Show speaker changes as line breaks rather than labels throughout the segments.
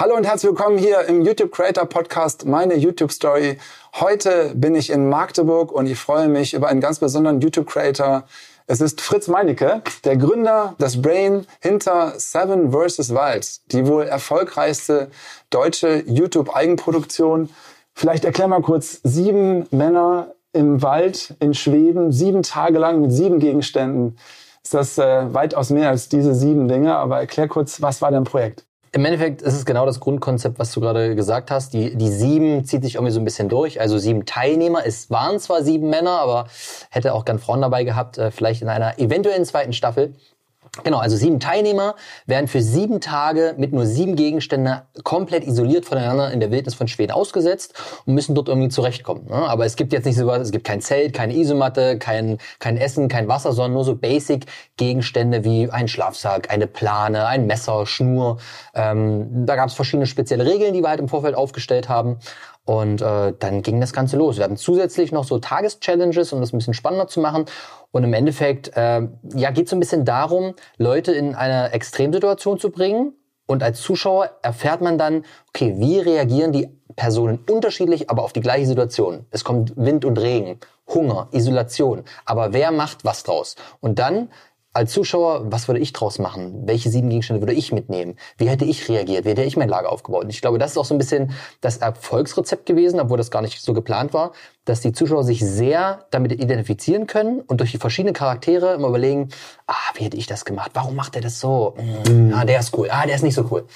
Hallo und herzlich willkommen hier im YouTube Creator Podcast Meine YouTube Story. Heute bin ich in Magdeburg und ich freue mich über einen ganz besonderen YouTube Creator. Es ist Fritz Meinecke, der Gründer, das Brain hinter Seven vs. Wild, die wohl erfolgreichste deutsche YouTube Eigenproduktion. Vielleicht erklär mal kurz, sieben Männer im Wald in Schweden, sieben Tage lang mit sieben Gegenständen. Ist das äh, weitaus mehr als diese sieben Dinge, aber erklär kurz, was war dein Projekt?
Im Endeffekt ist es genau das Grundkonzept, was du gerade gesagt hast. Die, die sieben zieht sich irgendwie so ein bisschen durch. Also sieben Teilnehmer. Es waren zwar sieben Männer, aber hätte auch gern Frauen dabei gehabt, äh, vielleicht in einer eventuellen zweiten Staffel. Genau, also sieben Teilnehmer werden für sieben Tage mit nur sieben Gegenständen komplett isoliert voneinander in der Wildnis von Schweden ausgesetzt und müssen dort irgendwie zurechtkommen. Ne? Aber es gibt jetzt nicht so was, es gibt kein Zelt, keine Isomatte, kein, kein Essen, kein Wasser, sondern nur so basic Gegenstände wie ein Schlafsack, eine Plane, ein Messer, Schnur. Ähm, da gab es verschiedene spezielle Regeln, die wir halt im Vorfeld aufgestellt haben. Und äh, dann ging das Ganze los. Wir hatten zusätzlich noch so Tageschallenges, um das ein bisschen spannender zu machen. Und im Endeffekt äh, ja, geht es so ein bisschen darum, Leute in eine Extremsituation zu bringen. Und als Zuschauer erfährt man dann, okay, wie reagieren die Personen unterschiedlich, aber auf die gleiche Situation. Es kommt Wind und Regen, Hunger, Isolation. Aber wer macht was draus? Und dann als Zuschauer, was würde ich draus machen? Welche sieben Gegenstände würde ich mitnehmen? Wie hätte ich reagiert? Wie hätte ich mein Lager aufgebaut? Und ich glaube, das ist auch so ein bisschen das Erfolgsrezept gewesen, obwohl das gar nicht so geplant war, dass die Zuschauer sich sehr damit identifizieren können und durch die verschiedenen Charaktere immer überlegen, ah, wie hätte ich das gemacht? Warum macht er das so? Mhm. Ah, der ist cool. Ah, der ist nicht so cool.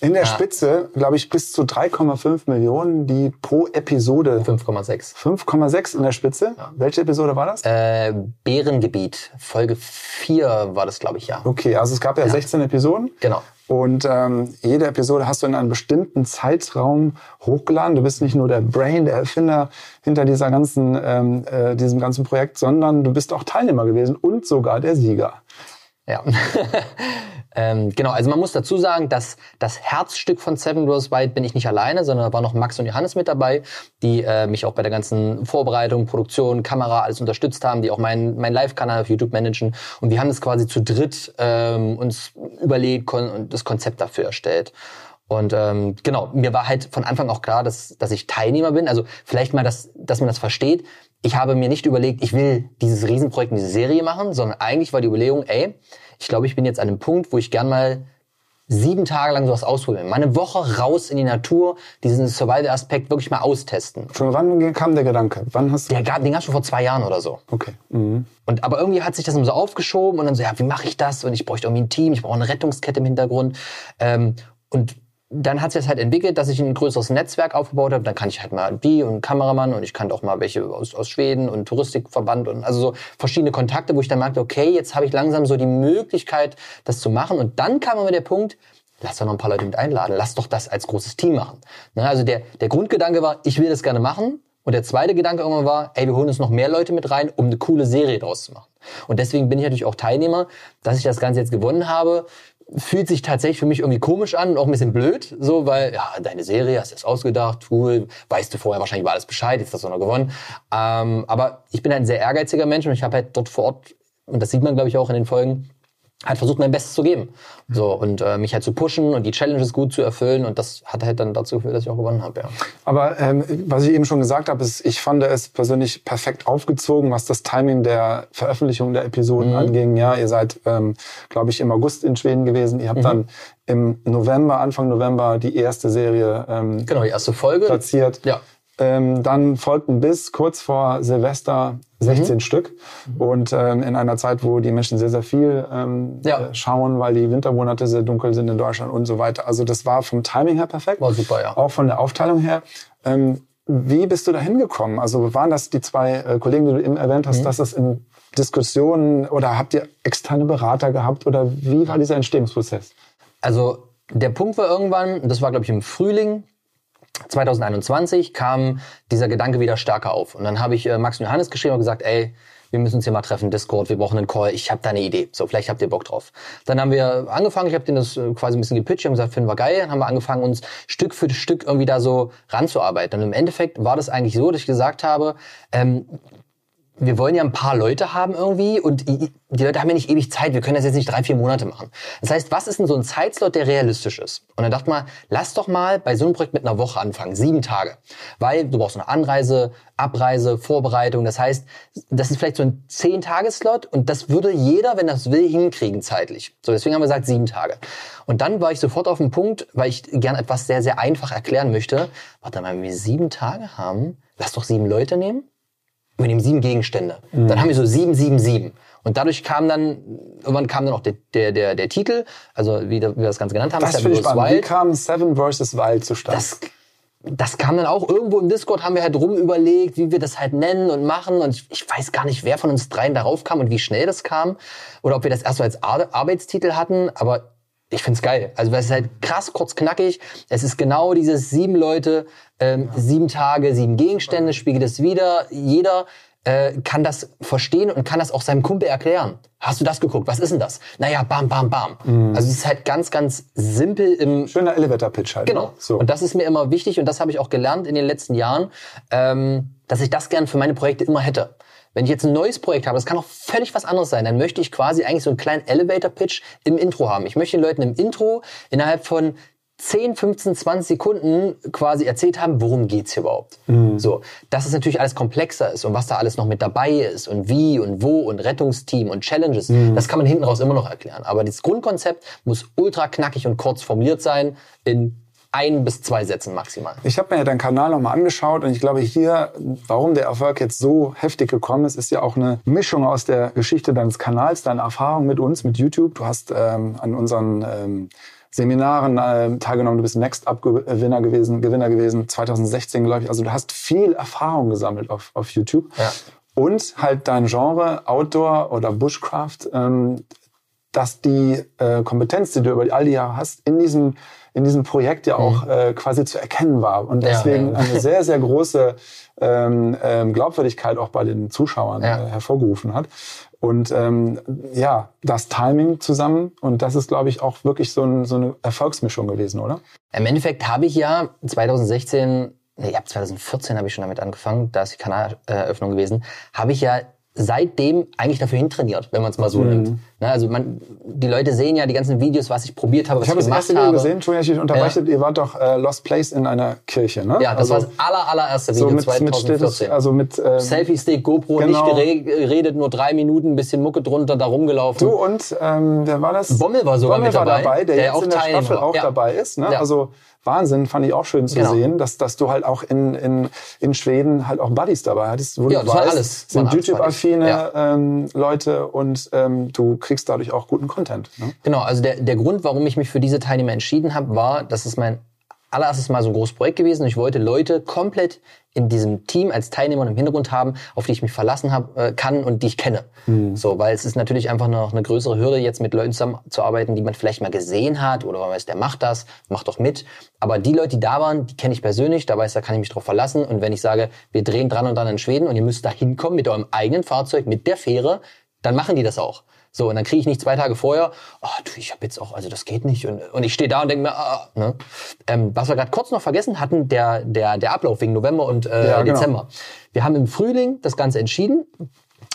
In der ah. Spitze, glaube ich, bis zu 3,5 Millionen, die pro Episode.
5,6.
5,6 in der Spitze. Ja. Welche Episode war das?
Äh, Bärengebiet. Folge 4 war das, glaube ich, ja.
Okay, also es gab ja, ja. 16 Episoden.
Genau.
Und ähm, jede Episode hast du in einem bestimmten Zeitraum hochgeladen. Du bist nicht nur der Brain, der Erfinder hinter dieser ganzen, ähm, äh, diesem ganzen Projekt, sondern du bist auch Teilnehmer gewesen und sogar der Sieger.
Ja. ähm, genau, also man muss dazu sagen, dass das Herzstück von Seven Rose White bin ich nicht alleine, sondern da waren noch Max und Johannes mit dabei, die äh, mich auch bei der ganzen Vorbereitung, Produktion, Kamera alles unterstützt haben, die auch meinen mein Live-Kanal auf YouTube managen. Und wir haben das quasi zu dritt ähm, uns überlegt und das Konzept dafür erstellt. Und ähm, genau, mir war halt von Anfang auch klar, dass, dass ich Teilnehmer bin. Also vielleicht mal, dass, dass man das versteht. Ich habe mir nicht überlegt, ich will dieses Riesenprojekt, diese Serie machen, sondern eigentlich war die Überlegung, ey, ich glaube, ich bin jetzt an einem Punkt, wo ich gern mal sieben Tage lang sowas ausprobieren. Mal eine Woche raus in die Natur, diesen Survival-Aspekt wirklich mal austesten.
Schon wann kam der Gedanke? Wann hast
du? Der gab, den gab schon vor zwei Jahren oder so.
Okay. Mhm.
Und aber irgendwie hat sich das immer so aufgeschoben und dann so, ja, wie mache ich das? Und ich bräuchte irgendwie ein Team, ich brauche eine Rettungskette im Hintergrund. Ähm, und dann hat sich das halt entwickelt, dass ich ein größeres Netzwerk aufgebaut habe. Dann kann ich halt mal die und Kameramann und ich kannte auch mal welche aus, aus Schweden und Touristikverband und also so verschiedene Kontakte, wo ich dann merkte, okay, jetzt habe ich langsam so die Möglichkeit, das zu machen. Und dann kam immer der Punkt, lass doch noch ein paar Leute mit einladen, lass doch das als großes Team machen. Ne, also der, der Grundgedanke war, ich will das gerne machen. Und der zweite Gedanke irgendwann war, ey, wir holen uns noch mehr Leute mit rein, um eine coole Serie draus zu machen. Und deswegen bin ich natürlich auch Teilnehmer, dass ich das Ganze jetzt gewonnen habe fühlt sich tatsächlich für mich irgendwie komisch an und auch ein bisschen blöd, so, weil, ja, deine Serie, hast du das ausgedacht, cool, weißt du vorher wahrscheinlich über alles Bescheid, jetzt hast du noch gewonnen. Ähm, aber ich bin ein sehr ehrgeiziger Mensch und ich habe halt dort vor Ort, und das sieht man, glaube ich, auch in den Folgen, halt versucht, mein Bestes zu geben. So, und äh, mich halt zu pushen und die Challenges gut zu erfüllen. Und das hat halt dann dazu geführt, dass ich auch gewonnen habe, ja.
Aber ähm, was ich eben schon gesagt habe, ist, ich fand es persönlich perfekt aufgezogen, was das Timing der Veröffentlichung der Episoden mhm. anging. Ja, ihr seid, ähm, glaube ich, im August in Schweden gewesen. Ihr habt mhm. dann im November, Anfang November, die erste Serie ähm,
genau, die erste Folge
platziert.
Ja.
Ähm, dann folgten bis kurz vor Silvester 16 mhm. Stück. Und ähm, in einer Zeit, wo die Menschen sehr, sehr viel ähm, ja. Äh, schauen, weil die Wintermonate sehr dunkel sind in Deutschland und so weiter. Also das war vom Timing her perfekt.
War super, ja.
Auch von der Aufteilung her. Ähm, wie bist du da hingekommen? Also waren das die zwei äh, Kollegen, die du eben erwähnt hast, mhm. dass das in Diskussionen oder habt ihr externe Berater gehabt oder wie war dieser Entstehungsprozess?
Also der Punkt war irgendwann, das war glaube ich im Frühling 2021 kam dieser Gedanke wieder stärker auf. Und dann habe ich äh, Max und Johannes geschrieben und gesagt, ey, wir müssen uns hier mal treffen, Discord, wir brauchen einen Call, ich habe da eine Idee. So, vielleicht habt ihr Bock drauf. Dann haben wir angefangen, ich habe denen das äh, quasi ein bisschen gepitcht, haben gesagt, finden wir geil. Dann haben wir angefangen, uns Stück für Stück irgendwie da so ranzuarbeiten. Und im Endeffekt war das eigentlich so, dass ich gesagt habe, ähm, wir wollen ja ein paar Leute haben irgendwie und die Leute haben ja nicht ewig Zeit. Wir können das jetzt nicht drei, vier Monate machen. Das heißt, was ist denn so ein Zeitslot, der realistisch ist? Und dann dachte man, lass doch mal bei so einem Projekt mit einer Woche anfangen, sieben Tage. Weil du brauchst eine Anreise, Abreise, Vorbereitung. Das heißt, das ist vielleicht so ein zehn Tageslot und das würde jeder, wenn das will, hinkriegen zeitlich. So, deswegen haben wir gesagt sieben Tage. Und dann war ich sofort auf dem Punkt, weil ich gern etwas sehr, sehr einfach erklären möchte. Warte mal, wenn wir sieben Tage haben, lass doch sieben Leute nehmen wir nehmen sieben Gegenstände. Mhm. Dann haben wir so sieben, sieben, sieben. Und dadurch kam dann, irgendwann kam dann auch der, der, der, der Titel, also wie, wir das Ganze genannt haben.
Das ich spannend. Wild. Wie kam Seven vs. Wild zustande?
Das, das kam dann auch irgendwo im Discord, haben wir halt rum überlegt, wie wir das halt nennen und machen. Und ich, ich weiß gar nicht, wer von uns dreien darauf kam und wie schnell das kam. Oder ob wir das erst so als Ar Arbeitstitel hatten. Aber ich find's geil. Also es ist halt krass, kurz, knackig. Es ist genau dieses sieben Leute, ähm, sieben Tage, sieben Gegenstände, spiegelt es wieder. Jeder äh, kann das verstehen und kann das auch seinem Kumpel erklären. Hast du das geguckt? Was ist denn das? Naja, bam, bam, bam. Mhm. Also es ist halt ganz, ganz simpel im...
Schöner Elevator-Pitch halt.
Genau. Ne? So. Und das ist mir immer wichtig und das habe ich auch gelernt in den letzten Jahren, ähm, dass ich das gern für meine Projekte immer hätte. Wenn ich jetzt ein neues Projekt habe, das kann auch völlig was anderes sein, dann möchte ich quasi eigentlich so einen kleinen Elevator-Pitch im Intro haben. Ich möchte den Leuten im Intro innerhalb von 10, 15, 20 Sekunden quasi erzählt haben, worum geht's hier überhaupt. Mhm. So, dass es natürlich alles komplexer ist und was da alles noch mit dabei ist und wie und wo und Rettungsteam und Challenges, mhm. das kann man hinten raus immer noch erklären. Aber das Grundkonzept muss ultra knackig und kurz formuliert sein in ein bis zwei Sätzen maximal.
Ich habe mir ja deinen Kanal nochmal angeschaut und ich glaube hier, warum der Erfolg jetzt so heftig gekommen ist, ist ja auch eine Mischung aus der Geschichte deines Kanals, deiner Erfahrung mit uns, mit YouTube. Du hast ähm, an unseren ähm, Seminaren äh, teilgenommen, du bist Next Up Gewinner gewesen, Gewinner gewesen, 2016 glaube ich. Also du hast viel Erfahrung gesammelt auf, auf YouTube. Ja. Und halt dein Genre Outdoor oder Bushcraft, ähm, dass die äh, Kompetenz, die du über all die Jahre hast, in diesem in diesem Projekt ja auch mhm. äh, quasi zu erkennen war und deswegen ja, ja. eine sehr, sehr große ähm, ähm, Glaubwürdigkeit auch bei den Zuschauern ja. äh, hervorgerufen hat. Und ähm, ja, das Timing zusammen. Und das ist, glaube ich, auch wirklich so, ein, so eine Erfolgsmischung gewesen, oder?
Im Endeffekt habe ich ja 2016 nee, ab 2014 habe ich schon damit angefangen, da ist die Kanaleröffnung gewesen, habe ich ja seitdem eigentlich dafür hintrainiert, wenn man es mal so mhm. nimmt. Ne, also man, die Leute sehen ja die ganzen Videos, was ich probiert habe, was
ich, ich gemacht habe. Ich habe das erste Video gesehen, Entschuldigung, ich unterbreche, ja. ihr wart doch äh, Lost Place in einer Kirche, ne?
Ja, das also, war das aller, allererste Video so mit, 2014.
Mit, also mit ähm,
Selfie-Stick, GoPro, genau. nicht geredet, nur drei Minuten, bisschen Mucke drunter, da rumgelaufen.
Du und, ähm, wer war das?
Bommel war sogar
Bommel
mit dabei.
War dabei der, der jetzt in der Staffel auch ja. dabei ist. Ne? Ja. Also Wahnsinn, fand ich auch schön zu genau. sehen, dass, dass du halt auch in, in, in Schweden halt auch Buddies dabei hattest.
Wo ja,
das
weißt, alles.
sind YouTube-affine ja. ähm, Leute und ähm, du kriegst dadurch auch guten Content. Ne?
Genau, also der, der Grund, warum ich mich für diese Teilnehmer entschieden habe, war, dass es mein allererstes Mal so ein großes Projekt gewesen. Ich wollte Leute komplett in diesem Team als Teilnehmer im Hintergrund haben, auf die ich mich verlassen hab, äh, kann und die ich kenne. Mhm. So, weil es ist natürlich einfach noch eine größere Hürde, jetzt mit Leuten zusammenzuarbeiten, die man vielleicht mal gesehen hat oder man weiß, der macht das, macht doch mit. Aber die Leute, die da waren, die kenne ich persönlich, da weiß, da kann ich mich drauf verlassen. Und wenn ich sage, wir drehen dran und dann in Schweden und ihr müsst da hinkommen mit eurem eigenen Fahrzeug, mit der Fähre, dann machen die das auch. So, und dann kriege ich nicht zwei Tage vorher, oh, du, ich habe jetzt auch, also das geht nicht. Und, und ich stehe da und denke mir, ah, ne? ähm, was wir gerade kurz noch vergessen hatten, der, der, der Ablauf wegen November und äh, ja, genau. Dezember. Wir haben im Frühling das Ganze entschieden,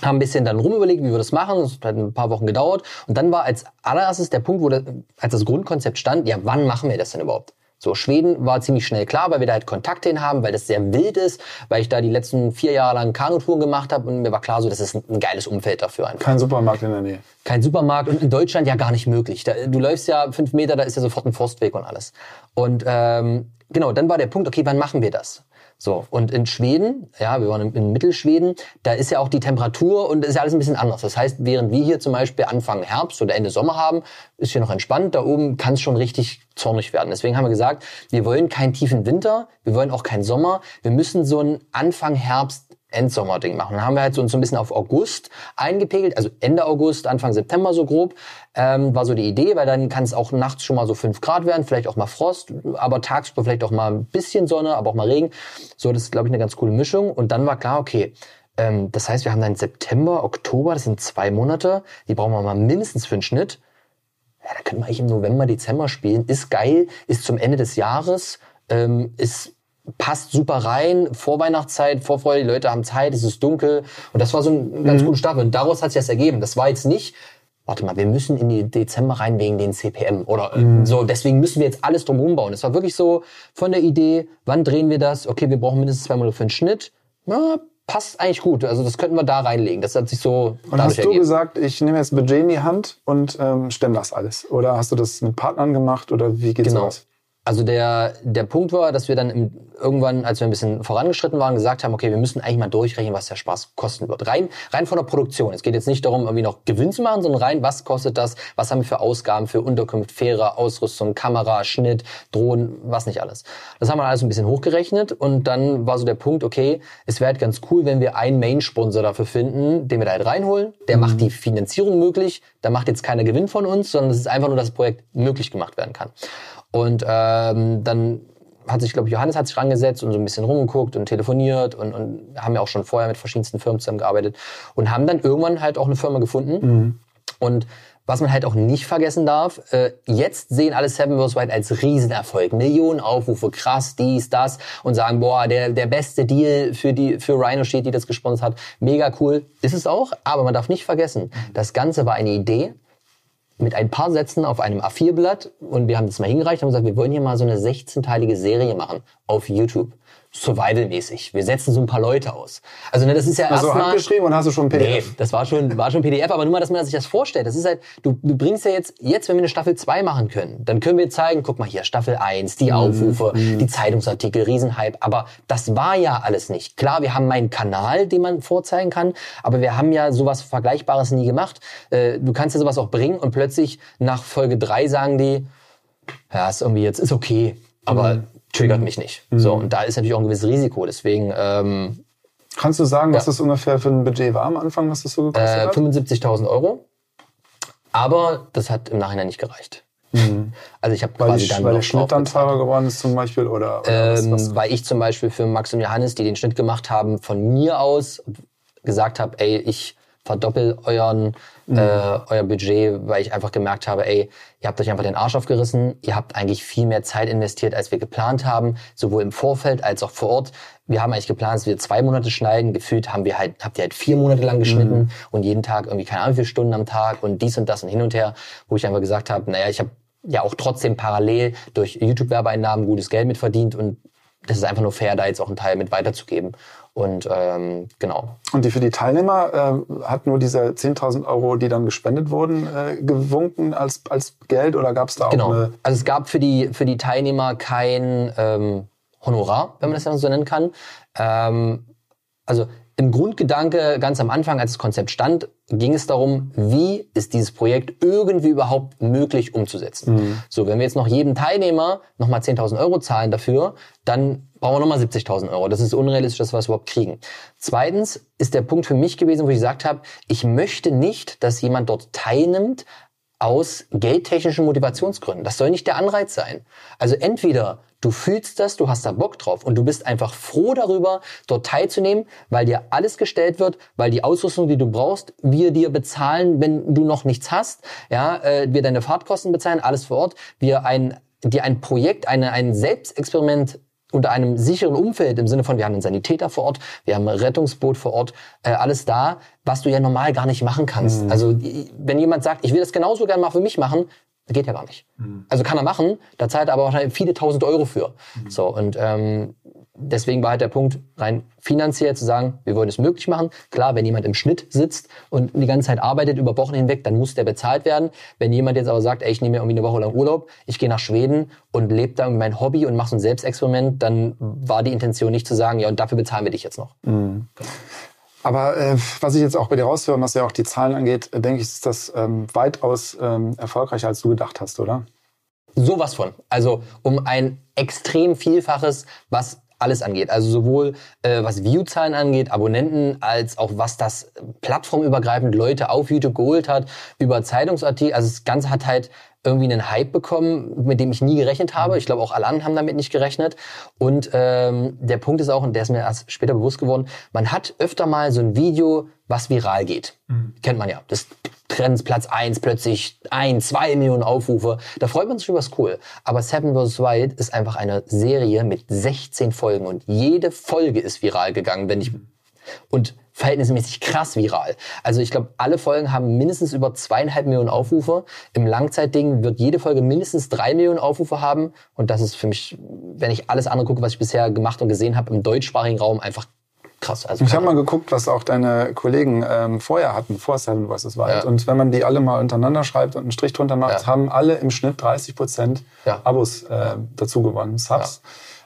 haben ein bisschen dann rumüberlegt, wie wir das machen. Das hat ein paar Wochen gedauert. Und dann war als allererstes der Punkt, wo das, als das Grundkonzept stand, ja, wann machen wir das denn überhaupt? So, Schweden war ziemlich schnell klar, weil wir da halt Kontakte hin haben, weil das sehr wild ist, weil ich da die letzten vier Jahre lang Kanutouren gemacht habe und mir war klar, so das ist ein, ein, geiles Umfeld dafür einfach.
Kein Supermarkt in der Nähe.
Kein Supermarkt und in Deutschland ja gar nicht möglich. Da, du läufst ja fünf Meter, da ist ja sofort ein Forstweg und alles. Und ähm, genau, dann war der Punkt, okay, wann machen wir das? So, und in Schweden, ja, wir waren in Mittelschweden, da ist ja auch die Temperatur und ist ja alles ein bisschen anders. Das heißt, während wir hier zum Beispiel Anfang Herbst oder Ende Sommer haben, ist hier noch entspannt. Da oben kann es schon richtig zornig werden. Deswegen haben wir gesagt, wir wollen keinen tiefen Winter, wir wollen auch keinen Sommer. Wir müssen so einen Anfang Herbst Endsommerding machen. Dann haben wir halt so uns so ein bisschen auf August eingepegelt, also Ende August, Anfang September so grob, ähm, war so die Idee, weil dann kann es auch nachts schon mal so fünf Grad werden, vielleicht auch mal Frost, aber tagsüber vielleicht auch mal ein bisschen Sonne, aber auch mal Regen. So, das ist, glaube ich, eine ganz coole Mischung. Und dann war klar, okay, ähm, das heißt, wir haben dann September, Oktober, das sind zwei Monate, die brauchen wir mal mindestens für einen Schnitt. Ja, da können wir eigentlich im November, Dezember spielen. Ist geil, ist zum Ende des Jahres, ähm, ist passt super rein. Vorweihnachtszeit, Vorfreude, die Leute haben Zeit, es ist dunkel. Und das war so ein ganz mhm. guter Start. Und daraus hat sich das ergeben. Das war jetzt nicht, warte mal, wir müssen in die Dezember rein wegen den CPM oder äh, mhm. so. Deswegen müssen wir jetzt alles drum bauen. Es war wirklich so von der Idee, wann drehen wir das? Okay, wir brauchen mindestens zwei Monate für einen Schnitt. Ja, passt eigentlich gut. Also das könnten wir da reinlegen. Das hat sich so.
Und hast du ergeben. gesagt, ich nehme jetzt Budget in die Hand und ähm, stemme das alles? Oder hast du das mit Partnern gemacht oder wie geht's genau. aus?
Also der, der Punkt war, dass wir dann im, irgendwann, als wir ein bisschen vorangeschritten waren, gesagt haben, okay, wir müssen eigentlich mal durchrechnen, was der Spaß kosten wird. Rein, rein von der Produktion. Es geht jetzt nicht darum, irgendwie noch Gewinn zu machen, sondern rein, was kostet das, was haben wir für Ausgaben für Unterkunft, Fähre, Ausrüstung, Kamera, Schnitt, Drohnen, was nicht alles. Das haben wir alles ein bisschen hochgerechnet und dann war so der Punkt, okay, es wäre halt ganz cool, wenn wir einen Main-Sponsor dafür finden, den wir da halt reinholen. Der mhm. macht die Finanzierung möglich, da macht jetzt keiner Gewinn von uns, sondern es ist einfach nur, dass das Projekt möglich gemacht werden kann. Und ähm, dann hat sich, glaube ich, Johannes hat sich rangesetzt und so ein bisschen rumgeguckt und telefoniert und, und haben ja auch schon vorher mit verschiedensten Firmen zusammengearbeitet und haben dann irgendwann halt auch eine Firma gefunden. Mhm. Und was man halt auch nicht vergessen darf, äh, jetzt sehen alle Seven Wars White als Riesenerfolg. Millionen Aufrufe, krass, dies, das und sagen, boah, der, der beste Deal für die, für Rhino Sheet, die das gesponsert hat. Mega cool. Ist es auch, aber man darf nicht vergessen, das Ganze war eine Idee, mit ein paar Sätzen auf einem A4-Blatt und wir haben das mal hingereicht und gesagt, wir wollen hier mal so eine 16-teilige Serie machen auf YouTube. Survival-mäßig. Wir setzen so ein paar Leute aus. Also ne, das ist ja
also
erstmal...
handgeschrieben und hast du schon PDF?
Nee, das war schon, war schon PDF, aber nur mal, dass man sich das vorstellt. Das ist halt, du, du bringst ja jetzt, jetzt, wenn wir eine Staffel 2 machen können, dann können wir zeigen, guck mal hier, Staffel 1, die mhm, Aufrufe, mhm. die Zeitungsartikel, Riesenhype, aber das war ja alles nicht. Klar, wir haben meinen Kanal, den man vorzeigen kann, aber wir haben ja sowas Vergleichbares nie gemacht. Äh, du kannst ja sowas auch bringen und plötzlich nach Folge 3 sagen die, ja, ist irgendwie jetzt, ist okay, aber mhm triggert mich nicht. Mhm. So, und da ist natürlich auch ein gewisses Risiko. Deswegen. Ähm,
Kannst du sagen, ja. was das ungefähr für ein Budget war am Anfang, was das so gekostet
äh, hat? 75.000 Euro. Aber das hat im Nachhinein nicht gereicht.
Mhm. Also ich habe quasi ich, dann weil der Schnitt dann teurer geworden ist zum Beispiel oder,
oder ähm, was, was? weil ich zum Beispiel für Max und Johannes, die den Schnitt gemacht haben, von mir aus gesagt habe, ey, ich verdoppel euren mhm. äh, euer Budget, weil ich einfach gemerkt habe, ey, ihr habt euch einfach den Arsch aufgerissen, ihr habt eigentlich viel mehr Zeit investiert, als wir geplant haben, sowohl im Vorfeld als auch vor Ort. Wir haben eigentlich geplant, dass wir zwei Monate schneiden. Gefühlt haben wir halt, habt ihr halt vier Monate lang geschnitten mhm. und jeden Tag irgendwie keine Ahnung wie viele Stunden am Tag und dies und das und hin und her, wo ich einfach gesagt habe, naja, ich habe ja auch trotzdem parallel durch YouTube-Werbeeinnahmen gutes Geld mitverdient und das ist einfach nur fair, da jetzt auch einen Teil mit weiterzugeben. Und ähm, genau.
Und die für die Teilnehmer äh, hat nur diese 10.000 Euro, die dann gespendet wurden, äh, gewunken als, als Geld oder gab es da
genau.
auch eine?
Also es gab für die, für die Teilnehmer kein ähm, Honorar, wenn man das ja so nennen kann. Ähm, also im Grundgedanke, ganz am Anfang, als das Konzept stand, ging es darum, wie ist dieses Projekt irgendwie überhaupt möglich umzusetzen. Mhm. So, wenn wir jetzt noch jedem Teilnehmer nochmal 10.000 Euro zahlen dafür, dann brauchen wir nochmal 70.000 Euro. Das ist unrealistisch, dass wir es überhaupt kriegen. Zweitens ist der Punkt für mich gewesen, wo ich gesagt habe, ich möchte nicht, dass jemand dort teilnimmt aus geldtechnischen Motivationsgründen. Das soll nicht der Anreiz sein. Also entweder du fühlst das, du hast da Bock drauf und du bist einfach froh darüber, dort teilzunehmen, weil dir alles gestellt wird, weil die Ausrüstung, die du brauchst, wir dir bezahlen, wenn du noch nichts hast, ja, äh, wir deine Fahrtkosten bezahlen, alles vor Ort, wir ein dir ein Projekt, eine, ein Selbstexperiment unter einem sicheren Umfeld im Sinne von, wir haben einen Sanitäter vor Ort, wir haben ein Rettungsboot vor Ort, äh, alles da, was du ja normal gar nicht machen kannst. Mhm. Also wenn jemand sagt, ich will das genauso gerne mal für mich machen, geht ja gar nicht. Mhm. Also kann er machen, da zahlt er aber wahrscheinlich viele tausend Euro für. Mhm. So und ähm, deswegen war halt der Punkt, rein finanziell zu sagen, wir wollen es möglich machen. Klar, wenn jemand im Schnitt sitzt und die ganze Zeit arbeitet über Wochen hinweg, dann muss der bezahlt werden. Wenn jemand jetzt aber sagt, ey, ich nehme mir irgendwie eine Woche lang Urlaub, ich gehe nach Schweden und lebe da mein Hobby und mache so ein Selbstexperiment, dann war die Intention nicht zu sagen, ja, und dafür bezahlen wir dich jetzt noch.
Mhm. Aber äh, was ich jetzt auch bei dir raushöre, was ja auch die Zahlen angeht, denke ich, ist das ähm, weitaus ähm, erfolgreicher, als du gedacht hast, oder?
Sowas von. Also um ein extrem Vielfaches, was alles angeht. Also sowohl äh, was View-Zahlen angeht, Abonnenten, als auch was das plattformübergreifend Leute auf YouTube geholt hat, über Zeitungsartikel. Also das Ganze hat halt irgendwie einen Hype bekommen, mit dem ich nie gerechnet habe. Ich glaube, auch alle anderen haben damit nicht gerechnet. Und ähm, der Punkt ist auch, und der ist mir erst später bewusst geworden, man hat öfter mal so ein Video, was viral geht. Mhm. Kennt man ja. Das Trends Platz eins plötzlich ein, zwei Millionen Aufrufe. Da freut man sich über das cool. Aber Seven vs. Wild ist einfach eine Serie mit 16 Folgen und jede Folge ist viral gegangen, wenn ich und verhältnismäßig krass viral. Also ich glaube, alle Folgen haben mindestens über zweieinhalb Millionen Aufrufe. Im Langzeitding wird jede Folge mindestens drei Millionen Aufrufe haben. Und das ist für mich, wenn ich alles andere gucke, was ich bisher gemacht und gesehen habe, im deutschsprachigen Raum einfach krass.
Also ich habe mal geguckt, was auch deine Kollegen ähm, vorher hatten, vor Seven vs. Wild. Ja. Und wenn man die alle mal untereinander schreibt und einen Strich drunter macht, ja. haben alle im Schnitt 30 Prozent ja. Abos äh, dazu gewonnen, Subs.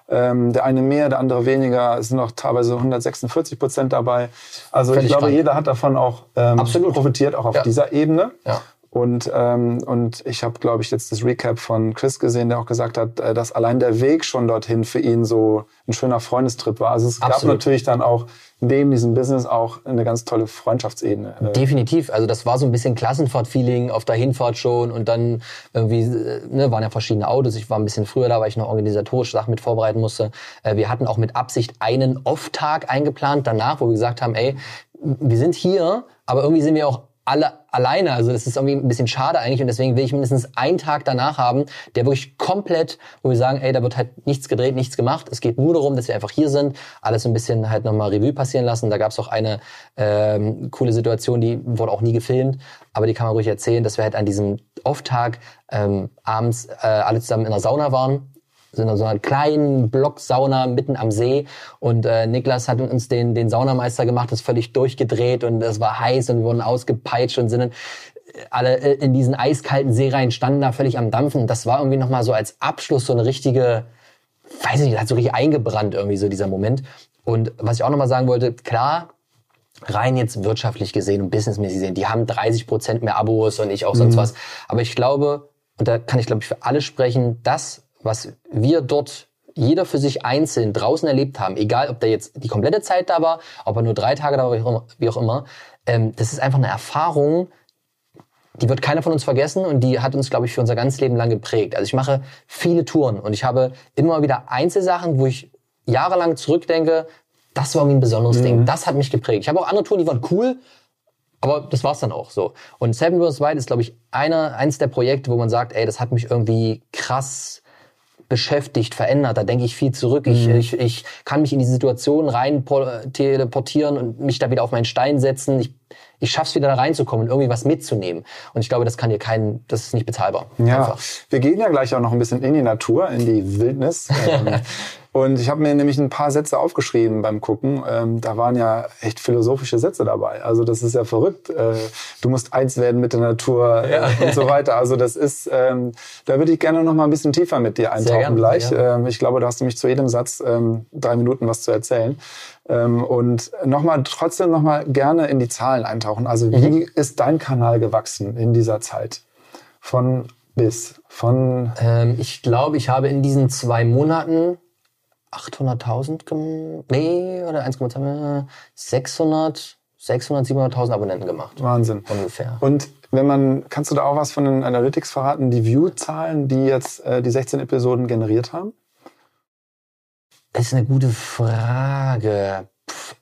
Ähm, der eine mehr, der andere weniger. Es sind noch teilweise 146 Prozent dabei. Also Völlig ich glaube, spannend. jeder hat davon auch ähm, Absolut. profitiert, auch auf dieser Ebene. Ja. Und, ähm, und ich habe, glaube ich, jetzt das Recap von Chris gesehen, der auch gesagt hat, äh, dass allein der Weg schon dorthin für ihn so ein schöner Freundestrip war. Also es Absolut. gab natürlich dann auch neben diesem Business auch eine ganz tolle Freundschaftsebene.
Äh, Definitiv. Also das war so ein bisschen Klassenfahrt-Feeling auf der Hinfahrt schon und dann irgendwie äh, ne, waren ja verschiedene Autos. Ich war ein bisschen früher da, weil ich noch organisatorisch Sachen mit vorbereiten musste. Wir hatten auch mit Absicht einen Off-Tag eingeplant danach, wo wir gesagt haben, ey, wir sind hier, aber irgendwie sind wir auch alle alleine. Also das ist irgendwie ein bisschen schade eigentlich und deswegen will ich mindestens einen Tag danach haben, der wirklich komplett, wo wir sagen, ey, da wird halt nichts gedreht, nichts gemacht. Es geht nur darum, dass wir einfach hier sind, alles ein bisschen halt nochmal Revue passieren lassen. Da gab es auch eine ähm, coole Situation, die wurde auch nie gefilmt, aber die kann man ruhig erzählen, dass wir halt an diesem Off-Tag ähm, abends äh, alle zusammen in der Sauna waren sind in so einer kleinen Blocksauna mitten am See und äh, Niklas hat uns den, den Saunameister gemacht, ist völlig durchgedreht und es war heiß und wir wurden ausgepeitscht und sind alle äh, in diesen eiskalten See rein, standen da völlig am Dampfen. Das war irgendwie nochmal so als Abschluss so eine richtige, weiß ich nicht, hat so richtig eingebrannt irgendwie so dieser Moment. Und was ich auch nochmal sagen wollte, klar, rein jetzt wirtschaftlich gesehen und businessmäßig gesehen, die haben 30 Prozent mehr Abos und ich auch sonst mhm. was. Aber ich glaube, und da kann ich glaube ich für alle sprechen, das was wir dort jeder für sich einzeln draußen erlebt haben, egal ob der jetzt die komplette Zeit da war, ob er nur drei Tage da war, wie auch immer, ähm, das ist einfach eine Erfahrung, die wird keiner von uns vergessen und die hat uns, glaube ich, für unser ganzes Leben lang geprägt. Also ich mache viele Touren und ich habe immer wieder Einzelsachen, wo ich jahrelang zurückdenke, das war irgendwie ein besonderes mhm. Ding, das hat mich geprägt. Ich habe auch andere Touren, die waren cool, aber das war's dann auch so. Und Seven vs. Wild ist, glaube ich, einer, eins der Projekte, wo man sagt, ey, das hat mich irgendwie krass beschäftigt, verändert. Da denke ich viel zurück. Mhm. Ich, ich, ich kann mich in die Situation rein teleportieren und mich da wieder auf meinen Stein setzen. Ich, ich schaff's wieder da reinzukommen und irgendwie was mitzunehmen. Und ich glaube, das kann dir kein, das ist nicht bezahlbar.
Ja, Einfach. wir gehen ja gleich auch noch ein bisschen in die Natur, in die Wildnis. Und ich habe mir nämlich ein paar Sätze aufgeschrieben beim Gucken. Ähm, da waren ja echt philosophische Sätze dabei. Also das ist ja verrückt. Äh, du musst eins werden mit der Natur äh, ja. und so weiter. Also das ist, ähm, da würde ich gerne noch mal ein bisschen tiefer mit dir eintauchen gleich. Ähm, ich glaube, da hast du mich zu jedem Satz ähm, drei Minuten was zu erzählen. Ähm, und nochmal, trotzdem nochmal gerne in die Zahlen eintauchen. Also wie mhm. ist dein Kanal gewachsen in dieser Zeit? Von bis, von...
Ähm, ich glaube, ich habe in diesen zwei Monaten 800.000, nee, oder 1,2, 600, 600, 700.000 Abonnenten gemacht.
Wahnsinn. Ungefähr. Und wenn man, kannst du da auch was von den Analytics verraten, die View-Zahlen, die jetzt äh, die 16 Episoden generiert haben?
Das ist eine gute Frage.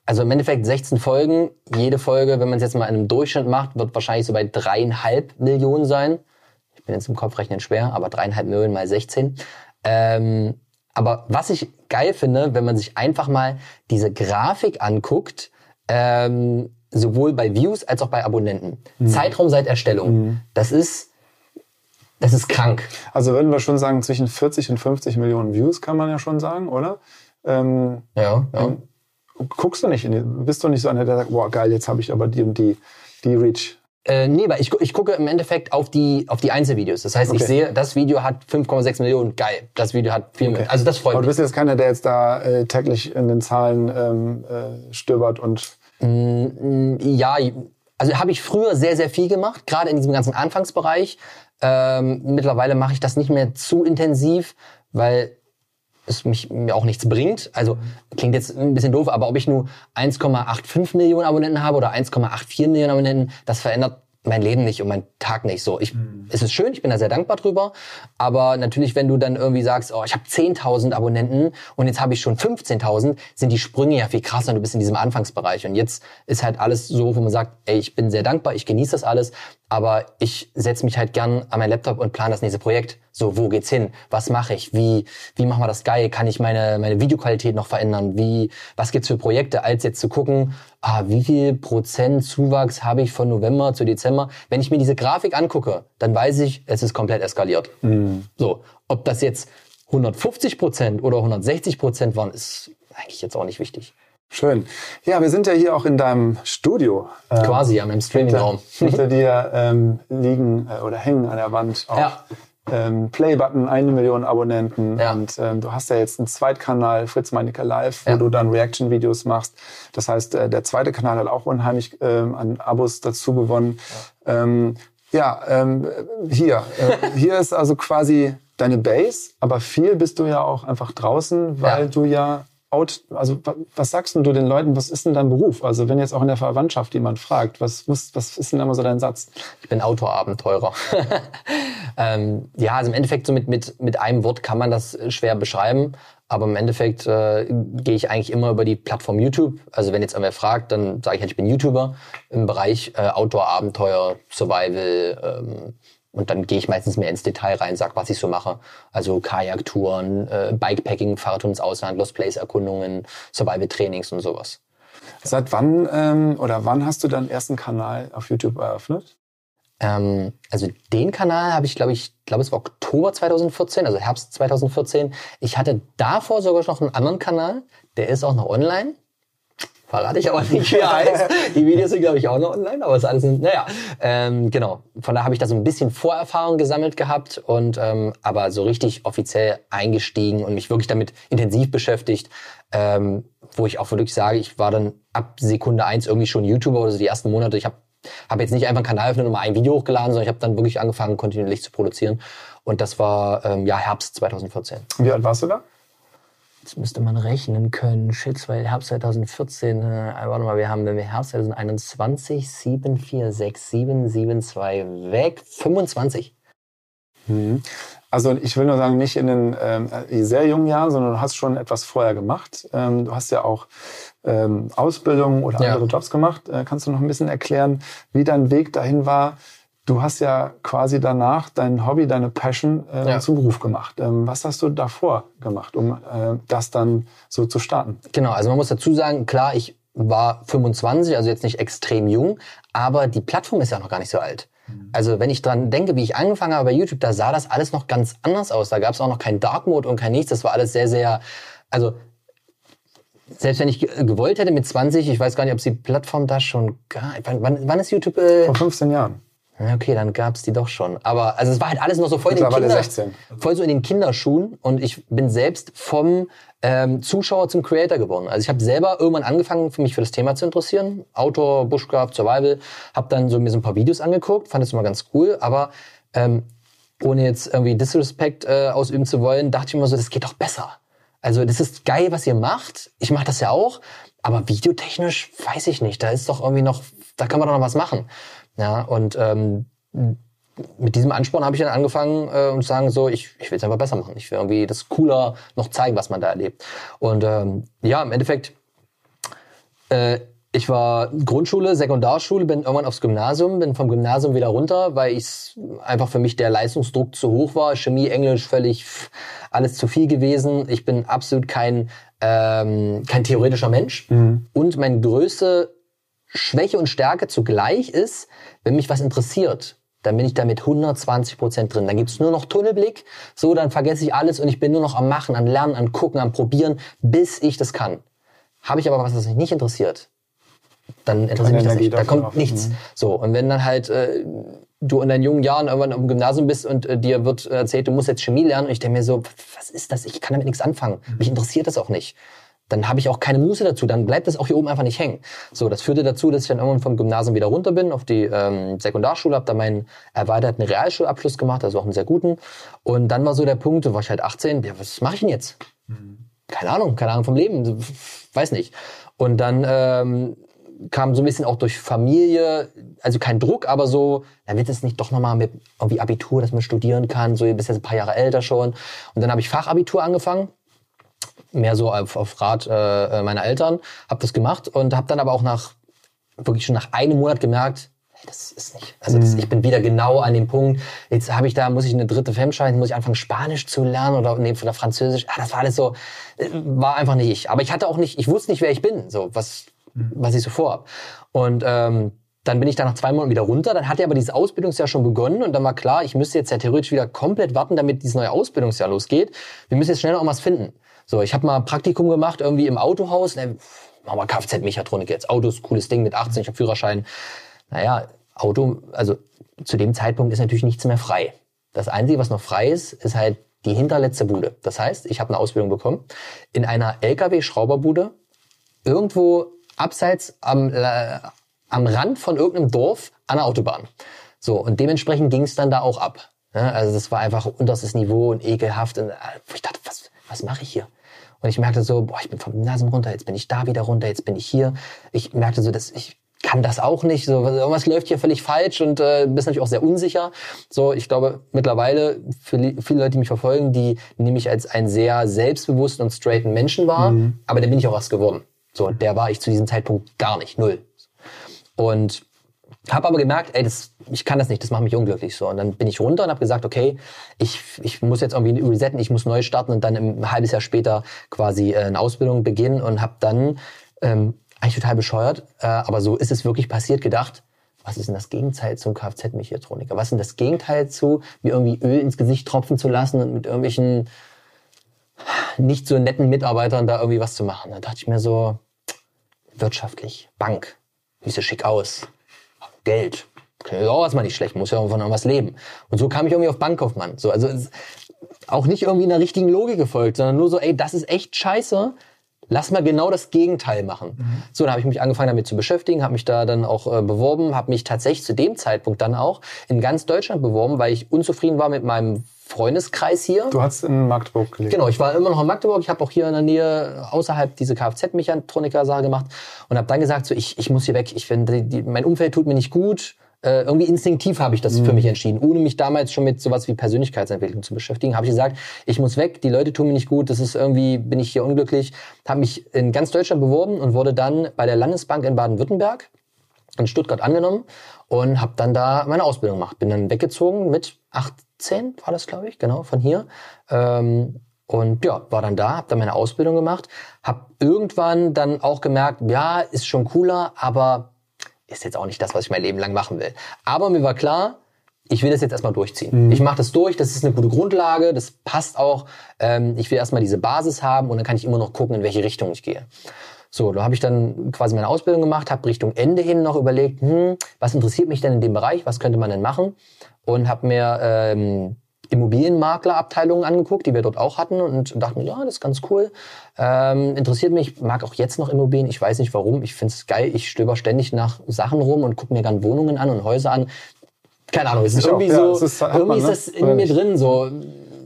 Also im Endeffekt 16 Folgen. Jede Folge, wenn man es jetzt mal in einem Durchschnitt macht, wird wahrscheinlich so bei dreieinhalb Millionen sein. Ich bin jetzt im Kopfrechnen schwer, aber dreieinhalb Millionen mal 16. Ähm, aber was ich geil finde, wenn man sich einfach mal diese Grafik anguckt, ähm, sowohl bei Views als auch bei Abonnenten. Mhm. Zeitraum seit Erstellung. Mhm. Das ist, das ist krank.
Also würden wir schon sagen, zwischen 40 und 50 Millionen Views kann man ja schon sagen, oder? Ähm,
ja, ja. Ähm,
guckst du nicht, in bist du nicht so einer, der sagt, boah, geil, jetzt habe ich aber die und die, die Reach.
Äh, nee, weil ich, ich gucke im Endeffekt auf die, auf die Einzelvideos. Das heißt, okay. ich sehe, das Video hat 5,6 Millionen, geil. Das Video hat 4 okay. Millionen. Also das freut
Aber
mich.
du bist jetzt keiner, der jetzt da äh, täglich in den Zahlen ähm, äh, stöbert und...
Mm, ja, also habe ich früher sehr, sehr viel gemacht, gerade in diesem ganzen Anfangsbereich. Ähm, mittlerweile mache ich das nicht mehr zu intensiv, weil es mich, mir auch nichts bringt. Also klingt jetzt ein bisschen doof, aber ob ich nur 1,85 Millionen Abonnenten habe oder 1,84 Millionen Abonnenten, das verändert mein Leben nicht und mein Tag nicht so. Ich, mhm. Es ist schön, ich bin da sehr dankbar drüber, aber natürlich, wenn du dann irgendwie sagst, oh, ich habe 10.000 Abonnenten und jetzt habe ich schon 15.000, sind die Sprünge ja viel krasser und du bist in diesem Anfangsbereich. Und jetzt ist halt alles so, wo man sagt, ey, ich bin sehr dankbar, ich genieße das alles, aber ich setze mich halt gern an meinen Laptop und plane das nächste Projekt. So, wo geht's hin? Was mache ich? Wie, wie machen wir das geil? Kann ich meine, meine Videoqualität noch verändern? Wie, was gibt's für Projekte, als jetzt zu gucken, ah, wie viel Prozent Zuwachs habe ich von November zu Dezember? Wenn ich mir diese Grafik angucke, dann weiß ich, es ist komplett eskaliert. Mhm. So, ob das jetzt 150 Prozent oder 160 Prozent waren, ist eigentlich jetzt auch nicht wichtig.
Schön. Ja, wir sind ja hier auch in deinem Studio.
Ähm, Quasi, ja, im Streamingraum.
Hinter, hinter dir ähm, liegen äh, oder hängen an der Wand auch ja. ähm, Playbutton, eine Million Abonnenten. Ja. Und ähm, du hast ja jetzt einen Zweitkanal, Fritz Meinecke Live, wo ja. du dann Reaction-Videos machst. Das heißt, äh, der zweite Kanal hat auch unheimlich ähm, an Abos dazu gewonnen. Ja, ähm, ja ähm, hier. Äh, hier ist also quasi deine Base, aber viel bist du ja auch einfach draußen, weil du ja out, also was sagst du den Leuten, was ist denn dein Beruf? Also wenn jetzt auch in der Verwandtschaft jemand fragt, was, muss, was ist denn immer so dein Satz?
Ich bin Autoabenteurer. ähm, ja, also im Endeffekt so mit, mit, mit einem Wort kann man das schwer beschreiben, aber im Endeffekt äh, gehe ich eigentlich immer über die Plattform YouTube. Also wenn jetzt irgendwer fragt, dann sage ich halt, ich bin YouTuber im Bereich äh, Outdoor-Abenteuer, Survival, ähm, und dann gehe ich meistens mehr ins Detail rein, sag, was ich so mache. Also Kajaktouren, äh, Bikepacking, Fahrradtouren ins Ausland, Lost Place Erkundungen, Survival Trainings und sowas.
Seit wann ähm, oder wann hast du deinen ersten Kanal auf YouTube eröffnet?
Ähm, also den Kanal habe ich, glaube ich, glaube es war Oktober 2014, also Herbst 2014. Ich hatte davor sogar noch einen anderen Kanal, der ist auch noch online. Verrate ich aber nicht, wie er heißt. Die Videos sind, glaube ich, auch noch online, aber es ist alles, naja, ähm, genau. Von daher habe ich da so ein bisschen Vorerfahrung gesammelt gehabt und ähm, aber so richtig offiziell eingestiegen und mich wirklich damit intensiv beschäftigt, ähm, wo ich auch wirklich sage, ich war dann ab Sekunde eins irgendwie schon YouTuber oder so die ersten Monate. Ich habe hab jetzt nicht einfach einen Kanal öffnet und mal ein Video hochgeladen, sondern ich habe dann wirklich angefangen, kontinuierlich zu produzieren. Und das war ähm, ja Herbst 2014.
Wie alt warst du da?
Jetzt müsste man rechnen können. Shit, weil Herbst 2014, äh, warte mal, wir haben, wenn wir Herbst 2021, 7, 4, 6, 7, 7, 2, weg, 25.
Mhm. Also ich will nur sagen, nicht in den ähm, sehr jungen Jahren, sondern du hast schon etwas vorher gemacht. Ähm, du hast ja auch ähm, Ausbildung oder andere ja. Jobs gemacht. Äh, kannst du noch ein bisschen erklären, wie dein Weg dahin war, Du hast ja quasi danach dein Hobby, deine Passion äh, ja. zum Beruf gemacht. Ähm, was hast du davor gemacht, um äh, das dann so zu starten?
Genau, also man muss dazu sagen, klar, ich war 25, also jetzt nicht extrem jung, aber die Plattform ist ja noch gar nicht so alt. Mhm. Also wenn ich dran denke, wie ich angefangen habe bei YouTube, da sah das alles noch ganz anders aus. Da gab es auch noch kein Dark Mode und kein nichts. Das war alles sehr, sehr, also selbst wenn ich gewollt hätte mit 20, ich weiß gar nicht, ob es die Plattform da schon gab. Wann, wann ist YouTube?
Äh, Vor 15 Jahren.
Okay, dann gab's die doch schon. Aber also es war halt alles noch so voll, in den, Kinder,
16.
voll so in den Kinderschuhen und ich bin selbst vom ähm, Zuschauer zum Creator geworden. Also ich habe selber irgendwann angefangen, für mich für das Thema zu interessieren. Outdoor, Bushcraft, Survival. Habe dann so mir so ein paar Videos angeguckt, fand es immer ganz cool, aber ähm, ohne jetzt irgendwie Disrespect äh, ausüben zu wollen, dachte ich immer so, das geht doch besser. Also das ist geil, was ihr macht. Ich mache das ja auch, aber videotechnisch weiß ich nicht. Da ist doch irgendwie noch, da kann man doch noch was machen. Ja, und ähm, mit diesem Ansporn habe ich dann angefangen äh, und sagen so, ich, ich will es einfach besser machen. Ich will irgendwie das cooler noch zeigen, was man da erlebt. Und ähm, ja, im Endeffekt, äh, ich war Grundschule, Sekundarschule, bin irgendwann aufs Gymnasium, bin vom Gymnasium wieder runter, weil ich einfach für mich der Leistungsdruck zu hoch war. Chemie, Englisch, völlig alles zu viel gewesen. Ich bin absolut kein ähm, kein theoretischer Mensch. Mhm. Und meine größte Schwäche und Stärke zugleich ist, wenn mich was interessiert, dann bin ich da mit 120 Prozent drin. Dann gibt's nur noch Tunnelblick, so, dann vergesse ich alles und ich bin nur noch am Machen, am Lernen, am Gucken, am Probieren, bis ich das kann. Habe ich aber was, was mich nicht interessiert, dann interessiert mich das nicht. Da kommt nichts. Mhm. So, und wenn dann halt äh, du in deinen jungen Jahren irgendwann im Gymnasium bist und äh, dir wird erzählt, du musst jetzt Chemie lernen und ich denke mir so, was ist das? Ich kann damit nichts anfangen. Mhm. Mich interessiert das auch nicht dann habe ich auch keine Muße dazu, dann bleibt das auch hier oben einfach nicht hängen. So, das führte dazu, dass ich dann irgendwann vom Gymnasium wieder runter bin auf die ähm, Sekundarschule, habe da meinen erweiterten Realschulabschluss gemacht, also auch einen sehr guten. Und dann war so der Punkt, da war ich halt 18, ja, was mache ich denn jetzt? Mhm. Keine Ahnung, keine Ahnung vom Leben, weiß nicht. Und dann ähm, kam so ein bisschen auch durch Familie, also kein Druck, aber so, dann wird es nicht doch nochmal mit irgendwie Abitur, dass man studieren kann, so ihr bist jetzt ein paar Jahre älter schon. Und dann habe ich Fachabitur angefangen, mehr so auf, auf Rat äh, meiner Eltern, habe das gemacht und habe dann aber auch nach, wirklich schon nach einem Monat gemerkt, hey, das ist nicht, also das, ich bin wieder genau an dem Punkt, jetzt habe ich da, muss ich eine dritte Femschein, muss ich anfangen Spanisch zu lernen oder nee, oder Französisch, ah, das war alles so, äh, war einfach nicht ich. Aber ich hatte auch nicht, ich wusste nicht, wer ich bin, so, was, was ich so vorhab. Und ähm, dann bin ich da nach zwei Monaten wieder runter. Dann hatte aber dieses Ausbildungsjahr schon begonnen und dann war klar, ich müsste jetzt ja theoretisch wieder komplett warten, damit dieses neue Ausbildungsjahr losgeht. Wir müssen jetzt schnell noch was finden. So, ich habe mal ein Praktikum gemacht, irgendwie im Autohaus. Ne, machen wir Kfz-Mechatronik jetzt. Autos, cooles Ding mit 18, ich habe Führerschein. Naja, Auto, also zu dem Zeitpunkt ist natürlich nichts mehr frei. Das Einzige, was noch frei ist, ist halt die hinterletzte Bude. Das heißt, ich habe eine Ausbildung bekommen in einer LKW-Schrauberbude irgendwo abseits am, äh, am Rand von irgendeinem Dorf an der Autobahn. So, und dementsprechend ging es dann da auch ab. Ja, also das war einfach unterstes Niveau und ekelhaft. Und äh, ich dachte, was, was mache ich hier? Und ich merkte so, boah, ich bin vom Gymnasium runter, jetzt bin ich da wieder runter, jetzt bin ich hier. Ich merkte so, dass ich kann das auch nicht. So, irgendwas läuft hier völlig falsch und äh, bist natürlich auch sehr unsicher. So, ich glaube mittlerweile für viele Leute, die mich verfolgen, die nehme ich als einen sehr selbstbewussten und straighten Menschen wahr. Mhm. Aber dann bin ich auch was geworden. So, der war ich zu diesem Zeitpunkt gar nicht, null. Und habe aber gemerkt, ey, das, ich kann das nicht, das macht mich unglücklich so. Und dann bin ich runter und habe gesagt, okay, ich, ich muss jetzt irgendwie resetten, ich muss neu starten und dann ein halbes Jahr später quasi äh, eine Ausbildung beginnen und habe dann ähm, eigentlich total bescheuert, äh, aber so ist es wirklich passiert, gedacht, was ist denn das Gegenteil zum Kfz-Mechatroniker? Was ist denn das Gegenteil zu, mir irgendwie Öl ins Gesicht tropfen zu lassen und mit irgendwelchen nicht so netten Mitarbeitern da irgendwie was zu machen? Da dachte ich mir so, wirtschaftlich, Bank, wie so schick aus, Geld, okay, auch erstmal nicht schlecht, muss ja von irgendwas leben. Und so kam ich irgendwie auf Bankkaufmann. So, also auch nicht irgendwie einer richtigen Logik gefolgt, sondern nur so, ey, das ist echt scheiße lass mal genau das Gegenteil machen. Mhm. So, dann habe ich mich angefangen damit zu beschäftigen, habe mich da dann auch äh, beworben, habe mich tatsächlich zu dem Zeitpunkt dann auch in ganz Deutschland beworben, weil ich unzufrieden war mit meinem Freundeskreis hier.
Du hast in Magdeburg gelebt.
Genau, ich war immer noch in Magdeburg. Ich habe auch hier in der Nähe außerhalb diese Kfz-Mechatroniker-Sache gemacht und habe dann gesagt, so ich, ich muss hier weg. Ich finde, mein Umfeld tut mir nicht gut äh, irgendwie instinktiv habe ich das mhm. für mich entschieden, ohne mich damals schon mit sowas wie Persönlichkeitsentwicklung zu beschäftigen, habe ich gesagt, ich muss weg, die Leute tun mir nicht gut, das ist irgendwie, bin ich hier unglücklich, habe mich in ganz Deutschland beworben und wurde dann bei der Landesbank in Baden-Württemberg in Stuttgart angenommen und habe dann da meine Ausbildung gemacht. Bin dann weggezogen mit 18, war das glaube ich, genau, von hier. Ähm, und ja, war dann da, habe dann meine Ausbildung gemacht, habe irgendwann dann auch gemerkt, ja, ist schon cooler, aber ist jetzt auch nicht das, was ich mein Leben lang machen will. Aber mir war klar, ich will das jetzt erstmal durchziehen. Mhm. Ich mache das durch, das ist eine gute Grundlage, das passt auch. Ähm, ich will erstmal diese Basis haben und dann kann ich immer noch gucken, in welche Richtung ich gehe. So, da habe ich dann quasi meine Ausbildung gemacht, habe Richtung Ende hin noch überlegt, hm, was interessiert mich denn in dem Bereich, was könnte man denn machen? Und habe mir ähm, Immobilienmaklerabteilungen angeguckt, die wir dort auch hatten und dachten, ja, das ist ganz cool. Ähm, interessiert mich, mag auch jetzt noch Immobilien. Ich weiß nicht warum. Ich finde es geil. Ich stöber ständig nach Sachen rum und gucke mir gerne Wohnungen an und Häuser an. Keine Ahnung, es ist irgendwie auch, so, ist, irgendwie man, ist ne? das in mir drin. So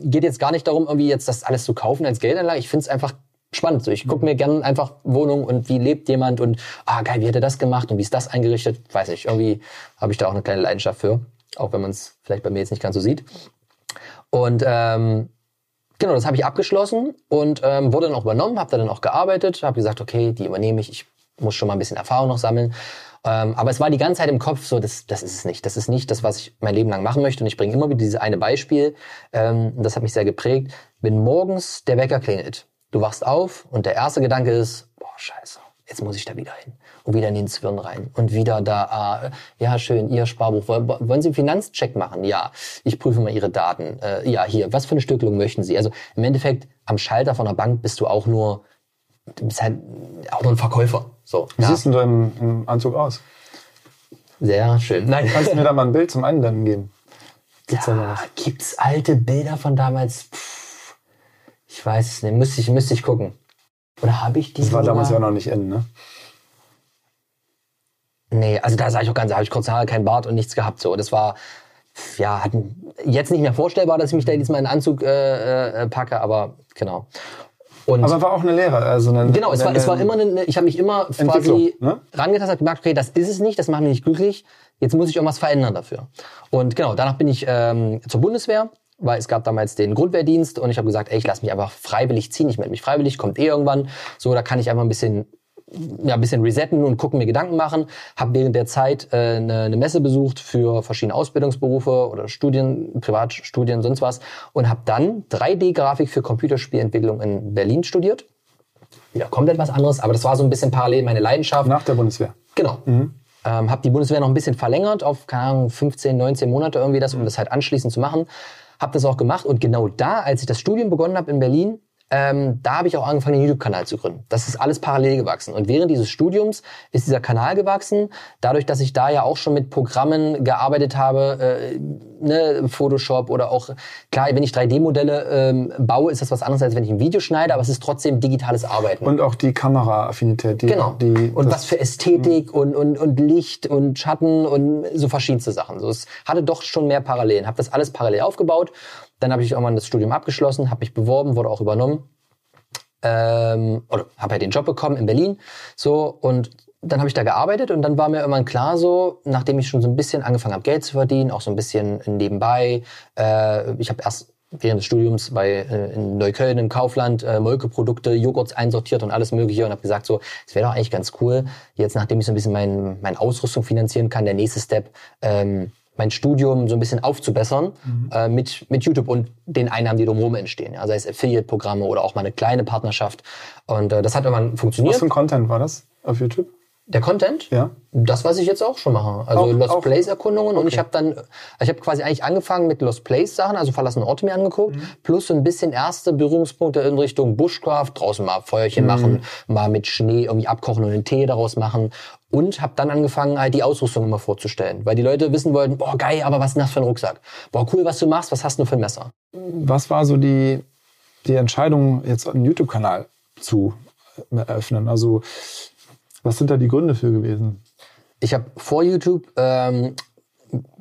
geht jetzt gar nicht darum, irgendwie jetzt das alles zu kaufen als Geldanlage. Ich finde es einfach spannend. So, ich gucke mir gerne einfach Wohnungen und wie lebt jemand und ah geil, wie hat er das gemacht und wie ist das eingerichtet? Weiß nicht. Irgendwie habe ich da auch eine kleine Leidenschaft für, auch wenn man es vielleicht bei mir jetzt nicht ganz so sieht. Und ähm, genau, das habe ich abgeschlossen und ähm, wurde dann auch übernommen, habe da dann auch gearbeitet, habe gesagt, okay, die übernehme ich, ich muss schon mal ein bisschen Erfahrung noch sammeln. Ähm, aber es war die ganze Zeit im Kopf so, das, das ist es nicht. Das ist nicht das, was ich mein Leben lang machen möchte. Und ich bringe immer wieder dieses eine Beispiel. Ähm, das hat mich sehr geprägt. Wenn morgens der Wecker klingelt, du wachst auf und der erste Gedanke ist, boah, scheiße, jetzt muss ich da wieder hin und wieder in den Zwirn rein und wieder da, ah, ja schön, Ihr Sparbuch, wollen Sie einen Finanzcheck machen? Ja, ich prüfe mal Ihre Daten. Äh, ja, hier, was für eine Stückelung möchten Sie? Also im Endeffekt am Schalter von der Bank bist du auch nur, du bist halt auch nur ein Verkäufer. So,
Wie ja. siehst du im, im Anzug aus?
Sehr schön.
Nein. Kannst du mir da mal ein Bild zum Einblenden geben?
Gibt's ja, da gibt's alte Bilder von damals? Pff, ich weiß es nicht. Müsste ich, müsste ich gucken. Oder habe ich die?
Das war damals ja noch nicht in, ne?
Nee, also da sah ich auch ganz, da habe ich kurz Haare, kein Bart und nichts gehabt. So, das war ja hat, jetzt nicht mehr vorstellbar, dass ich mich da jetzt mal in einen Anzug äh, äh, packe, aber genau. Und
Aber war auch eine Lehre. Also eine,
Genau, es war,
eine,
es war immer eine, ich habe mich immer quasi
ne?
rangetastet, habe gemerkt, okay, das ist es nicht, das macht mich nicht glücklich, jetzt muss ich irgendwas verändern dafür. Und genau, danach bin ich ähm, zur Bundeswehr, weil es gab damals den Grundwehrdienst und ich habe gesagt, ey, ich lasse mich einfach freiwillig ziehen, ich melde mich freiwillig, kommt eh irgendwann, so, da kann ich einfach ein bisschen ja, ein bisschen resetten und gucken, mir Gedanken machen. Habe während der Zeit äh, eine, eine Messe besucht für verschiedene Ausbildungsberufe oder Studien, Privatstudien, sonst was. Und habe dann 3D-Grafik für Computerspielentwicklung in Berlin studiert. Wieder komplett was anderes, aber das war so ein bisschen parallel meine Leidenschaft.
Nach der Bundeswehr.
Genau. Ähm, habe die Bundeswehr noch ein bisschen verlängert auf, keine Ahnung, 15, 19 Monate irgendwie das, um das halt anschließend zu machen. Habe das auch gemacht und genau da, als ich das Studium begonnen habe in Berlin, ähm, da habe ich auch angefangen, einen YouTube-Kanal zu gründen. Das ist alles parallel gewachsen. Und während dieses Studiums ist dieser Kanal gewachsen, dadurch, dass ich da ja auch schon mit Programmen gearbeitet habe, äh, ne, Photoshop oder auch, klar, wenn ich 3D-Modelle ähm, baue, ist das was anderes, als wenn ich ein Video schneide, aber es ist trotzdem digitales Arbeiten.
Und auch die Kameraaffinität. Die,
Genau.
Die,
und was für Ästhetik und, und, und Licht und Schatten und so verschiedenste Sachen. So, es hatte doch schon mehr Parallelen. Habe das alles parallel aufgebaut. Dann habe ich irgendwann das Studium abgeschlossen, habe mich beworben, wurde auch übernommen. Ähm, oder habe halt den Job bekommen in Berlin. So und dann habe ich da gearbeitet und dann war mir irgendwann klar so, nachdem ich schon so ein bisschen angefangen habe, Geld zu verdienen, auch so ein bisschen nebenbei. Äh, ich habe erst während des Studiums bei äh, in Neukölln im Kaufland äh, Molkeprodukte, Joghurts einsortiert und alles mögliche und habe gesagt so, es wäre doch eigentlich ganz cool, jetzt nachdem ich so ein bisschen mein, meine Ausrüstung finanzieren kann, der nächste Step, ähm, mein Studium so ein bisschen aufzubessern äh, mit, mit YouTube und den Einnahmen, die drumherum entstehen. Ja, sei es Affiliate-Programme oder auch mal eine kleine Partnerschaft. Und äh, das hat irgendwann
Was
funktioniert.
für ein Content war das auf YouTube?
Der Content?
Ja.
Das, was ich jetzt auch schon mache. Also
Auch-
Lost
auch-
Place Erkundungen und
okay.
ich habe dann, ich habe quasi eigentlich angefangen mit Lost Place Sachen, also verlassene Orte mir angeguckt, plus so ein bisschen erste Berührungspunkte in Richtung Bushcraft, draußen mal Feuerchen machen, mal mit Schnee irgendwie abkochen und einen Tee daraus machen und habe dann angefangen halt die Ausrüstung immer vorzustellen, weil die Leute wissen wollten, boah geil, aber was ist denn das für ein Rucksack? Boah cool, was du machst, was hast du für ein Messer?
Was war so die, die Entscheidung, jetzt einen YouTube-Kanal zu äh, eröffnen? Also, was sind da die Gründe für gewesen?
Ich habe vor YouTube ähm,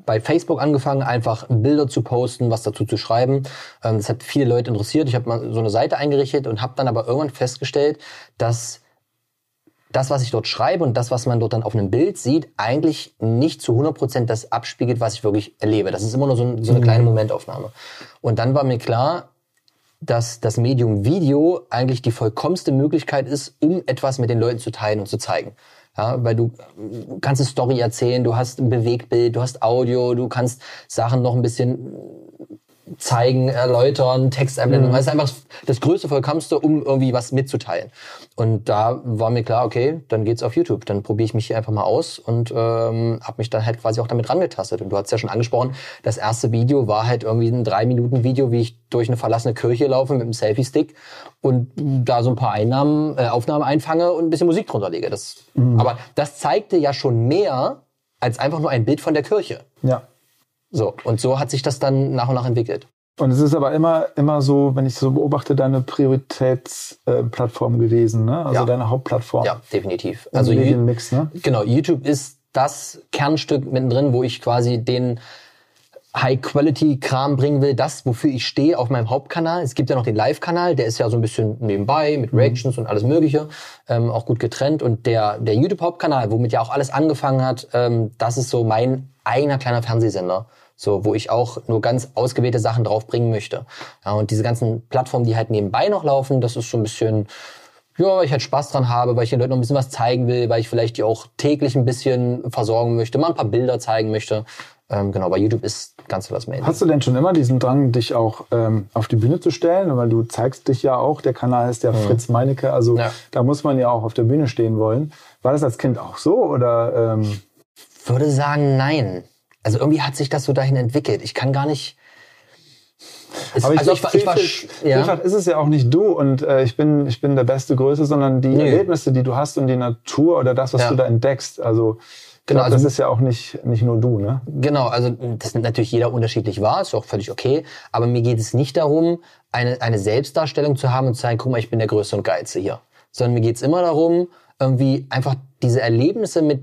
bei Facebook angefangen, einfach Bilder zu posten, was dazu zu schreiben. Ähm, das hat viele Leute interessiert. Ich habe mal so eine Seite eingerichtet und habe dann aber irgendwann festgestellt, dass das, was ich dort schreibe und das, was man dort dann auf einem Bild sieht, eigentlich nicht zu 100% das abspiegelt, was ich wirklich erlebe. Das ist immer nur so, ein, so eine kleine Momentaufnahme. Und dann war mir klar, dass das Medium Video eigentlich die vollkommenste Möglichkeit ist, um etwas mit den Leuten zu teilen und zu zeigen. Ja, weil du kannst eine Story erzählen, du hast ein Bewegtbild, du hast Audio, du kannst Sachen noch ein bisschen zeigen, erläutern, Texteinblendung. Das ist einfach das größte, vollkommenste, um irgendwie was mitzuteilen. Und da war mir klar, okay, dann geht's auf YouTube. Dann probiere ich mich hier einfach mal aus und ähm, habe mich dann halt quasi auch damit rangetastet. Und du hast ja schon angesprochen, das erste Video war halt irgendwie ein drei Minuten Video, wie ich durch eine verlassene Kirche laufe mit einem Selfie-Stick und da so ein paar Einnahmen, äh, Aufnahmen einfange und ein bisschen Musik drunter lege. Das, Aber das zeigte ja schon mehr als einfach nur ein Bild von der Kirche.
Ja.
So, und so hat sich das dann nach und nach entwickelt.
Und es ist aber immer, immer so, wenn ich so beobachte, deine Prioritätsplattform gewesen, ne? Also
Ja.
deine Hauptplattform.
Ja, definitiv.
Also
Also
Medienmix, ne?
genau, YouTube ist das Kernstück mittendrin, wo ich quasi den High-Quality-Kram bringen will, das, wofür ich stehe auf meinem Hauptkanal. Es gibt ja noch den Live-Kanal, der ist ja so ein bisschen nebenbei mit Reactions und alles Mögliche, ähm, auch gut getrennt. Und der, der YouTube-Hauptkanal, womit ja auch alles angefangen hat, ähm, das ist so mein eigener kleiner Fernsehsender. So, wo ich auch nur ganz ausgewählte Sachen drauf bringen möchte. Ja, und diese ganzen Plattformen, die halt nebenbei noch laufen, das ist so ein bisschen, ja, weil ich halt Spaß dran habe, weil ich den Leuten noch ein bisschen was zeigen will, weil ich vielleicht die auch täglich ein bisschen versorgen möchte, mal ein paar Bilder zeigen möchte. Ähm, genau, bei YouTube ist ganz das Main.
Hast du denn schon immer diesen Drang, dich auch ähm, auf die Bühne zu stellen? Weil du zeigst dich ja auch, der Kanal heißt ja Fritz Meinecke, also
Ja.
da muss man ja auch auf der Bühne stehen wollen. War das als Kind auch so oder ähm,
würde sagen, nein. Also irgendwie hat sich das so dahin entwickelt. Ich kann gar nicht. Es,
Aber ich
also
glaub,
ich war, ich war, ja.
vielfach ist es ja auch nicht du und äh, ich bin ich bin der beste Größe, sondern die
Nö.
Erlebnisse, die du hast und die Natur oder das, was
Ja.
du da entdeckst. Also
Genau,
glaub, das
also-
ist ja auch nicht nicht nur du, ne?
Genau, also das nimmt natürlich jeder unterschiedlich wahr, ist auch völlig okay. Aber mir geht es nicht darum, eine, eine Selbstdarstellung zu haben und zu sagen, guck mal, ich bin der Größte und Geilste hier. Sondern mir geht es immer darum, irgendwie einfach diese Erlebnisse mit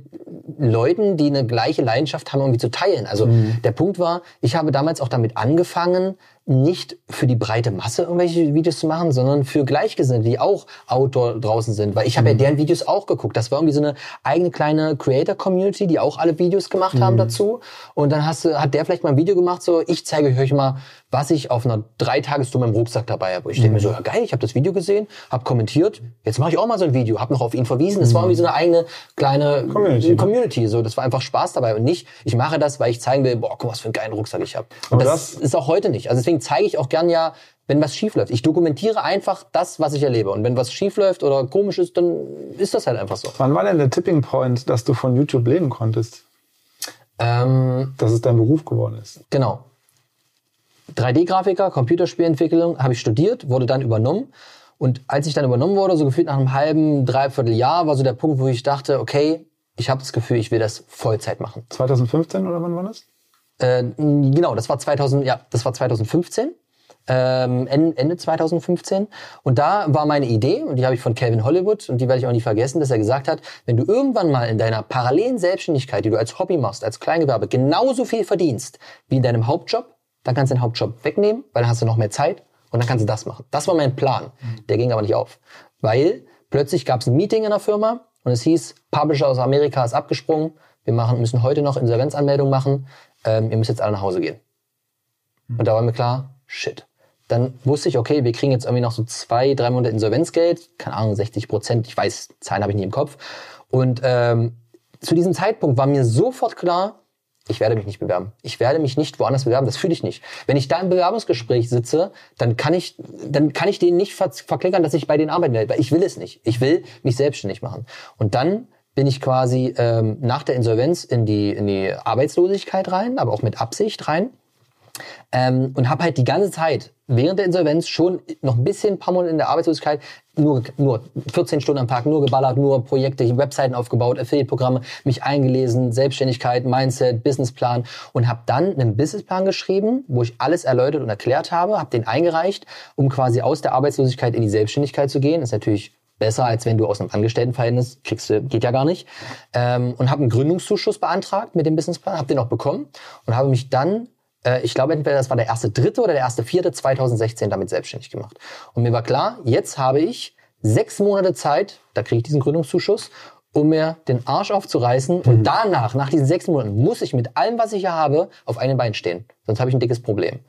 Leuten, die eine gleiche Leidenschaft haben, irgendwie zu teilen. Also der Punkt war, ich habe damals auch damit angefangen, nicht für die breite Masse irgendwelche Videos zu machen, sondern für Gleichgesinnte, die auch Outdoor draußen sind. Weil ich habe ja deren Videos auch geguckt. Das war irgendwie so eine eigene kleine Creator-Community, die auch alle Videos gemacht haben dazu. Und dann hast du, hat der vielleicht mal ein Video gemacht, so ich zeige euch mal, was ich auf einer Dreitagestour mit dem Rucksack dabei habe. Ich denke mir so, ja, geil, ich habe das Video gesehen, habe kommentiert, jetzt mache ich auch mal so ein Video, habe noch auf ihn verwiesen. Es war irgendwie so eine eigene kleine
Community.
Community. So, das war einfach Spaß dabei und nicht, ich mache das, weil ich zeigen will, boah, guck mal, was für einen geilen Rucksack ich habe. Und das,
das-
ist auch heute nicht. Also deswegen zeige ich auch gern ja, wenn was schief läuft. Ich dokumentiere einfach das, was ich erlebe. Und wenn was schief läuft oder komisch ist, dann ist das halt einfach so.
Wann war denn der Tipping Point, dass du von YouTube leben konntest?
Ähm,
Dass es dein Beruf geworden ist?
Genau. 3D-Grafiker, Computerspielentwicklung habe ich studiert, wurde dann übernommen. Und als ich dann übernommen wurde, so gefühlt nach einem halben, dreiviertel Jahr, war so der Punkt, wo ich dachte, okay, ich habe das Gefühl, ich will das Vollzeit machen.
2015 oder wann war das?
Äh, genau, das war 2000, ja, das war 2015. Ähm, En- Ende 2015. Und da war meine Idee, und die habe ich von Calvin Hollywood, und die werde ich auch nie vergessen, dass er gesagt hat, wenn du irgendwann mal in deiner parallelen Selbstständigkeit, die du als Hobby machst, als Kleingewerbe, genauso viel verdienst wie in deinem Hauptjob, dann kannst du den Hauptjob wegnehmen, weil dann hast du noch mehr Zeit und dann kannst du das machen. Das war mein Plan. Der ging aber nicht auf. Weil plötzlich gab es ein Meeting in der Firma und es hieß, Publisher aus Amerika ist abgesprungen, wir machen, müssen heute noch Insolvenzanmeldung machen, ähm, ihr müsst jetzt alle nach Hause gehen. Und da war mir klar, shit. Dann wusste ich, okay, wir kriegen jetzt irgendwie noch so zwei, drei Monate Insolvenzgeld, keine Ahnung, 60 Prozent, ich weiß, Zahlen habe ich nie im Kopf. Und ähm, zu diesem Zeitpunkt war mir sofort klar, ich werde mich nicht bewerben. Ich werde mich nicht woanders bewerben. Das fühle ich nicht. Wenn ich da im Bewerbungsgespräch sitze, dann kann ich, dann kann ich denen nicht ver verklickern, dass ich bei denen arbeiten will, weil ich will es nicht. Ich will mich selbstständig machen. Und dann bin ich quasi ähm, nach der Insolvenz in die, in die Arbeitslosigkeit rein, aber auch mit Absicht rein. Ähm, und habe halt die ganze Zeit während der Insolvenz schon noch ein bisschen, ein paar Monate in der Arbeitslosigkeit, nur, nur 14 Stunden am Tag, nur geballert, nur Projekte, Webseiten aufgebaut, Affiliate-Programme, mich eingelesen, Selbstständigkeit, Mindset, Businessplan und habe dann einen Businessplan geschrieben, wo ich alles erläutert und erklärt habe, habe den eingereicht, um quasi aus der Arbeitslosigkeit in die Selbstständigkeit zu gehen. Das ist natürlich besser, als wenn du aus einem Angestelltenverhältnis kriegst, du, geht ja gar nicht. Ähm, und habe einen Gründungszuschuss beantragt mit dem Businessplan, habe den auch bekommen und habe mich dann äh, ich glaube, entweder das war der erste dritte oder der erste vierte 2016 damit selbstständig gemacht. Und mir war klar, jetzt habe ich sechs Monate Zeit, da kriege ich diesen Gründungszuschuss, um mir den Arsch aufzureißen. Und danach, nach diesen sechs Monaten, muss ich mit allem, was ich hier habe, auf einem Bein stehen. Sonst habe ich ein dickes Problem.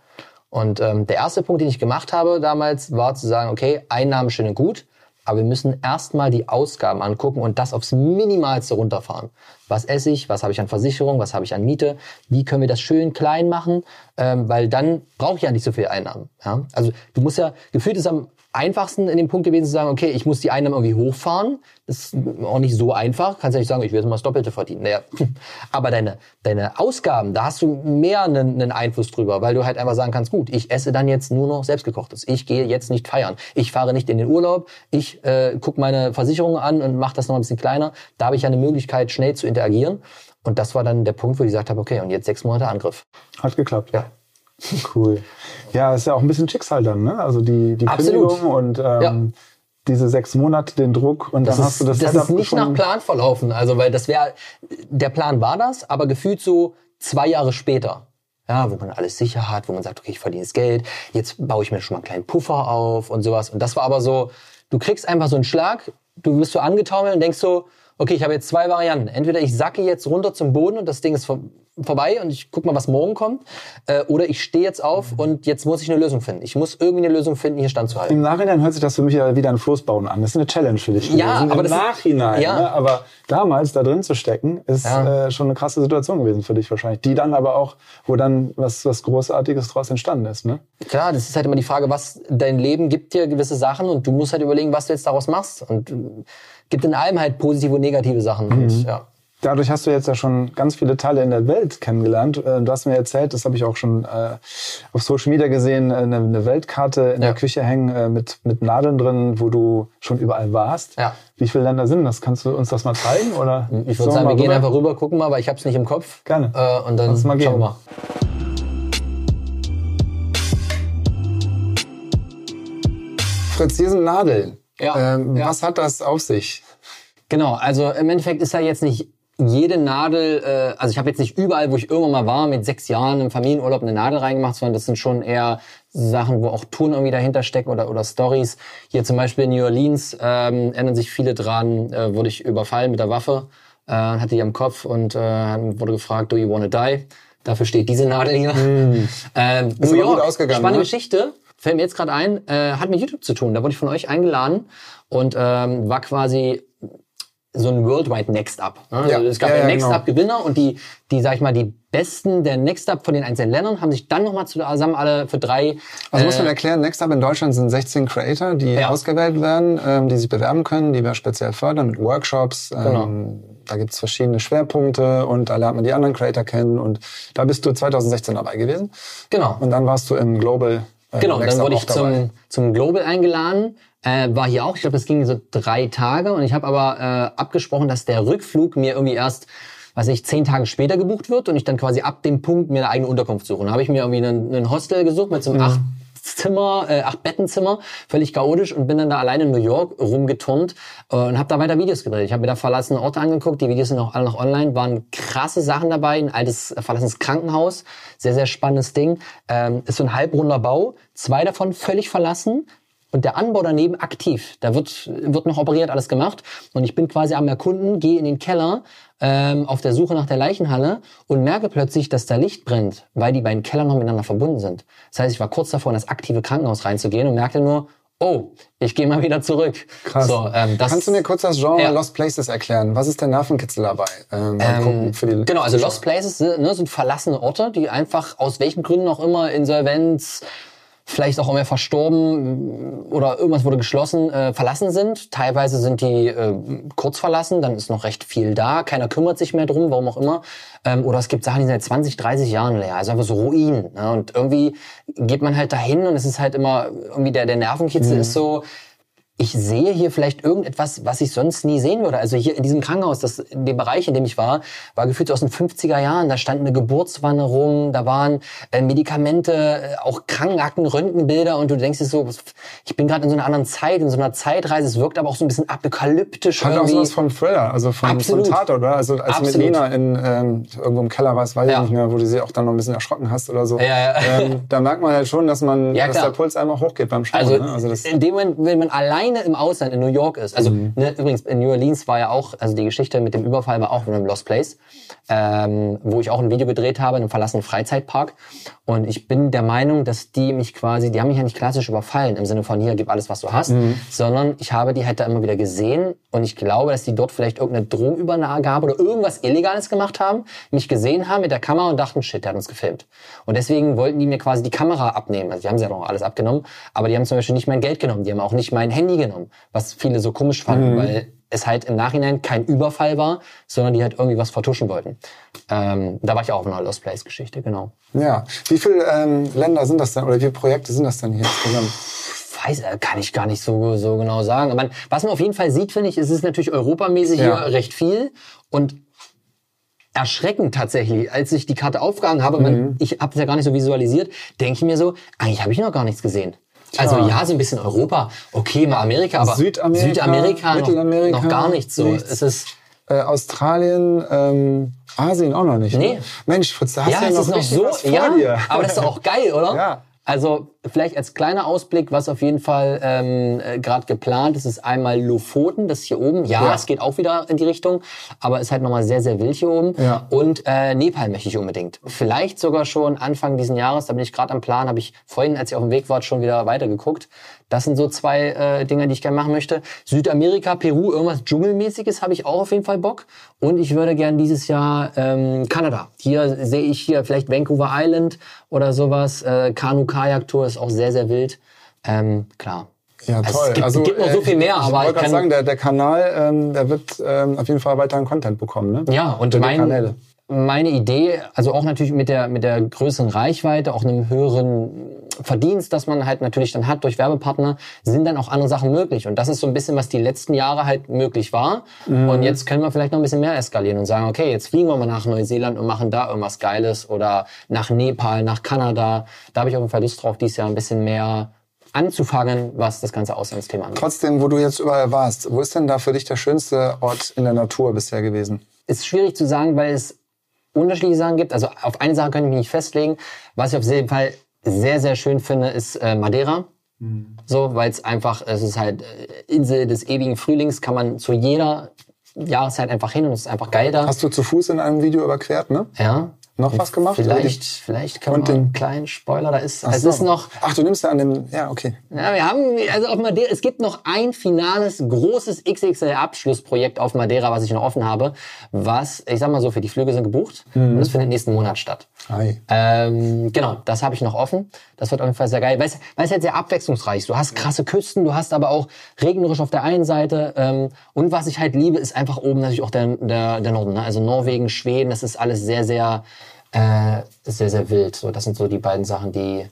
Und ähm, der erste Punkt, den ich gemacht habe damals, war zu sagen, okay, Einnahmen schön und gut, aber wir müssen erstmal die Ausgaben angucken und das aufs Minimalste runterfahren. Was esse ich? Was habe ich an Versicherung? Was habe ich an Miete? Wie können wir das schön klein machen? Ähm, weil dann brauche ich ja nicht so viel Einnahmen. Ja? Also du musst ja, gefühlt ist am einfachsten in dem Punkt gewesen zu sagen, okay, ich muss die Einnahmen irgendwie hochfahren. Das ist auch nicht so einfach. Kannst ja nicht sagen, ich will jetzt mal das Doppelte verdienen. Naja. Aber deine, deine Ausgaben, da hast du mehr einen, einen Einfluss drüber, weil du halt einfach sagen kannst, gut, ich esse dann jetzt nur noch selbstgekochtes. Ich gehe jetzt nicht feiern. Ich fahre nicht in den Urlaub. Ich äh, gucke meine Versicherungen an und mache das noch ein bisschen kleiner. Da habe ich ja eine Möglichkeit, schnell zu interagieren. Und das war dann der Punkt, wo ich gesagt habe, okay, und jetzt sechs Monate Angriff.
Hat geklappt.
Ja.
Cool. Ja, ist ja auch ein bisschen Schicksal dann, ne? Also die, die
Absolut.
Kündigung und ähm,
Ja.
diese sechs Monate, den Druck und
Das,
dann
ist,
hast du das,
das
Setup
ist nicht nach. Plan verlaufen. Also, weil das wäre, der Plan war das, aber gefühlt so zwei Jahre später. Ja, wo man alles sicher hat, wo man sagt, okay, ich verdiene das Geld, jetzt baue ich mir schon mal einen kleinen Puffer auf und sowas. Und das war aber so, du kriegst einfach so einen Schlag, du wirst so angetaumelt und denkst so, okay, ich habe jetzt zwei Varianten. Entweder ich sacke jetzt runter zum Boden und das Ding ist vorbei und ich guck mal, was morgen kommt. Äh, oder ich stehe jetzt auf und jetzt muss ich eine Lösung finden. Ich muss irgendwie eine Lösung finden, hier standzuhalten.
Im Nachhinein hört sich das für mich ja wieder ein Floß bauen an. Das ist eine Challenge für dich.
Ja,
gewesen.
aber
Im
das ist-
Nachhinein.
ja.
Ne? Aber damals da drin zu stecken, ist
Ja.
äh, schon eine krasse Situation gewesen für dich wahrscheinlich. Die dann aber auch, wo dann was, was Großartiges draus entstanden ist. Ne?
Klar, das ist halt immer die Frage, was dein Leben gibt dir gewisse Sachen und du musst halt überlegen, was du jetzt daraus machst. Und äh, gibt in allem halt positive und negative Sachen.
Mhm.
Und, ja.
Dadurch hast du jetzt ja schon ganz viele Teile in der Welt kennengelernt. Äh, Du hast mir erzählt, das habe ich auch schon äh, auf Social Media gesehen, äh, eine, Weltkarte in
Ja.
der Küche hängen mit, mit Nadeln drin, wo du schon überall warst.
Ja.
Wie viele Länder sind das? Kannst du uns das mal zeigen? Oder
Ich würde sagen, wir
mal
gehen
rüber?
einfach rüber, gucken mal, weil ich habe es nicht im Kopf.
Gerne.
Äh, und dann
Lass mal
schauen
gehen.
wir mal.
Fritz, hier sind Nadeln.
Ja,
Ähm,
ja.
Was hat das auf sich?
Genau, also im Endeffekt ist da jetzt nicht jede Nadel, äh, also ich habe jetzt nicht überall, wo ich irgendwann mal war, mit sechs Jahren im Familienurlaub eine Nadel reingemacht, sondern das sind schon eher Sachen, wo auch Touren irgendwie dahinter stecken oder, oder Stories. Hier zum Beispiel in New Orleans ähm, erinnern sich viele dran, äh, wurde ich überfallen mit der Waffe, äh, hatte die am Kopf und äh, wurde gefragt, do you wanna die? Dafür steht diese Nadel hier. Mm. Ähm, New York, spannende
ne?
Geschichte, fällt mir jetzt gerade ein, äh, hat mit YouTube zu tun. Da wurde ich von euch eingeladen und ähm, war quasi so ein Worldwide Next Up. Ne?
Ja.
Also es gab
Ja,
ja, Next
genau.
Up Gewinner und die, die, sag ich mal, die Besten der Next Up von den einzelnen Ländern haben sich dann nochmal zusammen alle für drei.
Also muss man
äh,
erklären, Next Up in Deutschland sind 16 Creator, die
Ja.
ausgewählt werden, ähm, die sich bewerben können, die wir speziell fördern mit Workshops. Ähm,
Genau.
Da gibt's verschiedene Schwerpunkte und da lernt man die anderen Creator kennen. Und da bist du 2016 dabei gewesen.
genau.
Und dann warst du im Global. Äh,
Genau,
Next
dann
Up
wurde
auch
ich
dabei.
zum, zum Global eingeladen. Äh, war hier auch, ich glaube, das ging so drei Tage und ich habe aber äh, abgesprochen, dass der Rückflug mir irgendwie erst, weiß ich, zehn Tage später gebucht wird und ich dann quasi ab dem Punkt mir eine eigene Unterkunft suche. Dann habe ich mir irgendwie einen, einen Hostel gesucht mit so einem acht Zimmer, äh, acht Bettenzimmer, völlig chaotisch und bin dann da alleine in New York rumgeturnt äh, und habe da weiter Videos gedreht. Ich habe mir da verlassene Orte angeguckt, die Videos sind auch alle noch online, waren krasse Sachen dabei, ein altes äh, verlassenes Krankenhaus, sehr, sehr spannendes Ding. Ähm, ist so ein halbrunder Bau, zwei davon völlig verlassen, und der Anbau daneben aktiv. Da wird, wird noch operiert, alles gemacht. Und ich bin quasi am Erkunden, gehe in den Keller ähm, auf der Suche nach der Leichenhalle und merke plötzlich, dass da Licht brennt, weil die beiden Keller noch miteinander verbunden sind. Das heißt, ich war kurz davor, in das aktive Krankenhaus reinzugehen und merkte nur, oh, ich gehe mal wieder zurück.
Krass.
So, ähm, das,
Kannst du mir kurz das Genre
Ja.
Lost Places erklären? Was ist der Nervenkitzel dabei? Ähm, die
Genau, also Lost Places ne, sind verlassene Orte, die einfach aus welchen Gründen auch immer Insolvenz, vielleicht auch immer verstorben oder irgendwas wurde geschlossen, äh, verlassen sind. Teilweise sind die äh, kurz verlassen, dann ist noch recht viel da, keiner kümmert sich mehr drum, warum auch immer. Ähm, oder es gibt Sachen, die sind seit 20, 30 Jahren leer, also einfach so Ruinen. Ne? Und irgendwie geht man halt dahin und es ist halt immer, irgendwie der, der Nervenkitzel ist so, ich sehe hier vielleicht irgendetwas, was ich sonst nie sehen würde. Also hier in diesem Krankenhaus, das, in dem Bereich, in dem ich war, war gefühlt so aus den 50er Jahren. Da stand eine Geburtswanne rum, da waren äh, Medikamente, äh, auch Krankenakten, Röntgenbilder und du denkst dir so, ich bin gerade in so einer anderen Zeit, in so einer Zeitreise. Es wirkt aber auch so ein bisschen apokalyptisch
Hat auch
irgendwie.
sowas von Thriller, also von, von
Absolut.
Tatort, oder? Also als du mit
Absolut.
Lina in, ähm, irgendwo im Keller warst, weiß
Ja.
ich nicht mehr, wo du sie auch dann noch ein bisschen erschrocken hast oder so.
Ja, ja.
Ähm, da merkt man halt schon, dass man, dass der Puls einfach hochgeht beim Schauen.
Also,
ne? also das,
in dem Moment, wenn man alleine im Ausland in New York ist, also ne, übrigens in New Orleans war ja auch, also die Geschichte mit dem Überfall war auch in einem Lost Place, ähm, wo ich auch ein Video gedreht habe in einem verlassenen Freizeitpark. Und ich bin der Meinung, dass die mich quasi, die haben mich ja nicht klassisch überfallen im Sinne von hier gib alles, was du hast, sondern ich habe die halt da immer wieder gesehen und ich glaube, dass die dort vielleicht irgendeine Drogenübergabe oder irgendwas Illegales gemacht haben, mich gesehen haben mit der Kamera und dachten, shit, der hat uns gefilmt. Und deswegen wollten die mir quasi die Kamera abnehmen. Also die haben sie ja noch alles abgenommen, aber die haben zum Beispiel nicht mein Geld genommen, die haben auch nicht mein Handy genommen, was viele so komisch fanden, weil es halt im Nachhinein kein Überfall war, sondern die halt irgendwie was vertuschen wollten. Ähm, da war ich auch auf einer Lost Place Geschichte, genau.
ja. Wie viele ähm, Länder sind das denn oder wie viele Projekte sind das denn hier insgesamt?
Weiß, äh, kann ich gar nicht so, so genau sagen. Aber man, was man auf jeden Fall sieht, finde ich, ist es ist natürlich europamäßig
Ja.
hier recht viel und erschreckend tatsächlich, als ich die Karte aufgehangen habe, man, ich habe es ja gar nicht so visualisiert, denke ich mir so, eigentlich habe ich noch gar nichts gesehen. Also ja, so ein bisschen Europa, okay, mal Amerika, aber
Südamerika,
Südamerika noch,
Mittelamerika,
noch gar nichts so.
nichts.
Es ist
Äh, Australien, ähm, Asien auch noch nicht.
Nee.
Ne? Mensch, Fritz, da hast
ja,
du ja
es
noch
ist noch so, ja, aber das ist doch auch geil, oder?
Ja.
Also vielleicht als kleiner Ausblick, was auf jeden Fall ähm, äh, gerade geplant ist, ist einmal Lofoten, das ist hier oben. Ja,
Ja.
es geht auch wieder in die Richtung, aber ist halt nochmal sehr, sehr wild hier oben.
Ja.
Und äh, Nepal möchte ich unbedingt. Vielleicht sogar schon Anfang diesen Jahres, da bin ich gerade am Plan, habe ich vorhin, als ihr auf dem Weg wart, schon wieder weitergeguckt. Das sind so zwei äh, Dinge, die ich gerne machen möchte. Südamerika, Peru, irgendwas Dschungelmäßiges habe ich auch auf jeden Fall Bock. Und ich würde gern dieses Jahr ähm, Kanada. Hier sehe ich hier vielleicht Vancouver Island oder sowas. Äh, Kanu-Kajak-Tour ist auch sehr, sehr wild. Ähm, klar.
Ja,
Also
toll.
es gibt- gibt noch so
äh,
viel mehr,
ich,
aber
ich wollte gerade sagen, der, der Kanal, ähm, der wird ähm, auf jeden Fall weiteren Content bekommen. Ne?
Ja, und mein,
Kanäle.
meine Idee, also auch natürlich mit der, mit der größeren Reichweite, auch einem höheren Verdienst, das man halt natürlich dann hat durch Werbepartner, sind dann auch andere Sachen möglich. Und das ist so ein bisschen, was die letzten Jahre halt möglich war.
Mhm.
Und jetzt können wir vielleicht noch ein bisschen mehr eskalieren und sagen, okay, jetzt fliegen wir mal nach Neuseeland und machen da irgendwas Geiles oder nach Nepal, nach Kanada. Da habe ich auf jeden Fall Lust drauf, dieses Jahr ein bisschen mehr anzufangen, was das ganze Auslandsthema angeht.
Trotzdem, wo du jetzt überall warst, wo ist denn da für dich der schönste Ort in der Natur bisher gewesen?
Ist schwierig zu sagen, weil es unterschiedliche Sachen gibt. Also auf eine Sache kann ich mich nicht festlegen. Was ich auf jeden Fall sehr, sehr schön finde, ist äh, Madeira. So, weil es einfach, es ist halt äh, Insel des ewigen Frühlings, kann man zu jeder Jahreszeit einfach hin und es ist einfach geil da.
Hast du zu Fuß in einem Video überquert, ne?
Ja.
Noch was gemacht?
Vielleicht, vielleicht kann man
Und
mal
den-
einen kleinen Spoiler, da ist,
Ach
es
so.
ist noch,
Ach, du nimmst ja an dem. Ja, okay.
Ja, wir haben, also auf Madeira, es gibt noch ein finales, großes XXL-Abschlussprojekt auf Madeira, was ich noch offen habe, was, ich sag mal so, für die Flüge sind gebucht und das findet nächsten Monat statt.
Hi.
Ähm, genau, das habe ich noch offen. Das wird auf jeden Fall sehr geil, weil es, weil es halt sehr abwechslungsreich ist. Du hast krasse Küsten, du hast aber auch regnerisch auf der einen Seite. Ähm, und was ich halt liebe, ist einfach oben natürlich auch der, der, der Norden. Ne? Also Norwegen, Schweden, das ist alles sehr, sehr, äh, sehr, sehr wild. So, das sind so die beiden Sachen, die,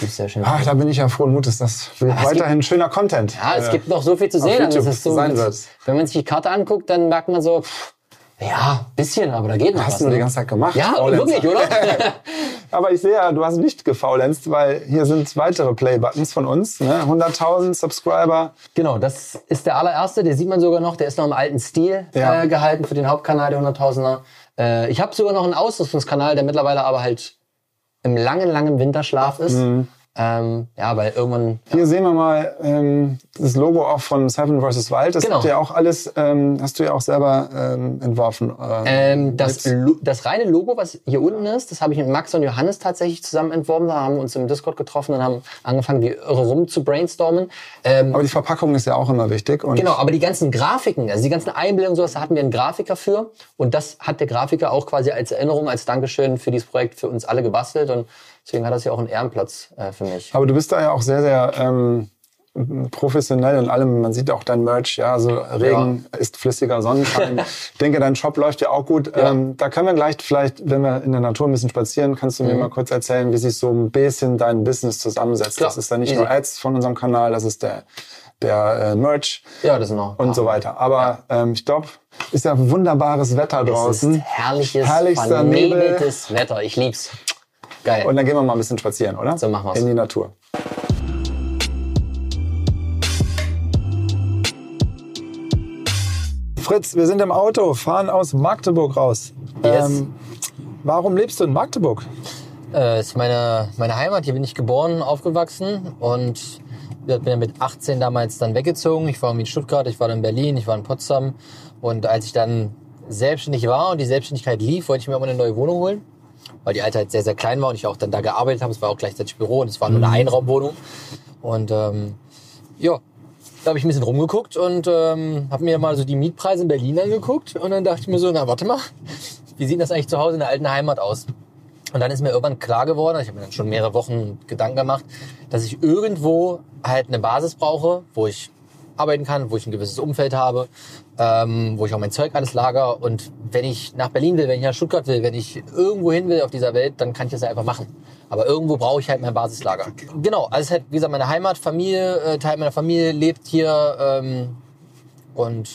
die sehr schön
Ach, da bin ich ja frohen Mutes. Das wird
es
weiterhin schöner Content.
Ja, es
äh,
gibt noch so viel zu sehen. Also es ist so,
sein wird.
wenn man sich die Karte anguckt, dann merkt man so, pff, ja, bisschen, aber da geht noch
Hast
was.
du nur
ne?
die ganze Zeit gemacht.
Ja,
Faulenzer.
wirklich, oder?
Aber ich sehe ja, du hast nicht gefaulenzt, weil hier sind weitere Play-Buttons von uns. Ne? 100.000 Subscriber.
genau, das ist der allererste. Der sieht man sogar noch. Der ist noch im alten Stil
Ja.
äh, gehalten für den Hauptkanal der 100.000er. Äh, ich habe sogar noch einen Ausrüstungskanal, der mittlerweile aber halt im langen, langen Winterschlaf ist.
Mhm.
Ähm, ja, weil irgendwann
Hier sehen wir mal ähm, das Logo auch von Seven vs. Wild. Das
Genau.
habt ihr ja auch alles, ähm, hast du ja auch selber ähm, entworfen. äh,
Ähm, das, das reine Logo, was hier unten ist, das habe ich mit Max und Johannes tatsächlich zusammen entworfen. Da haben wir uns im Discord getroffen und haben angefangen, wie irre rum zu brainstormen. Ähm,
aber die Verpackung ist ja auch immer wichtig.
Genau, aber die ganzen Grafiken, also die ganzen Einbildungen, sowas, da hatten wir einen Grafiker für. Und das hat der Grafiker auch quasi als Erinnerung, als Dankeschön für dieses Projekt für uns alle gebastelt. Und deswegen hat das ja auch einen Ehrenplatz äh, für mich.
Aber du bist da ja auch sehr, sehr ähm, professionell in allem. Man sieht auch dein Merch, ja, also Regen ist flüssiger Sonnenschein. ich denke, dein Shop läuft ja auch gut. Ähm, da können wir gleich vielleicht, wenn wir in der Natur ein bisschen spazieren, kannst du mir mal kurz erzählen, wie sich so ein bisschen dein Business zusammensetzt.
Klar,
Das ist dann nicht
easy.
nur Ads von unserem Kanal, das ist der, der äh, Merch
Ja, das noch.
und so weiter. Aber ähm, ich glaube, ist ja wunderbares Wetter
Es
draußen.
ist herrliches,
Herrlichster Nebel.
Wetter. Ich lieb's. Geil.
Und dann gehen wir mal ein bisschen spazieren, oder?
So machen wir's.
In die Natur. Fritz, wir sind im Auto, fahren aus Magdeburg raus.
Yes.
Ähm, warum lebst du in Magdeburg?
Äh, ist meine, meine Heimat. Hier bin ich geboren, aufgewachsen und ich bin ja mit 18 damals dann weggezogen. Ich war in Stuttgart, ich war dann in Berlin, ich war in Potsdam. Und als ich dann selbstständig war und die Selbstständigkeit lief, wollte ich mir auch mal eine neue Wohnung holen, weil die alte halt sehr, sehr klein war und ich auch dann da gearbeitet habe. Es war auch gleichzeitig Büro und es war nur eine Einraumwohnung. Und ähm, ja, da habe ich ein bisschen rumgeguckt und ähm, habe mir mal so die Mietpreise in Berlin angeguckt. Und dann dachte ich mir so, na warte mal, wie sieht das eigentlich zu Hause in der alten Heimat aus? Und dann ist mir irgendwann klar geworden, ich habe mir dann schon mehrere Wochen Gedanken gemacht, dass ich irgendwo halt eine Basis brauche, wo ich arbeiten kann, wo ich ein gewisses Umfeld habe, ähm, wo ich auch mein Zeug alles lager. Und wenn ich nach Berlin will, wenn ich nach Stuttgart will, wenn ich irgendwo hin will auf dieser Welt, dann kann ich das ja einfach machen. Aber irgendwo brauche ich halt mein Basislager. Genau, also es ist halt, wie gesagt, meine Heimat, Familie, äh, Teil meiner Familie lebt hier. Ähm, und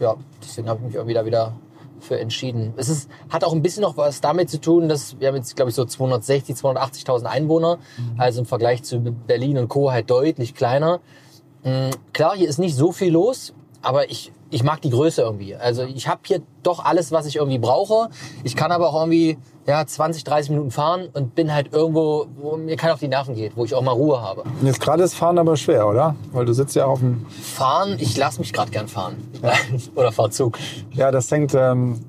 ja, deswegen habe ich mich irgendwie da wieder für entschieden. Es ist, hat auch ein bisschen noch was damit zu tun, dass wir haben jetzt, glaube ich, so 260, 280.000 Einwohner. Also im Vergleich zu Berlin und Co. halt deutlich kleiner. Mm, Klar, hier ist nicht so viel los, aber ich, ich mag die Größe irgendwie. Also ich habe hier doch alles, was ich irgendwie brauche. Ich kann aber auch irgendwie ja, 20, 30 Minuten fahren und bin halt irgendwo, wo mir keiner auf die Nerven geht, wo ich auch mal Ruhe habe.
Jetzt gerade ist Fahren aber schwer, oder? Weil du sitzt ja auf dem...
Fahren, ich lasse mich gerade gern fahren. Oder fahr Zug.
Ja, das hängt ähm,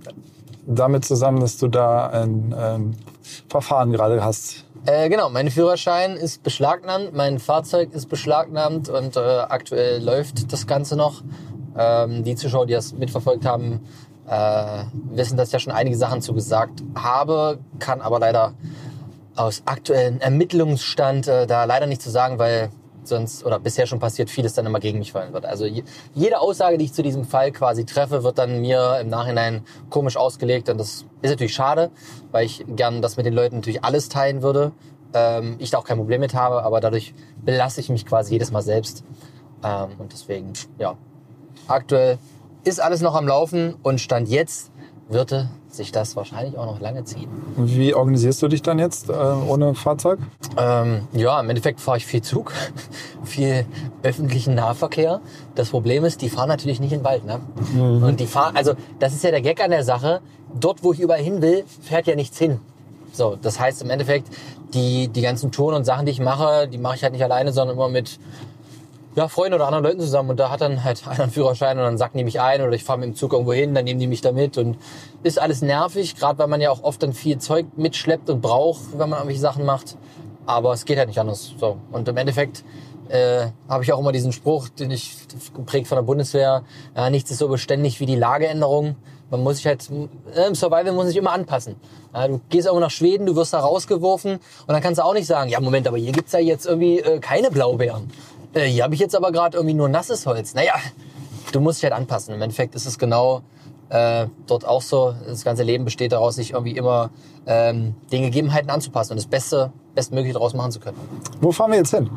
damit zusammen, dass du da ein ähm, Verfahren gerade hast.
Äh, genau, mein Führerschein ist beschlagnahmt, mein Fahrzeug ist beschlagnahmt und äh, aktuell läuft das Ganze noch. Ähm, die Zuschauer, die das mitverfolgt haben, äh, wissen, dass ich ja schon einige Sachen zu gesagt habe, kann aber leider aus aktuellem Ermittlungsstand äh, da leider nicht zu sagen, weil sonst oder bisher schon passiert, vieles dann immer gegen mich fallen wird. Also je, jede Aussage, die ich zu diesem Fall quasi treffe, wird dann mir im Nachhinein komisch ausgelegt und das ist natürlich schade, weil ich gern das mit den Leuten natürlich alles teilen würde. Ähm, ich da auch kein Problem mit habe, aber dadurch belasse ich mich quasi jedes Mal selbst. Ähm, und deswegen, ja, aktuell ist alles noch am Laufen und Stand jetzt würde sich das wahrscheinlich auch noch lange ziehen.
Wie organisierst du dich dann jetzt äh, ohne Fahrzeug?
Ähm, ja, im Endeffekt fahre ich viel Zug, viel öffentlichen Nahverkehr. Das Problem ist, die fahren natürlich nicht in den Wald. Ne? Und die fahren, also das ist ja der Gag an der Sache. Dort, wo ich überall hin will, fährt ja nichts hin. So, das heißt im Endeffekt, die, die ganzen Touren und Sachen, die ich mache, die mache ich halt nicht alleine, sondern immer mit ja, Freunden oder anderen Leuten zusammen. Und da hat dann halt einer einen Führerschein und dann sacken die mich ein oder ich fahre mit dem Zug irgendwo hin, dann nehmen die mich da mit. Und ist alles nervig, gerade weil man ja auch oft dann viel Zeug mitschleppt und braucht, wenn man irgendwelche Sachen macht. Aber es geht halt nicht anders. So. Und im Endeffekt äh, habe ich auch immer diesen Spruch, den ich geprägt von der Bundeswehr, ja, nichts ist so beständig wie die Lageänderung. Man muss sich halt, äh, im Survival muss sich immer anpassen. Ja, du gehst irgendwo nach Schweden, du wirst da rausgeworfen und dann kannst du auch nicht sagen, ja Moment, aber hier gibt's ja jetzt irgendwie äh, keine Blaubeeren. Äh, hier habe ich jetzt aber gerade irgendwie nur nasses Holz. Naja, du musst dich halt anpassen. Im Endeffekt ist es genau äh, dort auch so. Das ganze Leben besteht daraus, sich irgendwie immer ähm, den Gegebenheiten anzupassen und das Beste, Bestmögliche daraus machen zu können.
Wo fahren wir jetzt hin?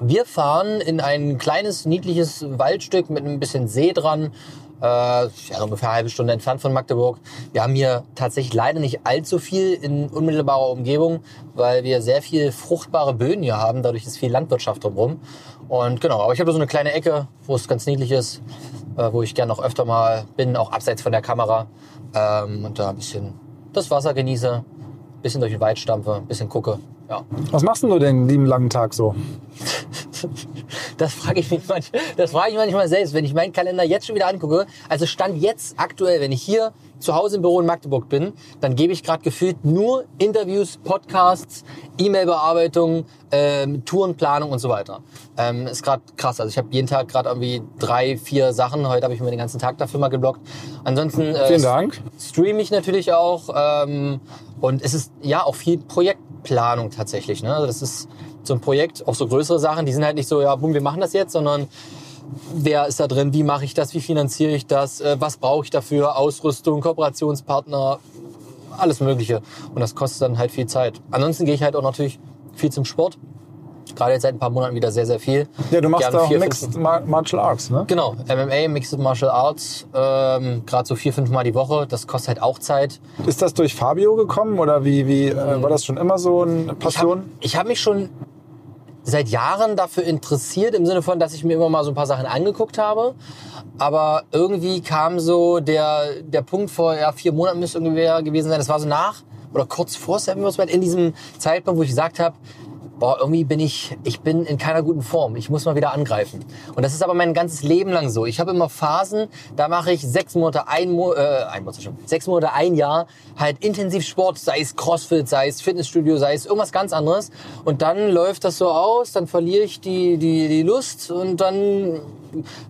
Wir fahren in ein kleines, niedliches Waldstück mit ein bisschen See dran. Äh, ja, ungefähr eine halbe Stunde entfernt von Magdeburg. Wir haben hier tatsächlich leider nicht allzu viel in unmittelbarer Umgebung, weil wir sehr viel fruchtbare Böden hier haben. Dadurch ist viel Landwirtschaft drumherum. Und genau, aber ich habe so eine kleine Ecke, wo es ganz niedlich ist, äh, wo ich gerne noch öfter mal bin, auch abseits von der Kamera. Ähm, und da ein bisschen das Wasser genieße, ein bisschen durch den Wald stampfe, ein bisschen gucke. Ja.
Was machst denn du den lieben langen Tag so?
Das frage ich mich manchmal, das frage ich manchmal selbst, wenn ich meinen Kalender jetzt schon wieder angucke. Also stand jetzt aktuell, wenn ich hier zu Hause im Büro in Magdeburg bin, dann gebe ich gerade gefühlt nur Interviews, Podcasts, E-Mail-Bearbeitung, ähm, Tourenplanung und so weiter. Ähm, ist gerade krass. Also ich habe jeden Tag gerade irgendwie drei, vier Sachen. Heute habe ich mir den ganzen Tag dafür mal geblockt. Ansonsten äh,
Vielen Dank.
streame ich natürlich auch. Ähm, und es ist ja auch viel Projektplanung tatsächlich. Ne? Also das ist so ein Projekt, auch so größere Sachen, die sind halt nicht so, ja, boom, wir machen das jetzt, sondern wer ist da drin, wie mache ich das, wie finanziere ich das, äh, was brauche ich dafür, Ausrüstung, Kooperationspartner, alles Mögliche. Und das kostet dann halt viel Zeit. Ansonsten gehe ich halt auch natürlich viel zum Sport. Gerade jetzt seit ein paar Monaten wieder sehr, sehr viel.
Ja, du machst auch
vier,
Mixed
fünf-
Mar Martial Arts, ne?
Genau, MMA, Mixed Martial Arts, ähm, gerade so vier, fünf Mal die Woche. Das kostet halt auch Zeit.
Ist das durch Fabio gekommen oder wie, wie äh, war das schon immer so eine
Ich habe
Passion?
ich hab mich schon seit Jahren dafür interessiert, im Sinne von, dass ich mir immer mal so ein paar Sachen angeguckt habe. Aber irgendwie kam so der, der Punkt vor ja, vier Monaten müsste ungefähr gewesen sein. Das war so nach oder kurz vor Seven Wars in diesem Zeitpunkt, wo ich gesagt habe, boah, irgendwie bin ich, ich bin in keiner guten Form. Ich muss mal wieder angreifen. Und das ist aber mein ganzes Leben lang so. Ich habe immer Phasen, da mache ich sechs Monate, ein, Mo äh, ein Monat schon, sechs Monate, ein Jahr halt intensiv Sport, sei es Crossfit, sei es Fitnessstudio, sei es irgendwas ganz anderes. Und dann läuft das so aus, dann verliere ich die, die, die Lust und dann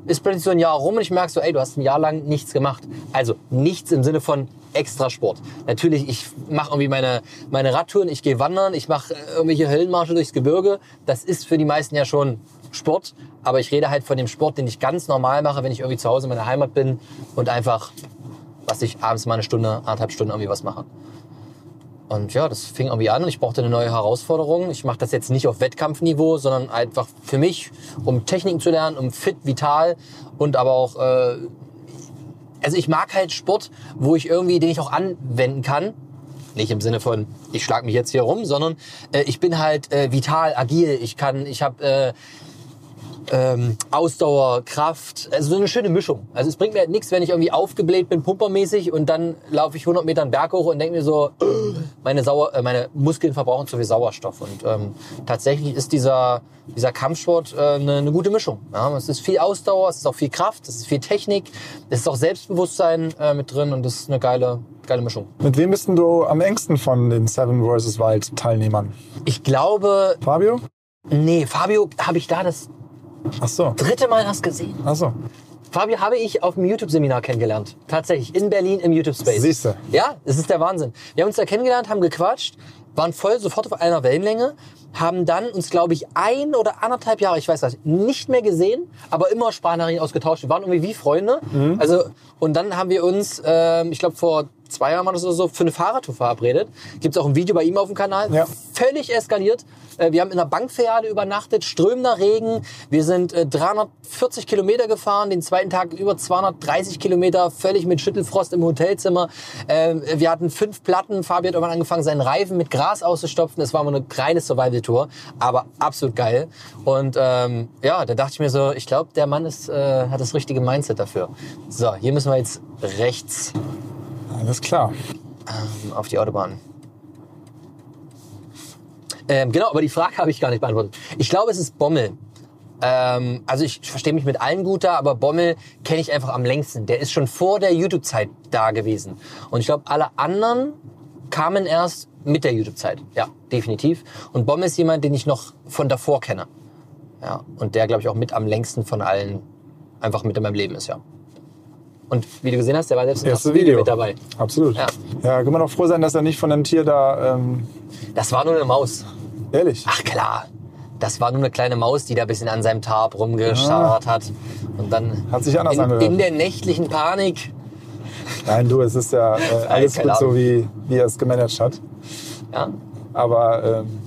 ist plötzlich so ein Jahr rum und ich merke so, ey, du hast ein Jahr lang nichts gemacht. Also nichts im Sinne von extra Sport. Natürlich, ich mache irgendwie meine, meine Radtouren, ich gehe wandern, ich mache äh, irgendwelche Höllenmarsche durchs Gebirge. Das ist für die meisten ja schon Sport. Aber ich rede halt von dem Sport, den ich ganz normal mache, wenn ich irgendwie zu Hause in meiner Heimat bin und einfach, was ich abends mal eine Stunde, anderthalb Stunden irgendwie was mache. Und ja, das fing irgendwie an und ich brauchte eine neue Herausforderung. Ich mache das jetzt nicht auf Wettkampfniveau, sondern einfach für mich, um Techniken zu lernen, um fit, vital und aber auch, äh, also ich mag halt Sport, wo ich irgendwie, den ich auch anwenden kann. Nicht im Sinne von, ich schlag mich jetzt hier rum, sondern äh, ich bin halt äh, vital, agil. Ich kann, ich habe äh, ähm, Ausdauer, Kraft, also so eine schöne Mischung. Also es bringt mir halt nichts, wenn ich irgendwie aufgebläht bin, pumpermäßig und dann laufe ich 100 Meter einen Berg hoch und denke mir so, äh, meine, Sauer, äh, meine Muskeln verbrauchen zu viel Sauerstoff. Und ähm, tatsächlich ist dieser, dieser Kampfsport äh, eine, eine gute Mischung. Ja? Es ist viel Ausdauer, es ist auch viel Kraft, es ist viel Technik, es ist auch Selbstbewusstsein äh, mit drin und das ist eine geile, geile Mischung.
Mit wem bist denn du am engsten von den Seven vs. Wild Teilnehmern?
Ich glaube,
Fabio?
nee, Fabio habe ich da das
Ach so.
dritte Mal erst gesehen.
Ach so.
Fabio habe ich auf dem YouTube-Seminar kennengelernt. Tatsächlich, in Berlin im YouTube-Space.
Siehste.
Ja, es ist der Wahnsinn. Wir haben uns da kennengelernt, haben gequatscht, waren voll sofort auf einer Wellenlänge, haben dann uns, glaube ich, ein oder anderthalb Jahre, ich weiß das, nicht mehr gesehen, aber immer Sprachnachrichten ausgetauscht. Wir waren irgendwie wie Freunde. Also, und dann haben wir uns, ähm, ich glaube, vor zwei Jahren oder so für eine Fahrradtour verabredet. Gibt's auch ein Video bei ihm auf dem Kanal.
Ja.
Völlig eskaliert. Äh, Wir haben in einer Bankfiliale übernachtet, strömender Regen. Wir sind äh, 340 Kilometer gefahren, den zweiten Tag über 230 Kilometer, völlig mit Schüttelfrost im Hotelzimmer. Ähm, Wir hatten fünf Platten. Fabi hat irgendwann angefangen, seinen Reifen mit Gras auszustopfen. Das war mal eine reine Survival-Tour, aber absolut geil. Und ähm, ja, da dachte ich mir so, ich glaube, der Mann ist, äh, hat das richtige Mindset dafür. So, hier müssen wir jetzt rechts
Alles klar.
ähm, auf die Autobahn. Ähm, genau, aber die Frage habe ich gar nicht beantwortet. Ich glaube, es ist Bommel. Ähm, also ich verstehe mich mit allen gut da, aber Bommel kenne ich einfach am längsten. Der ist schon vor der YouTube-Zeit da gewesen. Und ich glaube, alle anderen kamen erst mit der YouTube-Zeit. Ja, definitiv. Und Bommel ist jemand, den ich noch von davor kenne. Ja, und der, glaube ich, auch mit am längsten von allen einfach mit in meinem Leben ist, ja. Und wie du gesehen hast, der war selbst im
Erste
ersten Video
Video.
mit dabei.
Absolut.
Ja.
Ja. kann man auch froh sein, dass er nicht von einem Tier da, ähm,
Das war nur eine Maus.
ehrlich.
Ach klar, das war nur eine kleine Maus, die da ein bisschen an seinem Tarp rumgescharrt hat. Und dann
Hat sich anders
in,
angehört.
in der nächtlichen Panik.
Nein, du, es ist ja äh, alles gut so, wie, wie er es gemanagt hat.
Ja,
Aber ähm,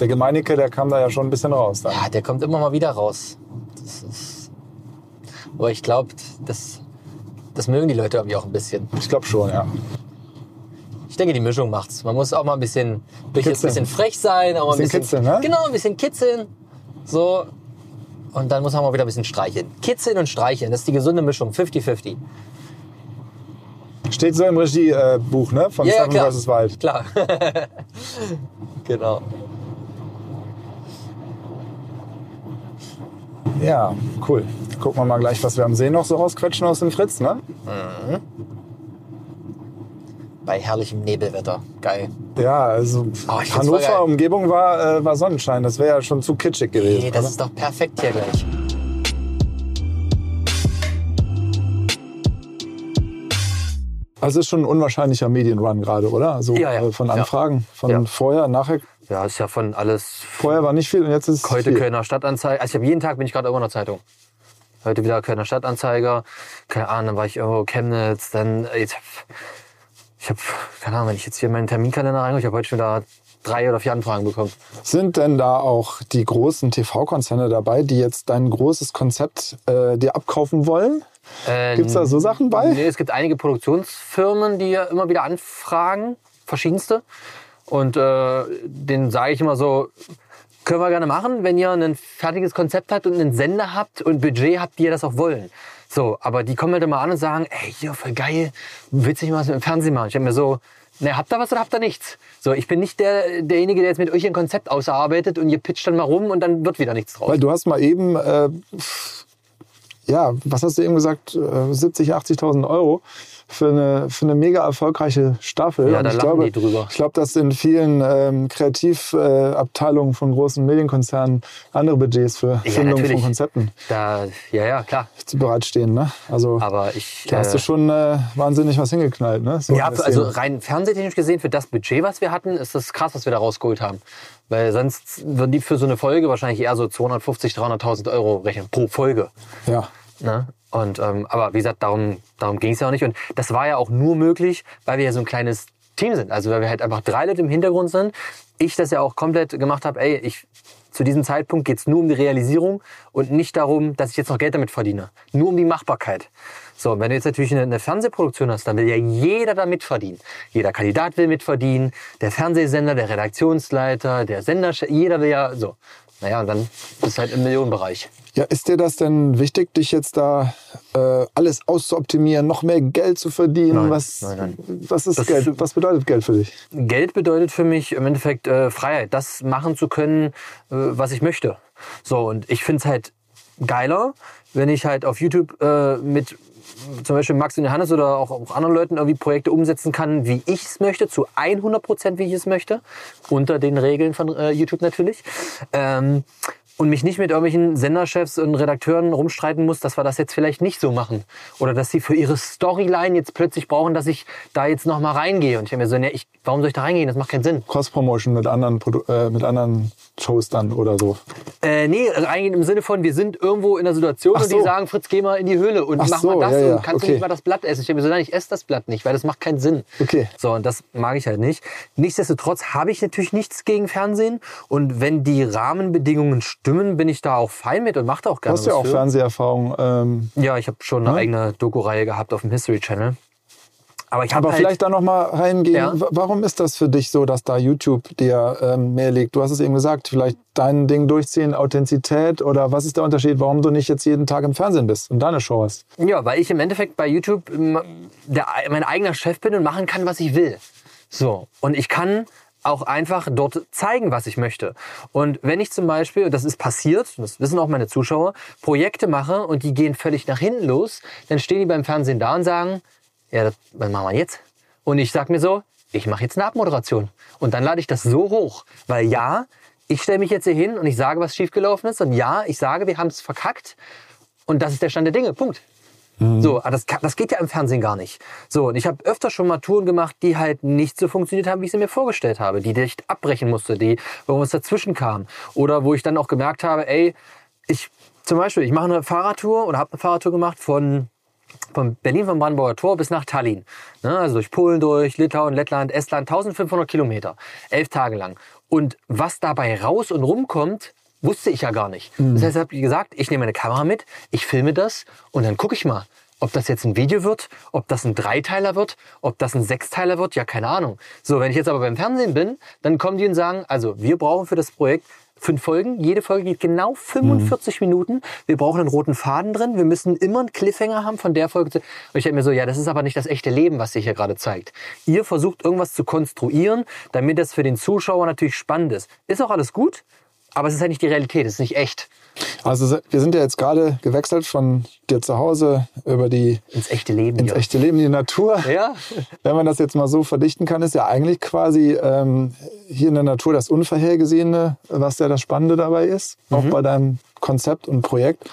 der Gemeinige, der kam da ja schon ein bisschen raus. Dann.
ja der kommt immer mal wieder raus. Das ist, aber ich glaube, das, das mögen die Leute irgendwie auch ein bisschen.
Ich glaube schon, ja.
Ich denke, die Mischung macht's. Man muss auch mal ein bisschen, bisschen, bisschen frech sein, auch mal ein
Bisschen
bisschen,
kitzeln, ne?
Genau, ein bisschen kitzeln. So. Und dann muss man mal wieder ein bisschen streicheln. Kitzeln und streicheln, das ist die gesunde Mischung. 50-50.
Steht so im Regiebuch, ne? Von
Ja, klar.
vs. Wild.
Klar. genau.
Ja, cool. Gucken wir mal gleich, was wir am See noch so rausquetschen aus dem Fritz, ne?
Bei herrlichem Nebelwetter. Geil.
Ja, also
Oh.
Hannover Umgebung war, äh, war Sonnenschein. Das wäre ja schon zu kitschig gewesen.
Nee, das
oder?
ist doch perfekt hier gleich.
Also es ist schon ein unwahrscheinlicher Medienrun gerade, oder? Also
Ja, ja.
äh, von. Anfragen, von
Ja.
vorher, nachher.
Ja, ist ja von alles.
Vorher war nicht viel und jetzt ist es
Heute
viel.
Kölner Stadtanzeiger. Also ich habe jeden Tag bin ich gerade irgendwo in der Zeitung. Heute wieder Kölner Stadtanzeiger. Keine Ahnung, dann war ich irgendwo Chemnitz. Dann äh, jetzt. Ich habe keine Ahnung, wenn ich jetzt hier in meinen Terminkalender reingucke, ich habe heute schon wieder drei oder vier Anfragen bekommen.
Sind denn da auch die großen TV-Konzerne dabei, die jetzt dein großes Konzept äh, dir abkaufen wollen?
Ähm,
Gibt's da so Sachen bei?
Nee, es gibt einige Produktionsfirmen, die ja immer wieder anfragen, verschiedenste. Und äh, denen sage ich immer so, können wir gerne machen, wenn ihr ein fertiges Konzept habt und einen Sender habt und Budget habt, die ihr das auch wollen. So, aber die kommen halt immer an und sagen, ey, hier, voll geil, willst du nicht mal was mit dem Fernsehen machen? Ich hab mir so, ne, habt ihr was oder habt ihr nichts? So, ich bin nicht der, derjenige, der jetzt mit euch ein Konzept ausarbeitet und ihr pitcht dann mal rum und dann wird wieder nichts draus.
Weil du hast mal eben, äh, ja, was hast du eben gesagt, äh, 70, 80.000 Euro für eine, für eine mega erfolgreiche Staffel.
Ja, da
ich glaube,
die drüber.
Ich glaube, dass in vielen ähm, Kreativabteilungen äh, Abteilungen von großen Medienkonzernen andere Budgets für
Ja,
Findung von. Konzepten
Da, ja, ja, klar.
zu bereitstehen. Ne? Also
Aber ich.
da hast
äh,
du schon äh, wahnsinnig was hingeknallt. Ne? So
Ja, also rein fernsehtechnisch gesehen, für das Budget, was wir hatten, ist das krass, was wir da rausgeholt haben. Weil sonst würden die für so eine Folge wahrscheinlich eher so 250, 300.000 Euro rechnen pro Folge.
ja.
Ne? Und, ähm, aber wie gesagt, darum, darum ging es ja auch nicht. Und das war ja auch nur möglich, weil wir ja so ein kleines Team sind. Also weil wir halt einfach drei Leute im Hintergrund sind. Ich das ja auch komplett gemacht habe, ey, ich, zu diesem Zeitpunkt geht's nur um die Realisierung und nicht darum, dass ich jetzt noch Geld damit verdiene. Nur um die Machbarkeit. So, wenn du jetzt natürlich eine, eine Fernsehproduktion hast, dann will ja jeder da mitverdienen. Jeder Kandidat will mitverdienen, der Fernsehsender, der Redaktionsleiter, der Sender, jeder will ja so. Naja, und dann ist es halt im Millionenbereich.
Ja, ist dir das denn wichtig, dich jetzt da äh, alles auszuoptimieren, noch mehr Geld zu verdienen?
Nein,
was,
nein, nein.
was ist
Das-
Geld? Was bedeutet Geld für dich?
Geld bedeutet für mich im Endeffekt äh, Freiheit, das machen zu können, äh, was ich möchte. So, und ich find's halt geiler, wenn ich halt auf YouTube äh, mit zum Beispiel Max und Johannes oder auch, auch anderen Leuten irgendwie Projekte umsetzen kann, wie ich es möchte, zu 100 Prozent, wie ich es möchte, unter den Regeln von äh, YouTube natürlich. Ähm, und mich nicht mit irgendwelchen Senderchefs und Redakteuren rumstreiten muss, dass wir das jetzt vielleicht nicht so machen. Oder dass sie für ihre Storyline jetzt plötzlich brauchen, dass ich da jetzt noch mal reingehe. Und ich habe mir so, ne, ich, warum soll ich da reingehen? Das macht keinen Sinn.
Cross-Promotion mit anderen, Produ äh, mit anderen Shows dann oder so.
Äh, nee, eigentlich im Sinne von, wir sind irgendwo in einer Situation
Ach
und die
so.
sagen, Fritz, geh mal in die Höhle und
Ach
mach
so,
mal das
ja, ja,
und kannst
okay.
du nicht mal das Blatt essen. Ich denke mir so, nein, ich esse das Blatt nicht, weil das macht keinen Sinn.
Okay.
So, und das mag ich halt nicht. Nichtsdestotrotz habe ich natürlich nichts gegen Fernsehen und wenn die Rahmenbedingungen stimmen, bin ich da auch fein mit und mache da auch
Du
gerne
hast ja auch
für.
Fernseherfahrung. Ähm,
Ja, ich habe schon eine
Ja.
eigene Doku-Reihe gehabt auf dem History Channel. Aber ich
aber
halt,
vielleicht da noch mal reingehen.
Ja.
Warum ist das für dich so, dass da YouTube dir ähm, mehr liegt? Du hast es eben gesagt, vielleicht dein Ding durchziehen, Authentizität oder was ist der Unterschied, warum du nicht jetzt jeden Tag im Fernsehen bist und deine Show hast?
Ja, weil ich im Endeffekt bei YouTube der, mein eigener Chef bin und machen kann, was ich will. So. Und ich kann auch einfach dort zeigen, was ich möchte. Und wenn ich zum Beispiel, und das ist passiert, das wissen auch meine Zuschauer, Projekte mache und die gehen völlig nach hinten los, dann stehen die beim Fernsehen da und sagen, ja, das, was machen wir jetzt? Und ich sag mir so, ich mache jetzt eine Abmoderation. Und dann lade ich das so hoch. Weil ja, ich stelle mich jetzt hier hin und ich sage, was schiefgelaufen ist. Und ja, ich sage, wir haben es verkackt. Und das ist der Stand der Dinge. Punkt. So, aber das, das geht ja im Fernsehen gar nicht. So, und ich habe öfter schon mal Touren gemacht, die halt nicht so funktioniert haben, wie ich sie mir vorgestellt habe, die ich abbrechen musste, die irgendwas dazwischen kam. Oder wo ich dann auch gemerkt habe, ey, ich zum Beispiel, ich mache eine Fahrradtour oder habe eine Fahrradtour gemacht von von Berlin vom Brandenburger Tor bis nach Tallinn. Ne, also durch Polen durch, Litauen, Lettland, Estland, 1500 Kilometer. Elf Tage lang. Und was dabei raus und rumkommt, wusste ich ja gar nicht. Das heißt, ich habe gesagt, ich nehme eine Kamera mit, ich filme das und dann gucke ich mal, ob das jetzt ein Video wird, ob das ein Dreiteiler wird, ob das ein Sechsteiler wird, ja keine Ahnung. So, wenn ich jetzt aber beim Fernsehen bin, dann kommen die und sagen, also wir brauchen für das Projekt fünf Folgen. Jede Folge geht genau 45 Minuten. Wir brauchen einen roten Faden drin. Wir müssen immer einen Cliffhanger haben von der Folge. Und ich denke mir so, ja, das ist aber nicht das echte Leben, was sich hier gerade zeigt. Ihr versucht irgendwas zu konstruieren, damit das für den Zuschauer natürlich spannend ist. Ist auch alles gut, aber es ist halt nicht die Realität, es ist nicht echt.
Also wir sind ja jetzt gerade gewechselt von dir zu Hause über die
Ins echte Leben
ins echte Leben, die Natur.
Ja.
Wenn man das jetzt mal so verdichten kann, ist ja eigentlich quasi ähm, hier in der Natur das Unvorhergesehene, was ja das Spannende dabei ist, auch
Mhm.
bei deinem Konzept und Projekt.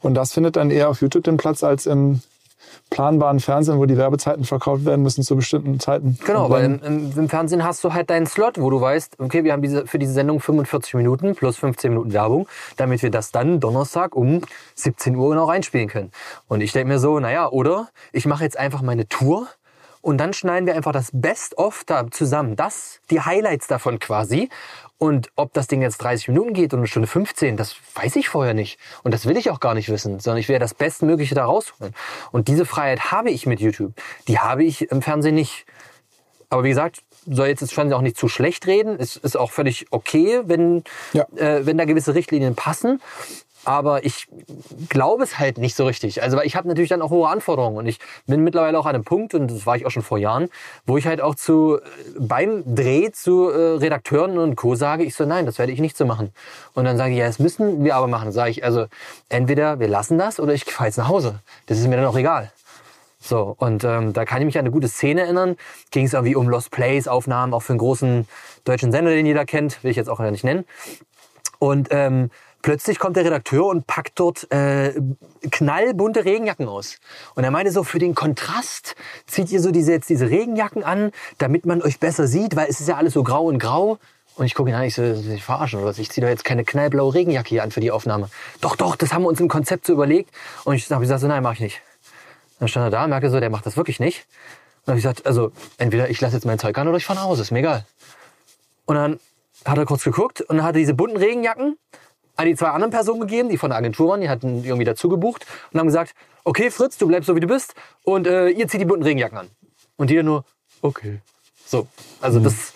Und das findet dann eher auf YouTube den Platz als im planbaren Fernsehen, wo die Werbezeiten verkauft werden müssen zu bestimmten Zeiten.
Genau, weil im, im, im Fernsehen hast du halt deinen Slot, wo du weißt, okay, wir haben diese, für diese Sendung 45 Minuten plus 15 Minuten Werbung, damit wir das dann Donnerstag um 17 Uhr genau reinspielen können. Und ich denke mir so, naja, oder ich mache jetzt einfach meine Tour und dann schneiden wir einfach das Best-of da zusammen. Das, die Highlights davon quasi. Und ob das Ding jetzt 30 Minuten geht und eine Stunde 15, das weiß ich vorher nicht. Und das will ich auch gar nicht wissen, sondern ich will das Bestmögliche da rausholen. Und diese Freiheit habe ich mit YouTube. Die habe ich im Fernsehen nicht. Aber wie gesagt, soll jetzt das Fernsehen auch nicht zu schlecht reden. Es ist auch völlig okay, wenn,
Ja.
äh, wenn da gewisse Richtlinien passen. Aber ich glaube es halt nicht so richtig. Also weil ich habe natürlich dann auch hohe Anforderungen und ich bin mittlerweile auch an einem Punkt und das war ich auch schon vor Jahren, wo ich halt auch zu äh, beim Dreh zu äh, Redakteuren und Co sage, ich so nein, das werde ich nicht so machen. Und dann sage ich, ja, das müssen wir aber machen. Sage ich, also entweder wir lassen das oder ich fahre jetzt nach Hause. Das ist mir dann auch egal. So, und ähm, da kann ich mich an eine gute Szene erinnern. Ging es irgendwie um Lost Place Aufnahmen, auch für einen großen deutschen Sender, den jeder kennt, will ich jetzt auch nicht nennen. Und ähm, plötzlich kommt der Redakteur und packt dort äh, knallbunte Regenjacken aus. Und er meinte so, für den Kontrast zieht ihr so diese, jetzt diese Regenjacken an, damit man euch besser sieht, weil es ist ja alles so grau und grau. Und ich gucke ihn an, ich so, ich verarschen oder was? Ich ziehe doch jetzt keine knallblaue Regenjacke hier an für die Aufnahme. Doch, doch, das haben wir uns im Konzept so überlegt. Und ich habe gesagt, so, nein, mach ich nicht. Dann stand er da, merkte so, der macht das wirklich nicht. Und dann habe ich gesagt, also entweder ich lasse jetzt mein Zeug an oder ich fahre nach Hause, ist mir egal. Und dann hat er kurz geguckt und hat diese bunten Regenjacken an die zwei anderen Personen gegeben, die von der Agentur waren, die hatten irgendwie dazu gebucht und haben gesagt, okay Fritz, du bleibst so wie du bist und äh, ihr zieht die bunten Regenjacken an. Und die dann nur, okay. So, also das,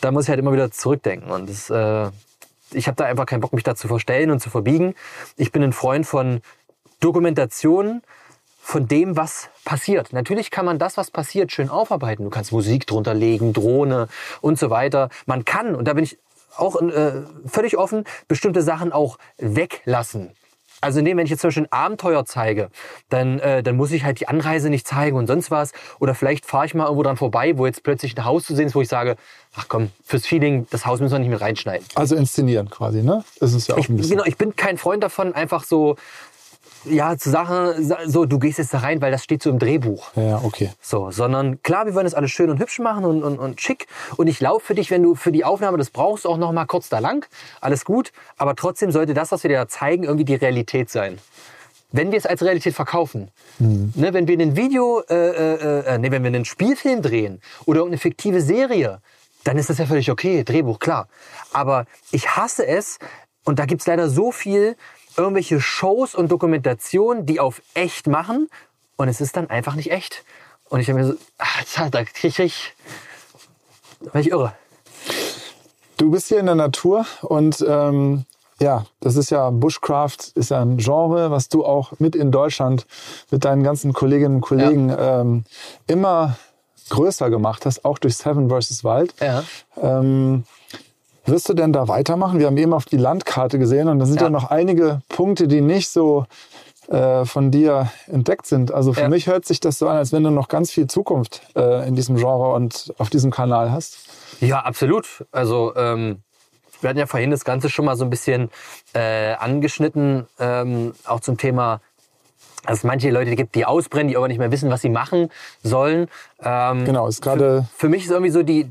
da muss ich halt immer wieder zurückdenken und das, äh, ich habe da einfach keinen Bock, mich da zu verstellen und zu verbiegen. Ich bin ein Freund von Dokumentation, von dem, was passiert. Natürlich kann man das, was passiert, schön aufarbeiten. Du kannst Musik drunter legen, Drohne und so weiter. Man kann, und da bin ich auch äh, völlig offen, bestimmte Sachen auch weglassen. Also indem, wenn ich jetzt zum Beispiel ein Abenteuer zeige, dann, äh, dann muss ich halt die Anreise nicht zeigen und sonst was. Oder vielleicht fahre ich mal irgendwo dran vorbei, wo jetzt plötzlich ein Haus zu sehen ist, wo ich sage, ach komm, fürs Feeling, das Haus müssen wir nicht mit reinschneiden.
Also inszenieren quasi, ne? Das ist ja auch
Ich,
ein bisschen.
genau, ich bin kein Freund davon, einfach so ja, zu Sachen, so, du gehst jetzt da rein, weil das steht so im Drehbuch.
Ja, okay.
So, sondern klar, wir wollen das alles schön und hübsch machen und, und, und schick. Und ich laufe für dich, wenn du für die Aufnahme das brauchst, auch noch mal kurz da lang. Alles gut. Aber trotzdem sollte das, was wir dir da zeigen, irgendwie die Realität sein. Wenn wir es als Realität verkaufen,
Mhm.
ne, wenn wir ein Video, äh, äh, äh, nee, wenn wir einen Spielfilm drehen oder irgendeine fiktive Serie, dann ist das ja völlig okay, Drehbuch, klar. Aber ich hasse es, und da gibt's leider so viel, irgendwelche Shows und Dokumentationen, die auf echt machen, und es ist dann einfach nicht echt. Und ich habe mir so, ach, da krieg ich, da bin ich irre.
Du bist hier in der Natur und ähm, ja, das ist ja Bushcraft, ist ja ein Genre, was du auch mit in Deutschland mit deinen ganzen Kolleginnen und Kollegen ähm, immer größer gemacht hast, auch durch Seven vs. Wild.
Ja.
Ähm, wirst du denn da weitermachen? Wir haben eben auf die Landkarte gesehen und da sind ja,
Ja.
noch einige Punkte, die nicht so äh, von dir entdeckt sind. Also für
Ja.
mich hört sich das so an, als wenn du noch ganz viel Zukunft äh, in diesem Genre und auf diesem Kanal hast.
Ja, absolut. Also ähm, wir hatten ja vorhin das Ganze schon mal so ein bisschen äh, angeschnitten, ähm, auch zum Thema, dass es manche Leute gibt, die ausbrennen, die aber nicht mehr wissen, was sie machen sollen. Ähm,
Genau, ist gerade
für mich ist irgendwie so die,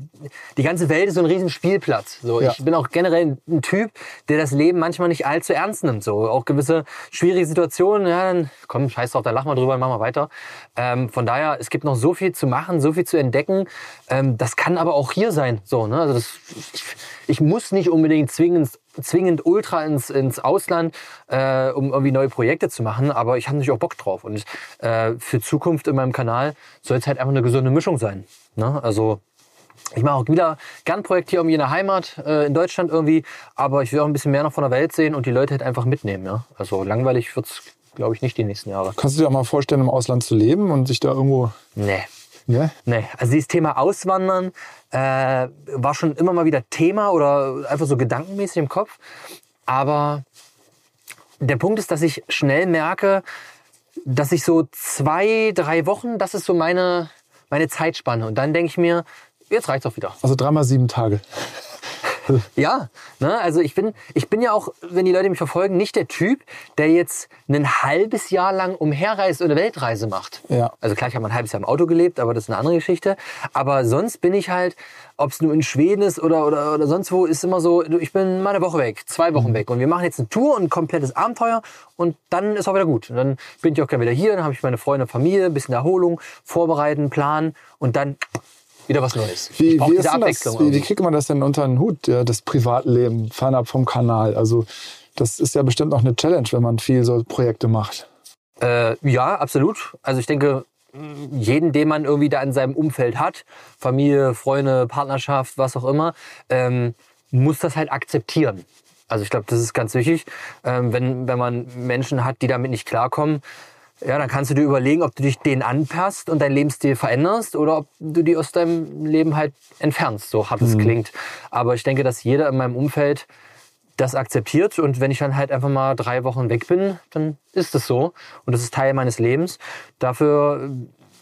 die ganze Welt ist so ein riesen Spielplatz. So,
Ja.
Ich bin auch generell ein Typ, der das Leben manchmal nicht allzu ernst nimmt. So, auch gewisse schwierige Situationen, ja, dann komm, scheiß drauf, da lach mal drüber und mach mal weiter. Ähm, von daher, es gibt noch so viel zu machen, so viel zu entdecken. Ähm, das kann aber auch hier sein. So, ne? also das, ich, ich muss nicht unbedingt zwingend, zwingend ultra ins, ins Ausland, äh, um irgendwie neue Projekte zu machen, aber ich habe natürlich auch Bock drauf. Und äh, für Zukunft in meinem Kanal soll es halt einfach eine gesunde Mischung sein. Ne? Also ich mache auch wieder gern Projekt hier irgendwie in der Heimat, äh, in Deutschland irgendwie, aber ich will auch ein bisschen mehr noch von der Welt sehen und die Leute halt einfach mitnehmen. Ja? Also langweilig wird's, glaube ich, nicht die nächsten Jahre.
Kannst du dir auch mal vorstellen, im Ausland zu leben und sich da irgendwo.
Nee.
Ne?
Nee, also dieses Thema Auswandern äh, war schon immer mal wieder Thema oder einfach so gedankenmäßig im Kopf. Aber der Punkt ist, dass ich schnell merke, dass ich so zwei, drei Wochen, das ist so meine, meine Zeitspanne. Und dann denke ich mir, jetzt reicht's auch wieder.
Also dreimal sieben Tage.
Ja, ne? also ich bin, ich bin ja auch, wenn die Leute mich verfolgen, nicht der Typ, der jetzt ein halbes Jahr lang umherreist oder Weltreise macht.
Ja.
Also klar, ich habe ein halbes Jahr im Auto gelebt, aber das ist eine andere Geschichte. Aber sonst bin ich halt, ob es nur in Schweden ist oder, oder, oder sonst wo, ist immer so, ich bin mal eine Woche weg, zwei Wochen weg. Und wir machen jetzt eine Tour und ein komplettes Abenteuer und dann ist auch wieder gut. Und dann bin ich auch gerne wieder hier, dann habe ich meine Freunde, Familie, ein bisschen Erholung, vorbereiten, planen und dann wieder was Neues.
Wie, wie, ist das, wie, wie kriegt man das denn unter den Hut, ja, das Privatleben, fernab vom Kanal? Also das ist ja bestimmt auch eine Challenge, wenn man viel so Projekte macht.
Äh, ja, absolut. Also ich denke, jeden, den man irgendwie da in seinem Umfeld hat, Familie, Freunde, Partnerschaft, was auch immer, ähm, muss das halt akzeptieren. Also ich glaube, das ist ganz wichtig. Ähm, wenn, wenn man Menschen hat, die damit nicht klarkommen, ja, dann kannst du dir überlegen, ob du dich denen anpasst und deinen Lebensstil veränderst oder ob du die aus deinem Leben halt entfernst, so hart es klingt. Aber ich denke, dass jeder in meinem Umfeld das akzeptiert und wenn ich dann halt einfach mal drei Wochen weg bin, dann ist es so und das ist Teil meines Lebens. Dafür,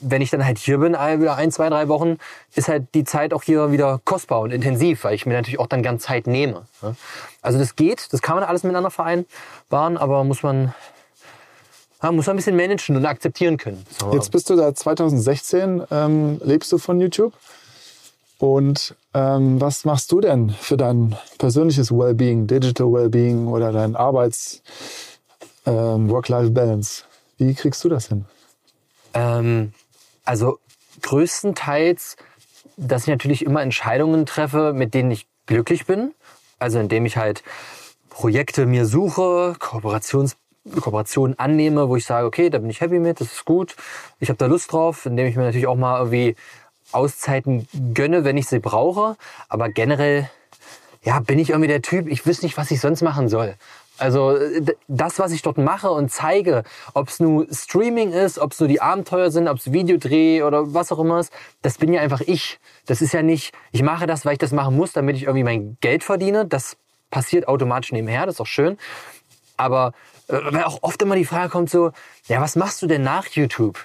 wenn ich dann halt hier bin, ein- wieder ein, zwei, drei Wochen, ist halt die Zeit auch hier wieder kostbar und intensiv, weil ich mir natürlich auch dann gern Zeit nehme. ne? Also das geht, das kann man alles miteinander vereinbaren, aber muss man, ja, muss man ein bisschen managen und akzeptieren können.
Jetzt bist du seit 2016, ähm, lebst du von YouTube. Und ähm, was machst du denn für dein persönliches Wellbeing, Digital Wellbeing oder dein Arbeits ähm, Work-Life-Balance? Wie kriegst du das hin?
Ähm, also größtenteils, dass ich natürlich immer Entscheidungen treffe, mit denen ich glücklich bin. Also indem ich halt Projekte mir suche, Kooperations Kooperationen annehme, wo ich sage, okay, da bin ich happy mit, das ist gut, ich habe da Lust drauf, indem ich mir natürlich auch mal irgendwie Auszeiten gönne, wenn ich sie brauche. Aber generell, ja, bin ich irgendwie der Typ, ich wüsste nicht, was ich sonst machen soll. Also das, was ich dort mache und zeige, ob es nur Streaming ist, ob es nur die Abenteuer sind, ob es Videodreh oder was auch immer ist, das bin ja einfach ich. Das ist ja nicht, ich mache das, weil ich das machen muss, damit ich irgendwie mein Geld verdiene. Das passiert automatisch nebenher, das ist auch schön. Aber weil auch oft immer die Frage kommt so, ja, was machst du denn nach YouTube?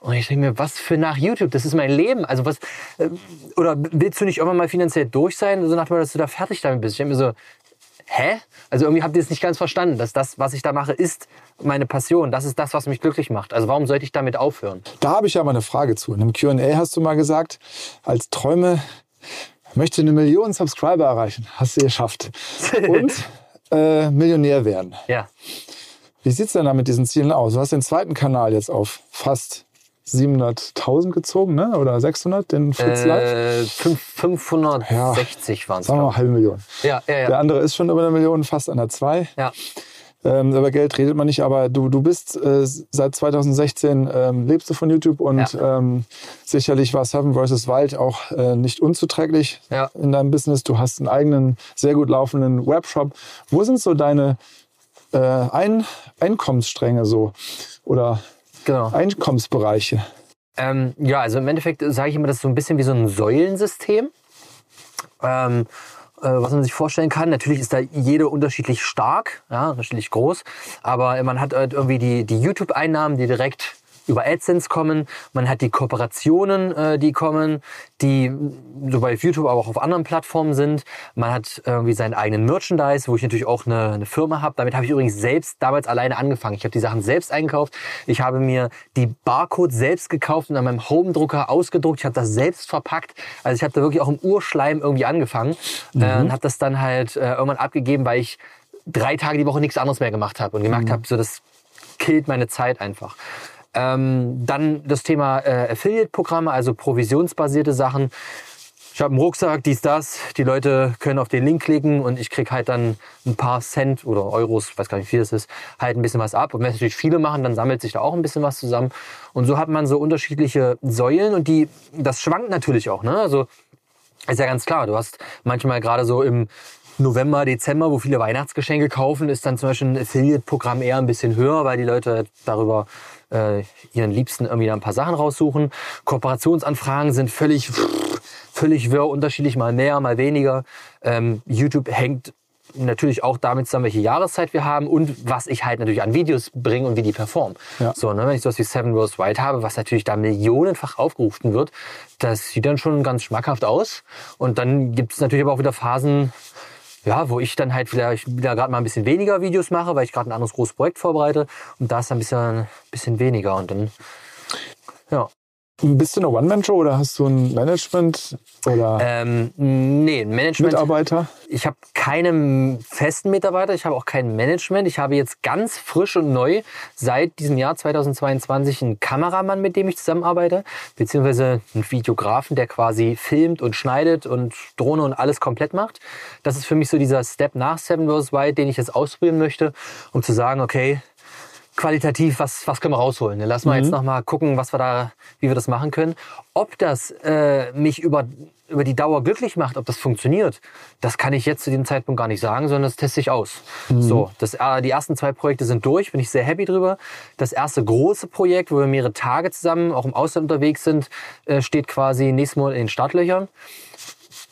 Und ich denke mir, was für nach YouTube? Das ist mein Leben. Also was, äh, oder willst du nicht irgendwann mal finanziell durch sein, so nach dem dass du da fertig damit bist? Ich denke mir so, hä? Also irgendwie habt ihr es nicht ganz verstanden, dass das, was ich da mache, ist meine Passion. Das ist das, was mich glücklich macht. Also warum sollte ich damit aufhören?
Da habe ich ja mal eine Frage zu. In einem Q&A hast du mal gesagt, als Träume möchte eine Million Subscriber erreichen. Hast du geschafft. Und äh, Millionär werden.
Ja.
Wie sieht's denn da mit diesen Zielen aus? Du hast den zweiten Kanal jetzt auf fast 700.000 gezogen, ne? oder 600, den Fritz Live?
Äh, fünf- 560 waren es.
Sagen wir mal halbe Million.
Ja, ja, ja.
Der andere ist schon über eine Million, fast an der 2.
ja.
Ähm, über Geld redet man nicht, aber du, du bist äh, seit 2016 ähm, lebst du von YouTube und ähm, sicherlich war Seven vs. Wild auch äh, nicht unzuträglich
Ja.
in deinem Business. Du hast einen eigenen, sehr gut laufenden Webshop. Wo sind so deine äh, Ein Einkommensstränge so oder
Genau.
Einkommensbereiche?
Ähm, ja, also im Endeffekt sage ich immer, das ist so ein bisschen wie so ein Säulensystem. Ähm, äh, was man sich vorstellen kann. Natürlich ist da jede unterschiedlich stark, ja, unterschiedlich groß, aber man hat halt irgendwie die, die YouTube-Einnahmen, die direkt über AdSense kommen. Man hat die Kooperationen, äh, die kommen, die sowohl auf YouTube, aber auch auf anderen Plattformen sind. Man hat irgendwie seinen eigenen Merchandise, wo ich natürlich auch eine, eine Firma habe. Damit habe ich übrigens selbst damals alleine angefangen. Ich habe die Sachen selbst eingekauft. Ich habe mir die Barcodes selbst gekauft und an meinem Home-Drucker ausgedruckt. Ich habe das selbst verpackt. Also ich habe da wirklich auch im Urschleim irgendwie angefangen äh, und habe das dann halt äh, irgendwann abgegeben, weil ich drei Tage die Woche nichts anderes mehr gemacht habe und gemerkt habe, so das killt meine Zeit einfach. Ähm, dann das Thema äh, Affiliate-Programme, also provisionsbasierte Sachen. Ich habe einen Rucksack, dies, das. Die Leute können auf den Link klicken und ich krieg halt dann ein paar Cent oder Euros, ich weiß gar nicht, wie viel das ist, halt ein bisschen was ab. Und wenn es natürlich viele machen, dann sammelt sich da auch ein bisschen was zusammen. Und so hat man so unterschiedliche Säulen und die, das schwankt natürlich auch. Ne? Also ist ja ganz klar, du hast manchmal gerade so im November, Dezember, wo viele Weihnachtsgeschenke kaufen, ist dann zum Beispiel ein Affiliate-Programm eher ein bisschen höher, weil die Leute darüber äh, ihren Liebsten irgendwie da ein paar Sachen raussuchen. Kooperationsanfragen sind völlig, völlig wirr, unterschiedlich, mal mehr, mal weniger. Ähm, YouTube hängt natürlich auch damit zusammen, welche Jahreszeit wir haben und was ich halt natürlich an Videos bringe und wie die performen.
Ja.
So, ne, wenn ich sowas wie Seven Rose Wild habe, was natürlich da millionenfach aufgerufen wird, das sieht dann schon ganz schmackhaft aus. Und dann gibt es natürlich aber auch wieder Phasen, ja, wo ich dann halt vielleicht wieder gerade mal ein bisschen weniger Videos mache, weil ich gerade ein anderes großes Projekt vorbereite. Und da ist dann ein bisschen, bisschen weniger. Und dann, ja.
Bist du eine One-Man-Show oder hast du ein Management oder
Ähm, nee, Management.
Mitarbeiter?
Ich habe keine festen Mitarbeiter, ich habe auch kein Management. Ich habe jetzt ganz frisch und neu seit diesem Jahr 2022 einen Kameramann, mit dem ich zusammenarbeite, beziehungsweise einen Videografen, der quasi filmt und schneidet und Drohne und alles komplett macht. Das ist für mich so dieser Step nach Seven vs. Wild, den ich jetzt ausprobieren möchte, um zu sagen, okay, qualitativ, was, was können wir rausholen? Lass mal jetzt noch mal gucken, was wir da, wie wir das machen können. Ob das äh, mich über, über die Dauer glücklich macht, ob das funktioniert, das kann ich jetzt zu dem Zeitpunkt gar nicht sagen, sondern das teste ich aus. So, das, äh, die ersten zwei Projekte sind durch, bin ich sehr happy drüber. Das erste große Projekt, wo wir mehrere Tage zusammen auch im Ausland unterwegs sind, äh, steht quasi nächsten Monat in den Startlöchern.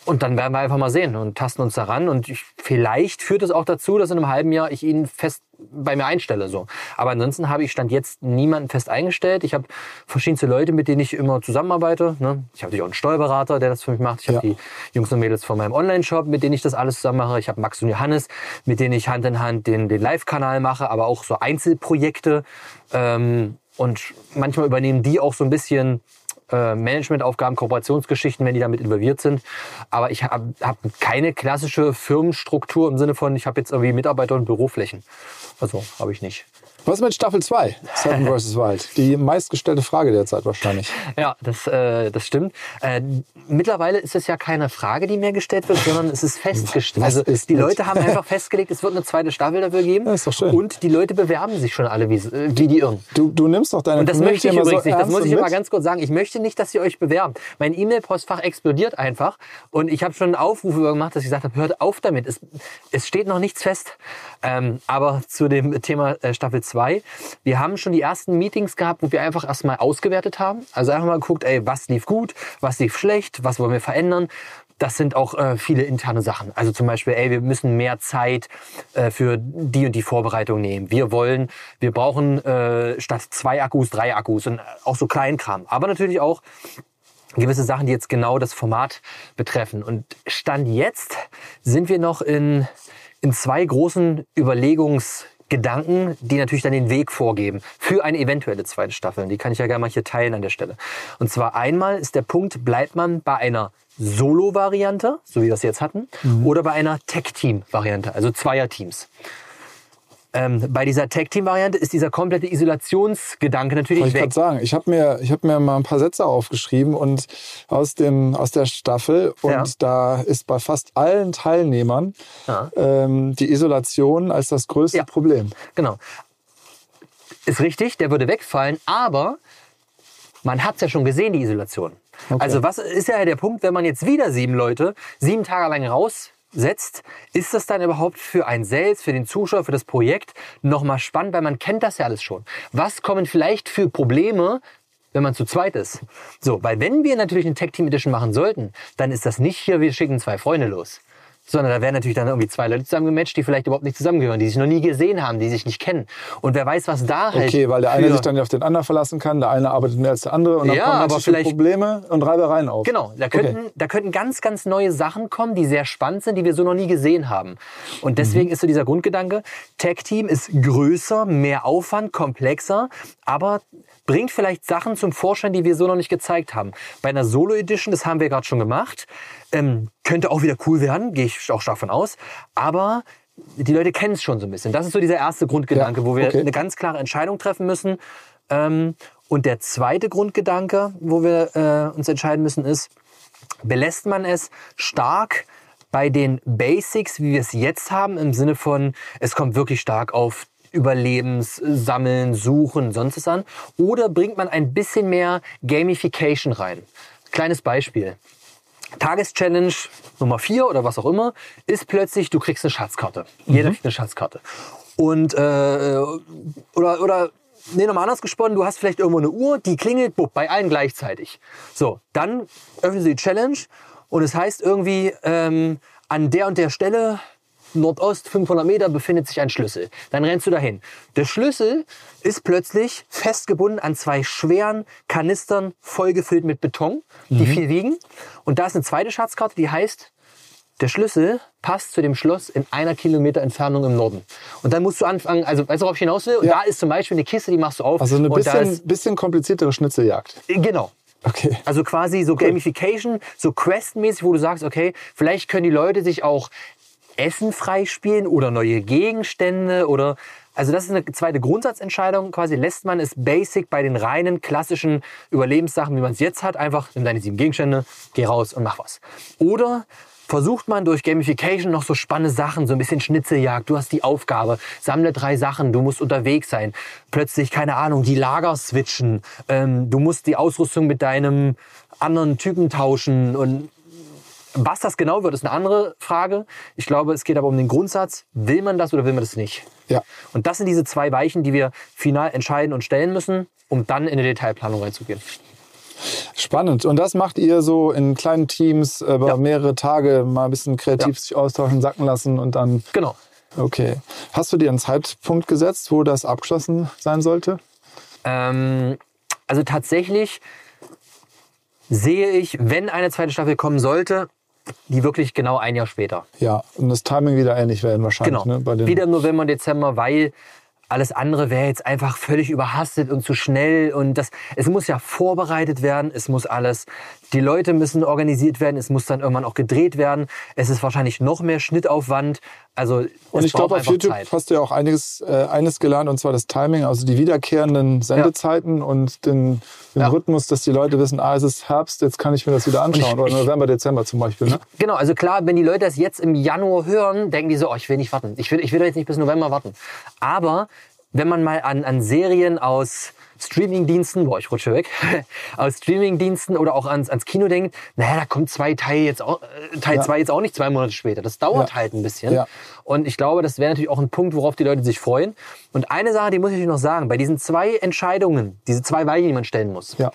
Und dann werden wir einfach mal sehen und tasten uns daran. Und ich, vielleicht führt es auch dazu, dass in einem halben Jahr ich ihn fest bei mir einstelle. So. Aber ansonsten habe ich Stand jetzt niemanden fest eingestellt. Ich habe verschiedenste Leute, mit denen ich immer zusammenarbeite. Ne? Ich habe natürlich auch einen Steuerberater, der das für mich macht. Ich
Ja.
habe die Jungs und Mädels von meinem Online-Shop, mit denen ich das alles zusammen mache. Ich habe Max und Johannes, mit denen ich Hand in Hand den, den Live-Kanal mache, aber auch so Einzelprojekte. Ähm, und manchmal übernehmen die auch so ein bisschen äh, Managementaufgaben, Kooperationsgeschichten, wenn die damit involviert sind. Aber ich habe hab keine klassische Firmenstruktur im Sinne von, ich habe jetzt irgendwie Mitarbeiter und Büroflächen. Also habe ich nicht.
Was mit Staffel 2? Seven vs. Wild. Die meistgestellte Frage derzeit wahrscheinlich.
Ja, das, äh, das stimmt. Äh, mittlerweile ist es ja keine Frage, die mir gestellt wird, sondern es ist festgestellt.
Was
Also
ist
die
mit?
Leute haben einfach festgelegt, es wird eine zweite Staffel dafür geben.
Ja, ist doch schön.
Und die Leute bewerben sich schon alle wie, äh, wie die Irren.
Du, du nimmst doch deine
Und das
Community
möchte ich übrigens
so
nicht. Das muss ich
mit.
ganz kurz sagen. Ich möchte nicht, dass ihr euch bewerbt. Mein E-Mail-Postfach explodiert einfach. Und ich habe schon Aufrufe gemacht, dass ich gesagt habe, hört auf damit. Es, es steht noch nichts fest. Ähm, aber zu dem Thema äh, Staffel 2. Wir haben schon die ersten Meetings gehabt, wo wir einfach erstmal ausgewertet haben. Also einfach mal geguckt, ey, was lief gut, was lief schlecht, was wollen wir verändern. Das sind auch äh, viele interne Sachen. Also zum Beispiel, ey, wir müssen mehr Zeit äh, für die und die Vorbereitung nehmen. Wir wollen, wir brauchen äh, statt zwei Akkus drei Akkus und auch so Kleinkram. Aber natürlich auch gewisse Sachen, die jetzt genau das Format betreffen. Und Stand jetzt sind wir noch in, in zwei großen Überlegungsgedanken, die natürlich dann den Weg vorgeben für eine eventuelle zweite Staffel. Die kann ich ja gerne mal hier teilen an der Stelle. Und zwar einmal ist der Punkt, bleibt man bei einer Solo-Variante, so wie wir es jetzt hatten, oder bei einer Tech-Team-Variante, also Zweier-Teams. Ähm, bei dieser Tag-Team-Variante ist dieser komplette Isolationsgedanke natürlich
Wollte ich
weg.
gerade sagen, ich habe mir, ich hab mir mal ein paar Sätze aufgeschrieben und aus, dem, aus der Staffel und
Ja.
da ist bei fast allen Teilnehmern
Ja.
ähm, die Isolation als das größte
Ja.
Problem.
Genau. Ist richtig, der würde wegfallen, aber man hat es ja schon gesehen, die Isolation.
Okay.
Also was ist ja der Punkt, wenn man jetzt wieder sieben Leute sieben Tage lang raussetzt, ist das dann überhaupt für einen selbst, für den Zuschauer, für das Projekt nochmal spannend, weil man kennt das ja alles schon. Was kommen vielleicht für Probleme, wenn man zu zweit ist? So, weil wenn wir natürlich eine Tech Team Edition machen sollten, dann ist das nicht hier, wir schicken zwei Freunde los. Sondern da werden natürlich dann irgendwie zwei Leute zusammengematcht, die vielleicht überhaupt nicht zusammengehören, die sich noch nie gesehen haben, die sich nicht kennen. Und wer weiß, was da halt.
Okay, weil der eine sich dann auf den anderen verlassen kann, der eine arbeitet mehr als der andere und dann
Ja,
kommen
aber vielleicht-
Probleme und Reibereien auf.
Genau, da könnten, da könnten ganz, ganz neue Sachen kommen, die sehr spannend sind, die wir so noch nie gesehen haben. Und deswegen ist so dieser Grundgedanke, Tag Team ist größer, mehr Aufwand, komplexer, aber bringt vielleicht Sachen zum Vorschein, die wir so noch nicht gezeigt haben. Bei einer Solo Edition, das haben wir gerade schon gemacht, ähm, könnte auch wieder cool werden, gehe ich auch stark von aus, aber die Leute kennen es schon so ein bisschen. Das ist so dieser erste Grundgedanke,
Ja,
wo wir
okay.
eine ganz klare Entscheidung treffen müssen. Ähm, und der zweite Grundgedanke, wo wir äh, uns entscheiden müssen, ist, belässt man es stark bei den Basics, wie wir es jetzt haben, im Sinne von, es kommt wirklich stark auf Überlebens, Sammeln, Suchen, sonst was an? Oder bringt man ein bisschen mehr Gamification rein? Kleines Beispiel. Tageschallenge Nummer 4 oder was auch immer ist plötzlich, du kriegst eine Schatzkarte. Jeder kriegt eine Schatzkarte. Und, äh, oder, oder, nee, nochmal anders gesponnen, du hast vielleicht irgendwo eine Uhr, die klingelt, bupp, bei allen gleichzeitig. So, dann öffnest du die Challenge und es heißt irgendwie, ähm, an der und der Stelle Nordost 500 Meter befindet sich ein Schlüssel. Dann rennst du dahin. Der Schlüssel ist plötzlich festgebunden an zwei schweren Kanistern vollgefüllt mit Beton, die viel wiegen. Und da ist eine zweite Schatzkarte, die heißt, der Schlüssel passt zu dem Schloss in einer Kilometer Entfernung im Norden. Und dann musst du anfangen, also weißt du, worauf ich hinaus will? Und
Ja.
da ist zum Beispiel eine Kiste, die machst du auf.
Also eine bisschen,
ist,
bisschen kompliziertere Schnitzeljagd.
genau.
Okay.
Also quasi so Gamification, so Quest-mäßig, wo du sagst, okay, vielleicht können die Leute sich auch Essen freispielen oder neue Gegenstände oder also das ist eine zweite Grundsatzentscheidung. Quasi lässt man es basic bei den reinen klassischen Überlebenssachen, wie man es jetzt hat, einfach nimm deine sieben Gegenstände, geh raus und mach was. Oder versucht man durch Gamification noch so spannende Sachen, so ein bisschen Schnitzeljagd. Du hast die Aufgabe, sammle drei Sachen, du musst unterwegs sein. Plötzlich, keine Ahnung, die Lager switchen. Ähm, du musst die Ausrüstung mit deinem anderen Typen tauschen und was das genau wird, ist eine andere Frage. Ich glaube, es geht aber um den Grundsatz, will man das oder will man das nicht?
Ja.
Und das sind diese zwei Weichen, die wir final entscheiden und stellen müssen, um dann in eine Detailplanung reinzugehen.
Spannend. Und das macht ihr so in kleinen Teams über
Ja.
mehrere Tage mal ein bisschen kreativ
Ja.
sich austauschen, sacken lassen und dann.
Genau.
Okay. Hast du dir einen Zeitpunkt gesetzt, wo das abgeschlossen sein sollte?
Ähm, also tatsächlich sehe ich, wenn eine zweite Staffel kommen sollte, die wirklich genau ein Jahr später.
Ja. Und das Timing wieder ähnlich werden wahrscheinlich.
Genau.
Ne?
Wieder im November, Dezember, weil alles andere wäre jetzt einfach völlig überhastet und zu schnell und das, es muss ja vorbereitet werden, es muss alles, die Leute müssen organisiert werden, es muss dann irgendwann auch gedreht werden, es ist wahrscheinlich noch mehr Schnittaufwand, also
Und ich glaube, auf YouTube
Zeit.
hast du ja auch einiges, äh, eines gelernt, und zwar das Timing, also die wiederkehrenden Sendezeiten und den, den
Ja.
Rhythmus, dass die Leute wissen, ah, es ist Herbst, jetzt kann ich mir das wieder anschauen.
ich-
Oder
ich-
November, Dezember zum Beispiel. Ne?
Genau, also klar, wenn die Leute das jetzt im Januar hören, denken die so, oh, ich will nicht warten. Ich will, ich will jetzt nicht bis November warten. Aber wenn man mal an, an Serien aus Streamingdiensten, boah, ich rutsche weg, aus Streamingdiensten oder auch ans, ans Kino denkt, naja, da kommt zwei Teil jetzt auch, äh, Teil
Ja.
zwei jetzt auch nicht zwei Monate später. Das dauert
Ja.
halt ein bisschen.
Ja.
Und ich glaube, das wäre natürlich auch ein Punkt, worauf die Leute sich freuen. Und eine Sache, die muss ich noch sagen, bei diesen zwei Entscheidungen, diese zwei Weichen, die man stellen muss,
Ja.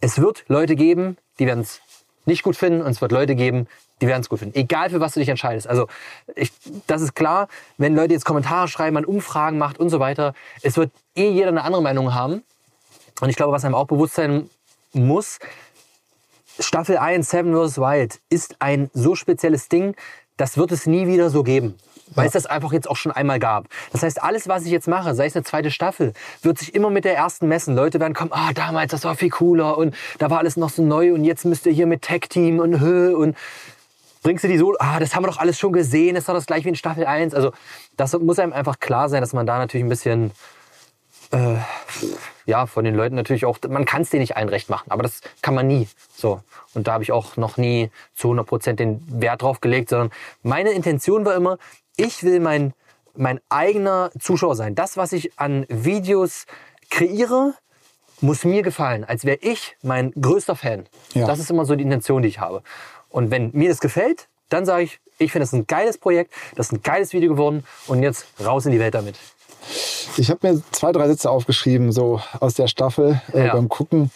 es wird Leute geben, die werden es nicht gut finden und es wird Leute geben, die werden es gut finden. Egal für was du dich entscheidest. Also ich, das ist klar, wenn Leute jetzt Kommentare schreiben, man Umfragen macht und so weiter, es wird eh jeder eine andere Meinung haben. Und ich glaube, was einem auch bewusst sein muss, Staffel 1, Seven vs. Wild, ist ein so spezielles Ding, das wird es nie wieder so geben. Weil es das einfach jetzt auch schon einmal gab. Das heißt, alles, was ich jetzt mache, sei es eine zweite Staffel, wird sich immer mit der ersten messen. Leute werden kommen, ah, damals, das war viel cooler und da war alles noch so neu und jetzt müsst ihr hier mit Tech-Team und Hö und bringst du die so, ah, das haben wir doch alles schon gesehen, das ist doch das gleiche wie in Staffel 1. Also das muss einem einfach klar sein, dass man da natürlich ein bisschen, äh, ja, von den Leuten natürlich auch, man kann es denen nicht allen recht machen, aber das kann man nie. So. Und da habe ich auch noch nie zu 100 Prozent den Wert drauf gelegt, sondern meine Intention war immer, ich will mein, mein eigener Zuschauer sein. Das, was ich an Videos kreiere, muss mir gefallen, als wäre ich mein größter Fan.
Ja.
Das ist immer so die Intention, die ich habe. Und wenn mir das gefällt, dann sage ich, ich finde das ein geiles Projekt, das ist ein geiles Video geworden und jetzt raus in die Welt damit.
Ich habe mir zwei, drei Sätze aufgeschrieben, so aus der Staffel äh,
Ja.
beim Gucken.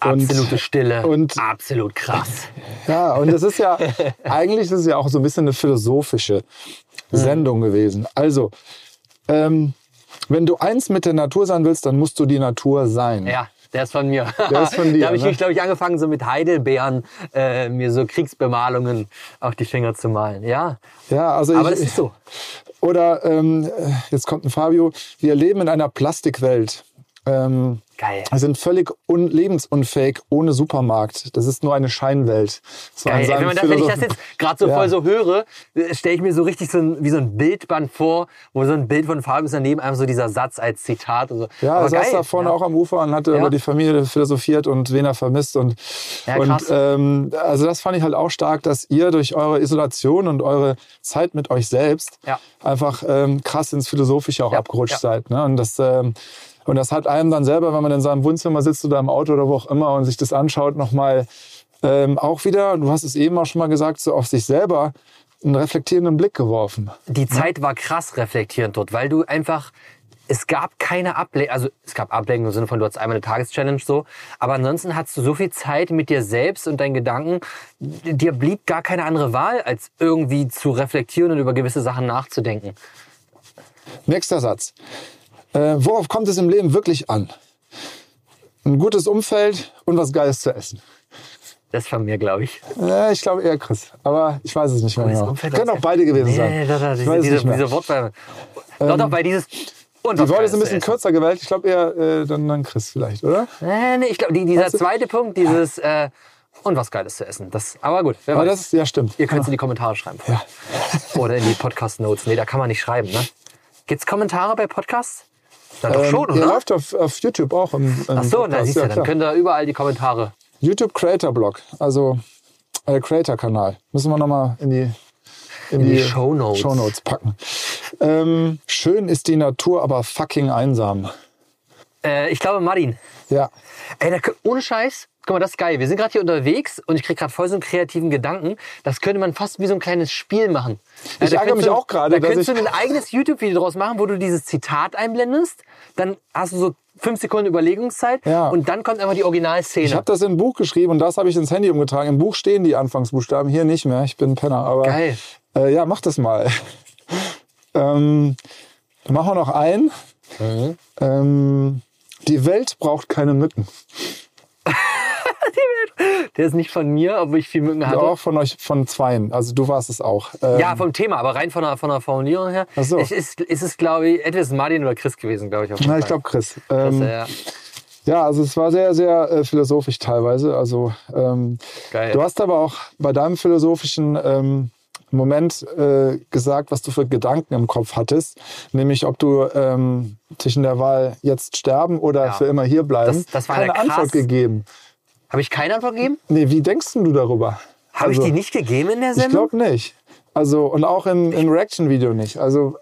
Absolute Stille,
und-
absolut krass.
Ja, und das ist ja, eigentlich ist es ja auch so ein bisschen eine philosophische Sendung gewesen. Also, ähm, wenn du eins mit der Natur sein willst, dann musst du die Natur sein.
Ja, der ist von mir.
Der ist von dir,
da habe ich,
ne?
glaube ich, angefangen, so mit Heidelbeeren äh, mir so Kriegsbemalungen auf die Finger zu malen. Ja,
Ja, also
aber
ich,
das ist so.
Oder ähm, jetzt kommt ein Fabio. Wir leben in einer Plastikwelt. Ähm,
Geil.
wir sind völlig un lebensunfähig ohne Supermarkt. Das ist nur eine Scheinwelt.
Geil. Ey, wenn, man das, wenn ich das jetzt gerade so
Ja.
voll so höre, stelle ich mir so richtig so ein, wie so ein Bildband vor, wo so ein Bild von Fabio ist daneben einfach so dieser Satz als Zitat. Und so.
Ja,
Aber
er saß
geil.
da vorne
ja.
auch am Ufer und hatte
Ja.
über die Familie philosophiert und wen er vermisst. Und,
Ja,
und ähm, also das fand ich halt auch stark, dass ihr durch eure Isolation und eure Zeit mit euch selbst einfach ähm, krass ins Philosophische auch abgerutscht seid. Ne? Und das ähm, und das hat einem dann selber, wenn man in seinem Wohnzimmer sitzt oder im Auto oder wo auch immer und sich das anschaut, nochmal ähm, auch wieder, du hast es eben auch schon mal gesagt, so auf sich selber einen reflektierenden Blick geworfen.
Die Zeit war krass reflektierend dort, weil du einfach, es gab keine Ablenkung, also es gab Ablenkung im Sinne von, du hattest einmal eine Tageschallenge so, aber ansonsten hattest du so viel Zeit mit dir selbst und deinen Gedanken, dir blieb gar keine andere Wahl, als irgendwie zu reflektieren und über gewisse Sachen nachzudenken.
Nächster Satz. Äh, worauf kommt es im Leben wirklich an? Ein gutes Umfeld und was Geiles zu essen.
Das von mir, glaube ich.
Äh, ich glaube eher Chris, aber ich weiß es nicht mehr genau. Können auch beide gewesen
Nee,
sein.
nee, da, da,
ich
diese,
weiß es
diese,
nicht mehr.
diese Wortwahl. doch, doch, bei dieses. Und
Die Worte ist ein bisschen kürzer gewählt. Ich glaube eher äh, dann, dann Chris vielleicht, oder?
Nee, nee, ich glaube, die, dieser
Weißt du-
zweite Punkt, dieses. Äh, und was Geiles zu essen. Das, aber gut, wer
Aber
weiß.
das ja stimmt.
Ihr könnt es in die Kommentare schreiben. Oder in die Podcast-Notes. Nee, da kann man nicht schreiben, ne? Gibt's Kommentare bei Podcasts? Dann doch
Ähm,
schon,
Ihr
oder?
läuft auf, auf YouTube auch. Im, im
Ach so, na, siehst du,
ja,
dann
klar.
könnt ihr überall die Kommentare.
YouTube Creator Blog, also äh, Creator Kanal. Müssen wir nochmal in die in,
die Shownotes.
Shownotes packen. Ähm, schön ist die Natur, aber fucking einsam.
Äh, ich glaube, Martin.
Ja.
Ey, da, ohne Scheiß. Guck mal, das ist geil. Wir sind gerade hier unterwegs und ich krieg gerade voll so einen kreativen Gedanken. Das könnte man fast wie so ein kleines Spiel machen. Äh,
Ich ärgere mich
du-
auch gerade,
Da
dass
könntest
ich-
du ein eigenes YouTube-Video draus machen, wo du dieses Zitat einblendest. Dann hast du so fünf Sekunden Überlegungszeit
Ja.
und dann kommt einfach die Originalszene.
Ich habe das in ein Buch geschrieben und das habe ich ins Handy umgetragen. Im Buch stehen die Anfangsbuchstaben, hier nicht mehr. Ich bin ein Penner. Aber
Geil.
Äh, ja, mach das mal. ähm, dann machen wir noch ein.
Mhm.
Ähm, die Welt braucht keine Mücken.
Der ist nicht von mir, obwohl ich viel Mücken hatte.
Auch von euch, von zweien. Also du warst es auch. Ähm,
Ja, vom Thema, aber rein von der, von der Formulierung her.
Ach so.
Es ist, ist es, glaube ich, entweder ist Martin oder Chris gewesen, glaube ich. Auf
Na, ich glaube Chris. Ähm,
äh,
Ja, also es war sehr, sehr äh, philosophisch teilweise. Also ähm,
Geil.
du hast aber auch bei deinem philosophischen ähm, Moment äh, gesagt, was du für Gedanken im Kopf hattest, nämlich ob du ähm, zwischen der Wahl jetzt sterben oder
Ja.
für immer hier bleiben.
Das- das war
keine
ja krass.
Antwort gegeben.
Habe ich keine Antwort gegeben?
Nee, wie denkst du darüber?
Habe
Also,
ich die nicht gegeben in der
Ich
Sendung?
glaube nicht. Also und auch im, im Reaction-Video nicht. Also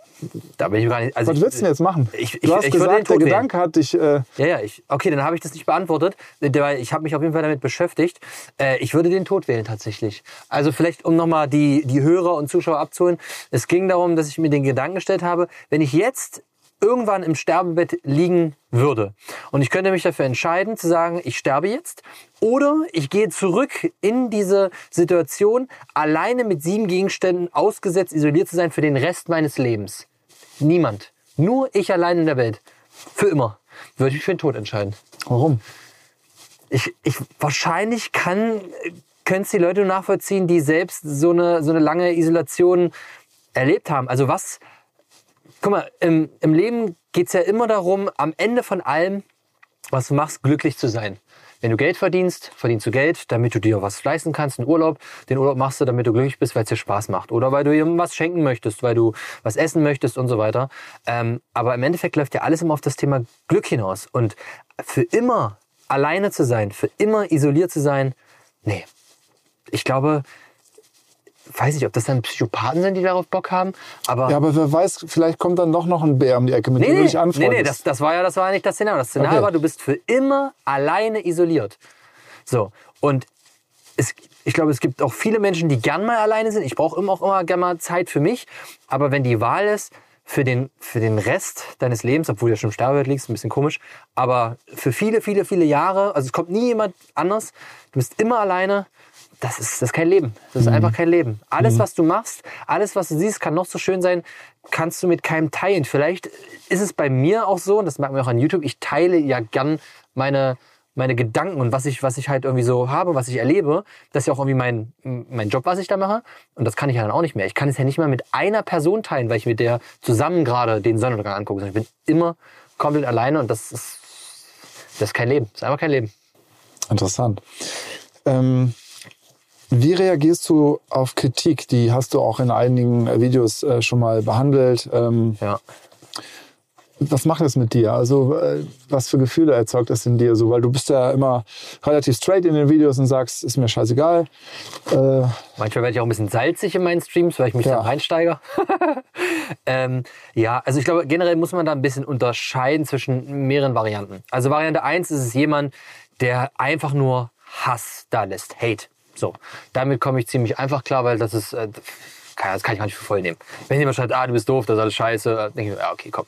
da bin ich gar nicht. Also
was willst du denn jetzt machen?
Ich- ich-
du hast
ich
gesagt, der. Gedanke hat dich. Äh,
Ja, ja, ich, okay, dann habe ich das nicht beantwortet, weil ich habe mich auf jeden Fall damit beschäftigt. Äh, ich würde den Tod wählen tatsächlich. Also vielleicht, um nochmal die, die Hörer und Zuschauer abzuholen. Es ging darum, dass ich mir den Gedanken gestellt habe, wenn ich jetzt irgendwann im Sterbebett liegen würde und ich könnte mich dafür entscheiden zu sagen, ich sterbe jetzt oder ich gehe zurück in diese Situation, alleine mit sieben Gegenständen ausgesetzt, isoliert zu sein für den Rest meines Lebens. Niemand. Nur ich allein in der Welt. Für immer. Würde ich mich für den Tod entscheiden.
warum?
Ich, ich wahrscheinlich kann, können es die Leute nur nachvollziehen, die selbst so eine, so eine lange Isolation erlebt haben. Also was, guck mal, im, im Leben geht's ja immer darum, am Ende von allem, was du machst, glücklich zu sein. Wenn du Geld verdienst, verdienst du Geld, damit du dir was leisten kannst, einen Urlaub. Den Urlaub machst du, damit du glücklich bist, weil es dir Spaß macht. Oder weil du jemandem was schenken möchtest, weil du was essen möchtest und so weiter. Ähm, aber im Endeffekt läuft ja alles immer auf das Thema Glück hinaus. Und für immer alleine zu sein, für immer isoliert zu sein, nee. Ich glaube, weiß nicht, ob das dann Psychopathen sind, die darauf Bock haben, aber...
Ja, aber wer weiß, vielleicht kommt dann doch noch ein Bär um die Ecke, mit
Nee,
dem du dich anfreundest.
nee, nee das, das war ja das war ja nicht das Szenario. Das Szenario
Okay.
war, du bist für immer alleine isoliert. So, und es, ich glaube, es gibt auch viele Menschen, die gern mal alleine sind. Ich brauche immer auch immer gern mal Zeit für mich. Aber wenn die Wahl ist, für den, für den Rest deines Lebens, obwohl du ja schon im Sterbebett liegst, ein bisschen komisch, aber für viele, viele, viele Jahre, also es kommt nie jemand anders, du bist immer alleine, das ist, das ist kein Leben. Das ist einfach kein Leben. Alles, was du machst, alles, was du siehst, kann noch so schön sein, kannst du mit keinem teilen. Vielleicht ist es bei mir auch so, und das merkt man auch an YouTube, ich teile ja gern meine, meine Gedanken und was ich, was ich halt irgendwie so habe, was ich erlebe. Das ist ja auch irgendwie mein, mein Job, was ich da mache. Und das kann ich ja dann auch nicht mehr. Ich kann es ja nicht mehr mit einer Person teilen, weil ich mit der zusammen gerade den Sonnenuntergang angucke. Ich bin immer komplett alleine und das ist, das ist kein Leben. Das ist einfach kein Leben.
Interessant. Ähm, wie reagierst du auf Kritik? Die hast du auch in einigen äh, Videos äh, schon mal behandelt. Ähm,
Ja.
was macht es mit dir? Also äh, was für Gefühle erzeugt das in dir? So, weil du bist ja immer relativ straight in den Videos und sagst, ist mir scheißegal. Äh,
Manchmal werde ich auch ein bisschen salzig in meinen Streams, weil ich mich
Ja.
dann reinsteige. ähm, ja, also ich glaube, generell muss man da ein bisschen unterscheiden zwischen mehreren Varianten. Also Variante 1 ist es jemand, der einfach nur Hass da lässt, Hate. So, damit komme ich ziemlich einfach klar, weil das ist, äh, das kann ich gar nicht für voll nehmen. Wenn jemand schreibt, ah, du bist doof, das ist alles scheiße, äh, denke ich mir, ja, okay, komm.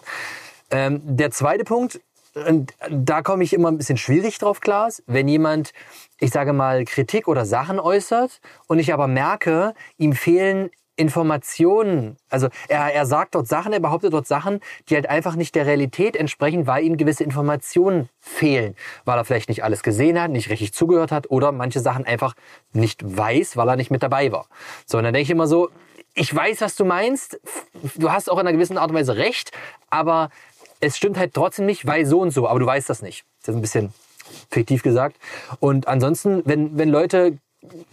Ähm, der zweite Punkt, und da komme ich immer ein bisschen schwierig drauf klar, ist, wenn jemand, ich sage mal, Kritik oder Sachen äußert und ich aber merke, ihm fehlen Informationen. Also er, er sagt dort Sachen, er behauptet dort Sachen, die halt einfach nicht der Realität entsprechen, weil ihm gewisse Informationen fehlen. Weil er vielleicht nicht alles gesehen hat, nicht richtig zugehört hat oder manche Sachen einfach nicht weiß, weil er nicht mit dabei war. So, und dann denke ich immer so, ich weiß, was du meinst. Du hast auch in einer gewissen Art und Weise recht, aber es stimmt halt trotzdem nicht, weil so und so. Aber du weißt das nicht. Das ist ein bisschen fiktiv gesagt. Und ansonsten, wenn, wenn Leute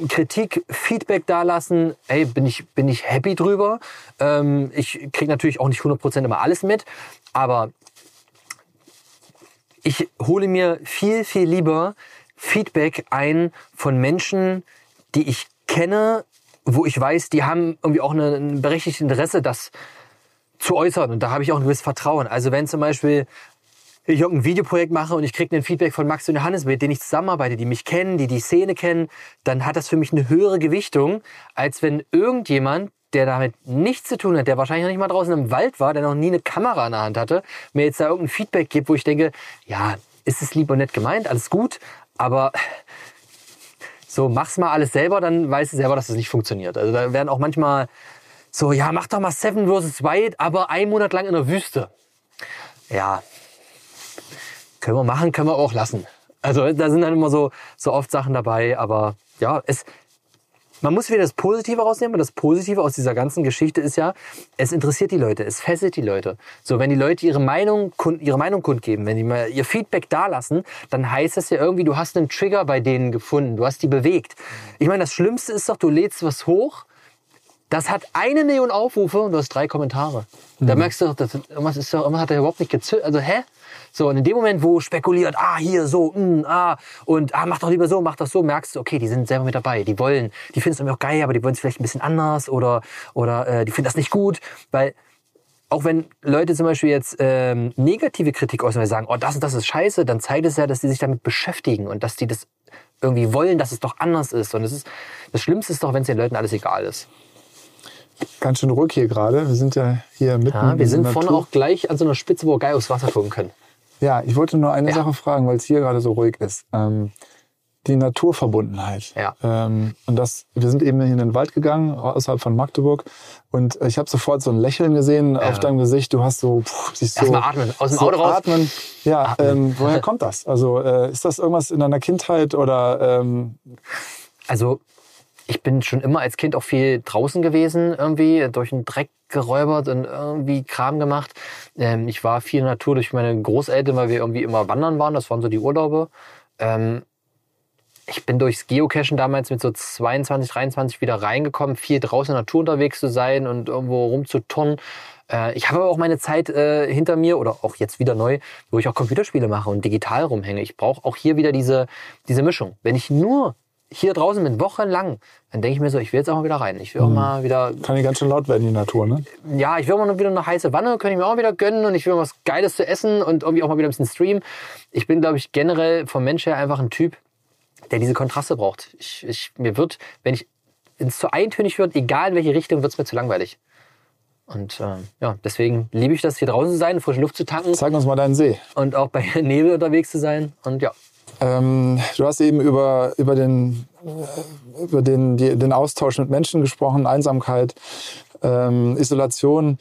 Kritik, Feedback dalassen, hey, bin ich, bin ich happy drüber. Ähm, ich kriege natürlich auch nicht 100% immer alles mit, aber ich hole mir viel, viel lieber Feedback ein von Menschen, die ich kenne, wo ich weiß, die haben irgendwie auch ein berechtigtes Interesse, das zu äußern. Und da habe ich auch ein gewisses Vertrauen. Also wenn zum Beispiel ich irgendein Videoprojekt mache und ich kriege ein Feedback von Max und Johannes, mit denen ich zusammenarbeite, die mich kennen, die die Szene kennen, dann hat das für mich eine höhere Gewichtung, als wenn irgendjemand, der damit nichts zu tun hat, der wahrscheinlich noch nicht mal draußen im Wald war, der noch nie eine Kamera in der Hand hatte, mir jetzt da irgendein Feedback gibt, wo ich denke, ja, ist es lieb und nett gemeint, alles gut, aber so, mach's mal alles selber, dann weißt du selber, dass das nicht funktioniert. Also da werden auch manchmal so, ja, mach doch mal Seven vs. Wild, aber einen Monat lang in der Wüste. Ja, können wir machen, können wir aber auch lassen. Also da sind dann immer so, so oft Sachen dabei, aber ja, es, man muss wieder das Positive rausnehmen. Und das Positive aus dieser ganzen Geschichte ist ja, es interessiert die Leute, es fesselt die Leute. So, wenn die Leute ihre Meinung, ihre Meinung kundgeben, wenn die mal ihr Feedback dalassen, dann heißt das ja irgendwie, du hast einen Trigger bei denen gefunden, du hast die bewegt. Ich meine, das Schlimmste ist doch, du lädst was hoch, das hat eine Million Aufrufe und du hast drei Kommentare. Da merkst du doch, das, irgendwas, ist doch, irgendwas hat er überhaupt nicht gezündet. Also, hä? So, und in dem Moment, wo spekuliert, ah, hier, so, mm, ah, und ah, mach doch lieber so, mach doch so, merkst du, okay, die sind selber mit dabei. Die wollen, die finden es irgendwie auch geil, aber die wollen es vielleicht ein bisschen anders oder, oder äh, die finden das nicht gut. Weil auch wenn Leute zum Beispiel jetzt ähm, negative Kritik äußern, weil sagen, oh, das und das ist scheiße, dann zeigt es ja, dass die sich damit beschäftigen und dass die das irgendwie wollen, dass es doch anders ist. Und das, ist, das Schlimmste ist doch, wenn es den Leuten alles egal ist.
ganz schön ruhig hier gerade. Wir sind ja hier mitten
Ja, wir
in
sind vorne auch gleich an so einer Spitze, wo wir geil aufs Wasser gucken können.
Ja, ich wollte nur eine
Ja.
Sache fragen, weil es hier gerade so ruhig ist. Ähm, die Naturverbundenheit.
Ja.
Ähm, und das, wir sind eben hier in den Wald gegangen, außerhalb von Magdeburg. Und ich habe sofort so ein Lächeln gesehen auf deinem Gesicht. Du hast so, pff, siehst so
Erstmal atmen, aus dem
so
Auto raus.
Atmen. Ja,
Atmen.
Ähm, woher kommt das? Also äh, ist das irgendwas in deiner Kindheit oder ähm,
Also ich bin schon immer als Kind auch viel draußen gewesen, irgendwie durch den Dreck geräubert und irgendwie Kram gemacht. Ähm, ich war viel Natur durch meine Großeltern, weil wir irgendwie immer wandern waren. Das waren so die Urlaube. Ähm, ich bin durchs Geocachen damals mit so 22, 23 wieder reingekommen, viel draußen in der Natur unterwegs zu sein und irgendwo rumzuturnen. Äh, ich habe aber auch meine Zeit äh, hinter mir oder auch jetzt wieder neu, wo ich auch Computerspiele mache und digital rumhänge. Ich brauche auch hier wieder diese, diese Mischung. Wenn ich nur hier draußen bin, wochenlang, dann denke ich mir so, ich will jetzt auch mal wieder rein. Ich will auch mal wieder.
Kann die ganz schön laut werden, die Natur, ne?
Ja, ich will mal wieder eine heiße Wanne, könnte ich mir auch wieder gönnen und ich will mal was Geiles zu essen und irgendwie auch mal wieder ein bisschen streamen. Ich bin, glaube ich, generell vom Mensch her einfach ein Typ, der diese Kontraste braucht. Ich, ich, mir wird, wenn ich ins zu eintönig wird, egal in welche Richtung, wird es mir zu langweilig. Und äh, ja, deswegen liebe ich das, hier draußen zu sein, frische Luft zu tanken.
Zeig uns mal deinen See.
Und auch bei Nebel unterwegs zu sein. Und ja.
Ähm, du hast eben über, über, den, über den, die, den Austausch mit Menschen gesprochen, Einsamkeit, ähm, Isolation.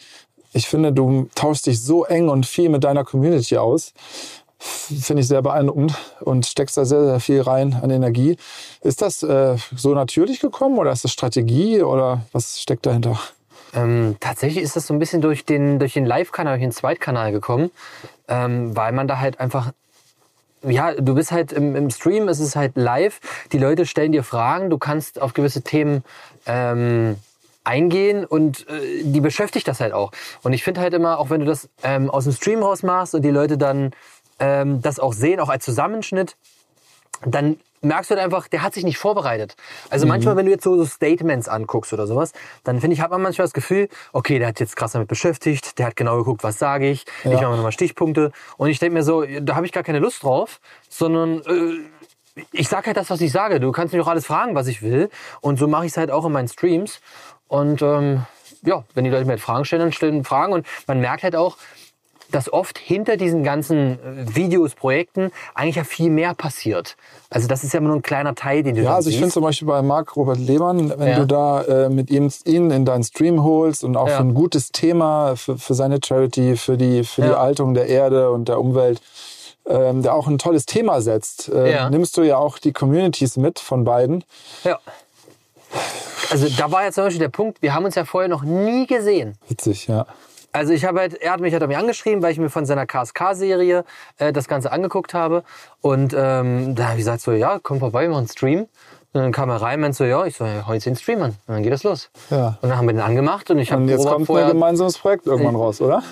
Ich finde, du tauschst dich so eng und viel mit deiner Community aus. Finde ich sehr beeindruckend und steckst da sehr, sehr viel rein an Energie. Ist das äh, so natürlich gekommen oder ist das Strategie oder was steckt dahinter?
Ähm, tatsächlich ist das so ein bisschen durch den, durch den Live-Kanal, durch den Zweitkanal gekommen, ähm, weil man da halt einfach ja, du bist halt im, im Stream, es ist halt live. Die Leute stellen dir Fragen, du kannst auf gewisse Themen ähm, eingehen und äh, die beschäftigt das halt auch. Und ich finde halt immer, auch wenn du das ähm, aus dem Stream raus machst und die Leute dann ähm, das auch sehen, auch als Zusammenschnitt, dann merkst du halt einfach, der hat sich nicht vorbereitet. Also mhm. manchmal, wenn du jetzt so, so Statements anguckst oder sowas, dann finde ich, hat man manchmal das Gefühl, okay, der hat jetzt krass damit beschäftigt, der hat genau geguckt, was sage ich, ja. ich mache nochmal Stichpunkte. Und ich denke mir so, da habe ich gar keine Lust drauf, sondern äh, ich sage halt das, was ich sage. Du kannst mich auch alles fragen, was ich will. Und so mache ich es halt auch in meinen Streams. Und ähm, ja, wenn die Leute mir halt Fragen stellen, dann stellen Fragen. Und man merkt halt auch, dass oft hinter diesen ganzen äh, Videos, Projekten eigentlich ja viel mehr passiert. Also das ist ja immer nur ein kleiner Teil, den du
Ja, also ich finde zum Beispiel bei Marc Robert Lehmann, wenn ja. du da äh, mit ihm ihn in deinen Stream holst und auch ja. für ein gutes Thema, für, für seine Charity, für die, für ja. die Haltung der Erde und der Umwelt, ähm, der auch ein tolles Thema setzt, äh, nimmst du ja auch die Communities mit von beiden.
Ja. Also da war ja zum Beispiel der Punkt, wir haben uns ja vorher noch nie gesehen.
Witzig, ja.
Also ich habe halt, er hat mich er mich angeschrieben, weil ich mir von seiner KSK-Serie äh, das Ganze angeguckt habe. Und ähm, da habe ich gesagt so, ja, komm vorbei, wir machen einen Stream. Und dann kam er rein, meinte so, ja, ich so, ja, heute den Stream an. Und dann geht das los.
Ja.
Und dann haben wir den angemacht und ich habe
Und jetzt kommt vorher, ein gemeinsames Projekt irgendwann raus, oder?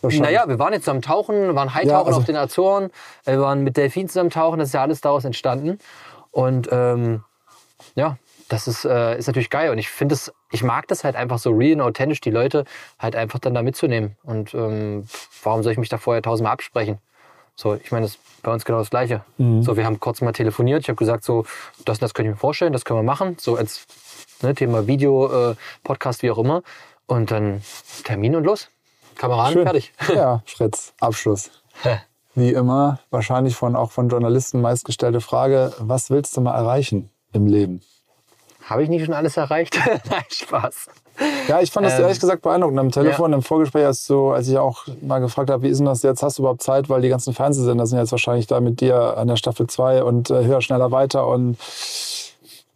Naja, wir waren jetzt am Tauchen, waren Hightauchen ja, also auf den Azoren, wir waren mit Delfinen zusammen tauchen, das ist ja alles daraus entstanden. Und ähm, ja, das ist, äh, ist natürlich geil. Und ich finde es, ich mag das halt einfach so real und authentisch, die Leute halt einfach dann da mitzunehmen. Und ähm, warum soll ich mich da vorher tausendmal absprechen? So, ich meine, das ist bei uns genau das Gleiche. Mhm. So, wir haben kurz mal telefoniert. Ich habe gesagt, so, das das könnte ich mir vorstellen, das können wir machen. So als ne, Thema Video, äh, Podcast, wie auch immer. Und dann Termin und los. Kameraden, Schön. fertig.
Ja, Fritz, Abschluss. Wie immer, wahrscheinlich von auch von Journalisten meistgestellte Frage: Was willst du mal erreichen im Leben?
Habe ich nicht schon alles erreicht? Nein, Spaß.
Ja, ich fand das ähm, ehrlich gesagt beeindruckend. Am Telefon, ja. im Vorgespräch, als, so, als ich auch mal gefragt habe, wie ist denn das jetzt? Hast du überhaupt Zeit? Weil die ganzen Fernsehsender sind jetzt wahrscheinlich da mit dir an der Staffel 2 und äh, höher, schneller, weiter. Und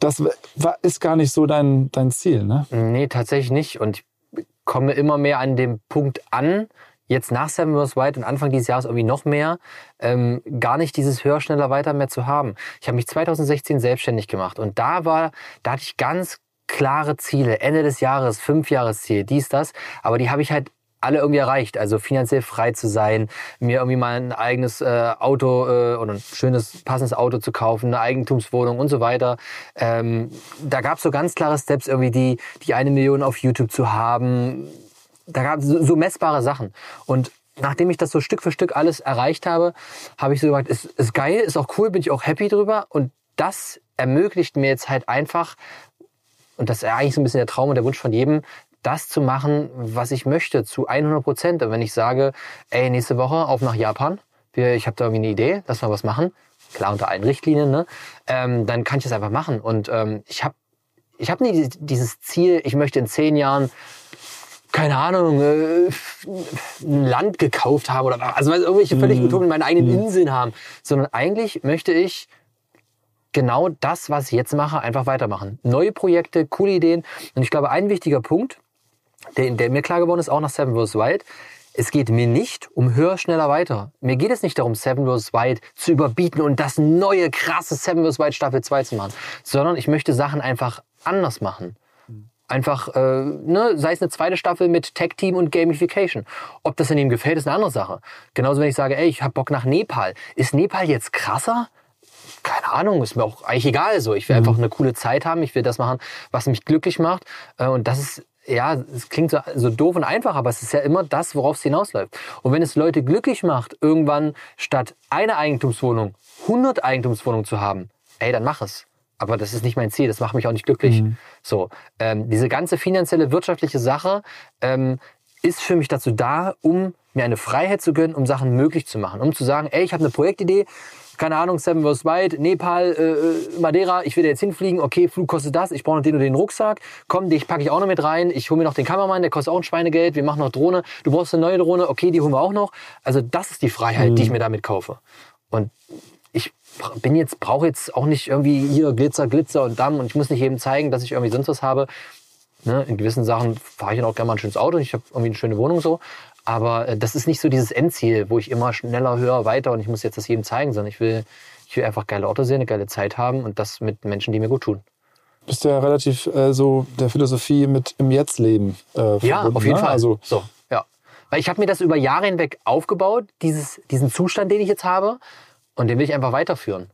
das war, ist gar nicht so dein, dein Ziel, ne?
Nee, tatsächlich nicht. Und ich komme immer mehr an dem Punkt an, jetzt nach Seven Wars White und Anfang dieses Jahres irgendwie noch mehr, ähm, gar nicht dieses höher, schneller, weiter mehr zu haben. Ich habe mich 2016 selbstständig gemacht und da war, da hatte ich ganz klare Ziele. Ende des Jahres, fünf Jahresziel, dies, das. Aber die habe ich halt alle irgendwie erreicht. Also finanziell frei zu sein, mir irgendwie mal ein eigenes äh, Auto äh, oder ein schönes, passendes Auto zu kaufen, eine Eigentumswohnung und so weiter. Ähm, da gab es so ganz klare Steps, irgendwie die, die eine Million auf YouTube zu haben, da gab es so, messbare Sachen. Und nachdem ich das so Stück für Stück alles erreicht habe, habe ich so gesagt, ist, ist geil, ist auch cool, bin ich auch happy drüber. Und das ermöglicht mir jetzt halt einfach, und das ist eigentlich so ein bisschen der Traum und der Wunsch von jedem, das zu machen, was ich möchte, zu 100 Prozent. Und wenn ich sage, ey, nächste Woche auf nach Japan, ich habe da irgendwie eine Idee, lass mal was machen, klar unter allen Richtlinien, ne? ähm, dann kann ich das einfach machen. Und ähm, ich habe ich hab nie dieses Ziel, ich möchte in zehn Jahren keine Ahnung, äh, ein Land gekauft haben oder also irgendwelche völlig mm. Utopien, meine eigenen mm. Inseln haben, sondern eigentlich möchte ich genau das, was ich jetzt mache, einfach weitermachen. Neue Projekte, coole Ideen. Und ich glaube, ein wichtiger Punkt, der, der mir klar geworden ist, auch nach Seven vs. Wild, es geht mir nicht um höher, schneller, weiter. Mir geht es nicht darum, Seven vs. Wild zu überbieten und das neue, krasse Seven vs. Wild Staffel 2 zu machen, sondern ich möchte Sachen einfach anders machen. Einfach, äh, ne, sei es eine zweite Staffel mit Tech Team und Gamification. Ob das in ihm gefällt, ist eine andere Sache. Genauso wenn ich sage, ey, ich hab Bock nach Nepal. Ist Nepal jetzt krasser? keine Ahnung, ist mir auch eigentlich egal so. Ich will mhm. einfach eine coole Zeit haben, ich will das machen, was mich glücklich macht. Äh, und das ist, ja, es klingt so, so doof und einfach, aber es ist ja immer das, worauf es hinausläuft. Und wenn es Leute glücklich macht, irgendwann statt eine Eigentumswohnung 100 Eigentumswohnungen zu haben, ey, dann mach es. Aber das ist nicht mein Ziel, das macht mich auch nicht glücklich. Mhm. So, ähm, diese ganze finanzielle, wirtschaftliche Sache ähm, ist für mich dazu da, um mir eine Freiheit zu gönnen, um Sachen möglich zu machen. Um zu sagen, ey, ich habe eine Projektidee, keine Ahnung, Seven vs. Wild, Nepal, äh, äh, Madeira, ich will jetzt hinfliegen, okay, Flug kostet das, ich brauche noch den und den Rucksack, komm, dich packe ich auch noch mit rein, ich hole mir noch den Kameramann, der kostet auch ein Schweinegeld, wir machen noch Drohne, du brauchst eine neue Drohne, okay, die holen wir auch noch. Also das ist die Freiheit, mhm. die ich mir damit kaufe. Und bin jetzt, brauche jetzt auch nicht irgendwie hier Glitzer, Glitzer und Damm und ich muss nicht jedem zeigen, dass ich irgendwie sonst was habe. Ne? In gewissen Sachen fahre ich dann auch gerne mal ein schönes Auto, ich habe irgendwie eine schöne Wohnung so. Aber äh, das ist nicht so dieses Endziel, wo ich immer schneller, höher, weiter und ich muss jetzt das jedem zeigen, sondern ich will, ich will einfach geile Orte sehen, eine geile Zeit haben und das mit Menschen, die mir gut tun.
Bist ja relativ äh, so der Philosophie mit im Jetzt leben.
Äh, ja, auf jeden ne? Fall. Also so, ja. Weil ich habe mir das über Jahre hinweg aufgebaut, dieses, diesen Zustand, den ich jetzt habe, und den will ich einfach weiterführen.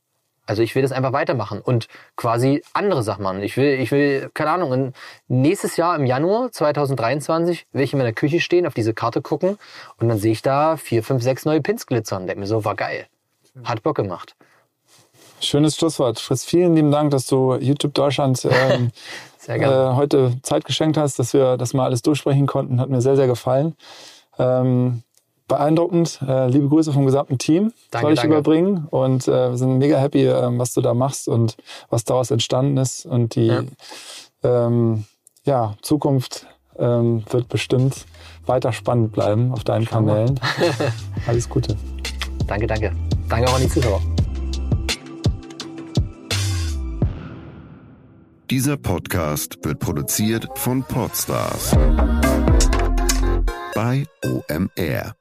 Also ich will das einfach weitermachen und quasi andere Sachen machen. Ich will, ich will, keine Ahnung, nächstes Jahr im Januar 2023 will ich in meiner Küche stehen, auf diese Karte gucken und dann sehe ich da vier, fünf, sechs neue Pins glitzern. Denke mir so, war geil. Hat Bock gemacht.
Schönes Schlusswort. Fritz, vielen lieben Dank, dass du YouTube Deutschland ähm, äh, heute Zeit geschenkt hast, dass wir das mal alles durchsprechen konnten. Hat mir sehr, sehr gefallen. Ähm, beeindruckend. Äh, liebe Grüße vom gesamten Team danke, soll ich danke. überbringen. Und äh, wir sind mega happy, äh, was du da machst und was daraus entstanden ist. Und die ja. Ähm, ja, Zukunft ähm, wird bestimmt weiter spannend bleiben auf deinen Schau Kanälen. Alles Gute.
Danke, danke. Danke auch an die Zuschauer.
Dieser Podcast wird produziert von Podstars bei OMR.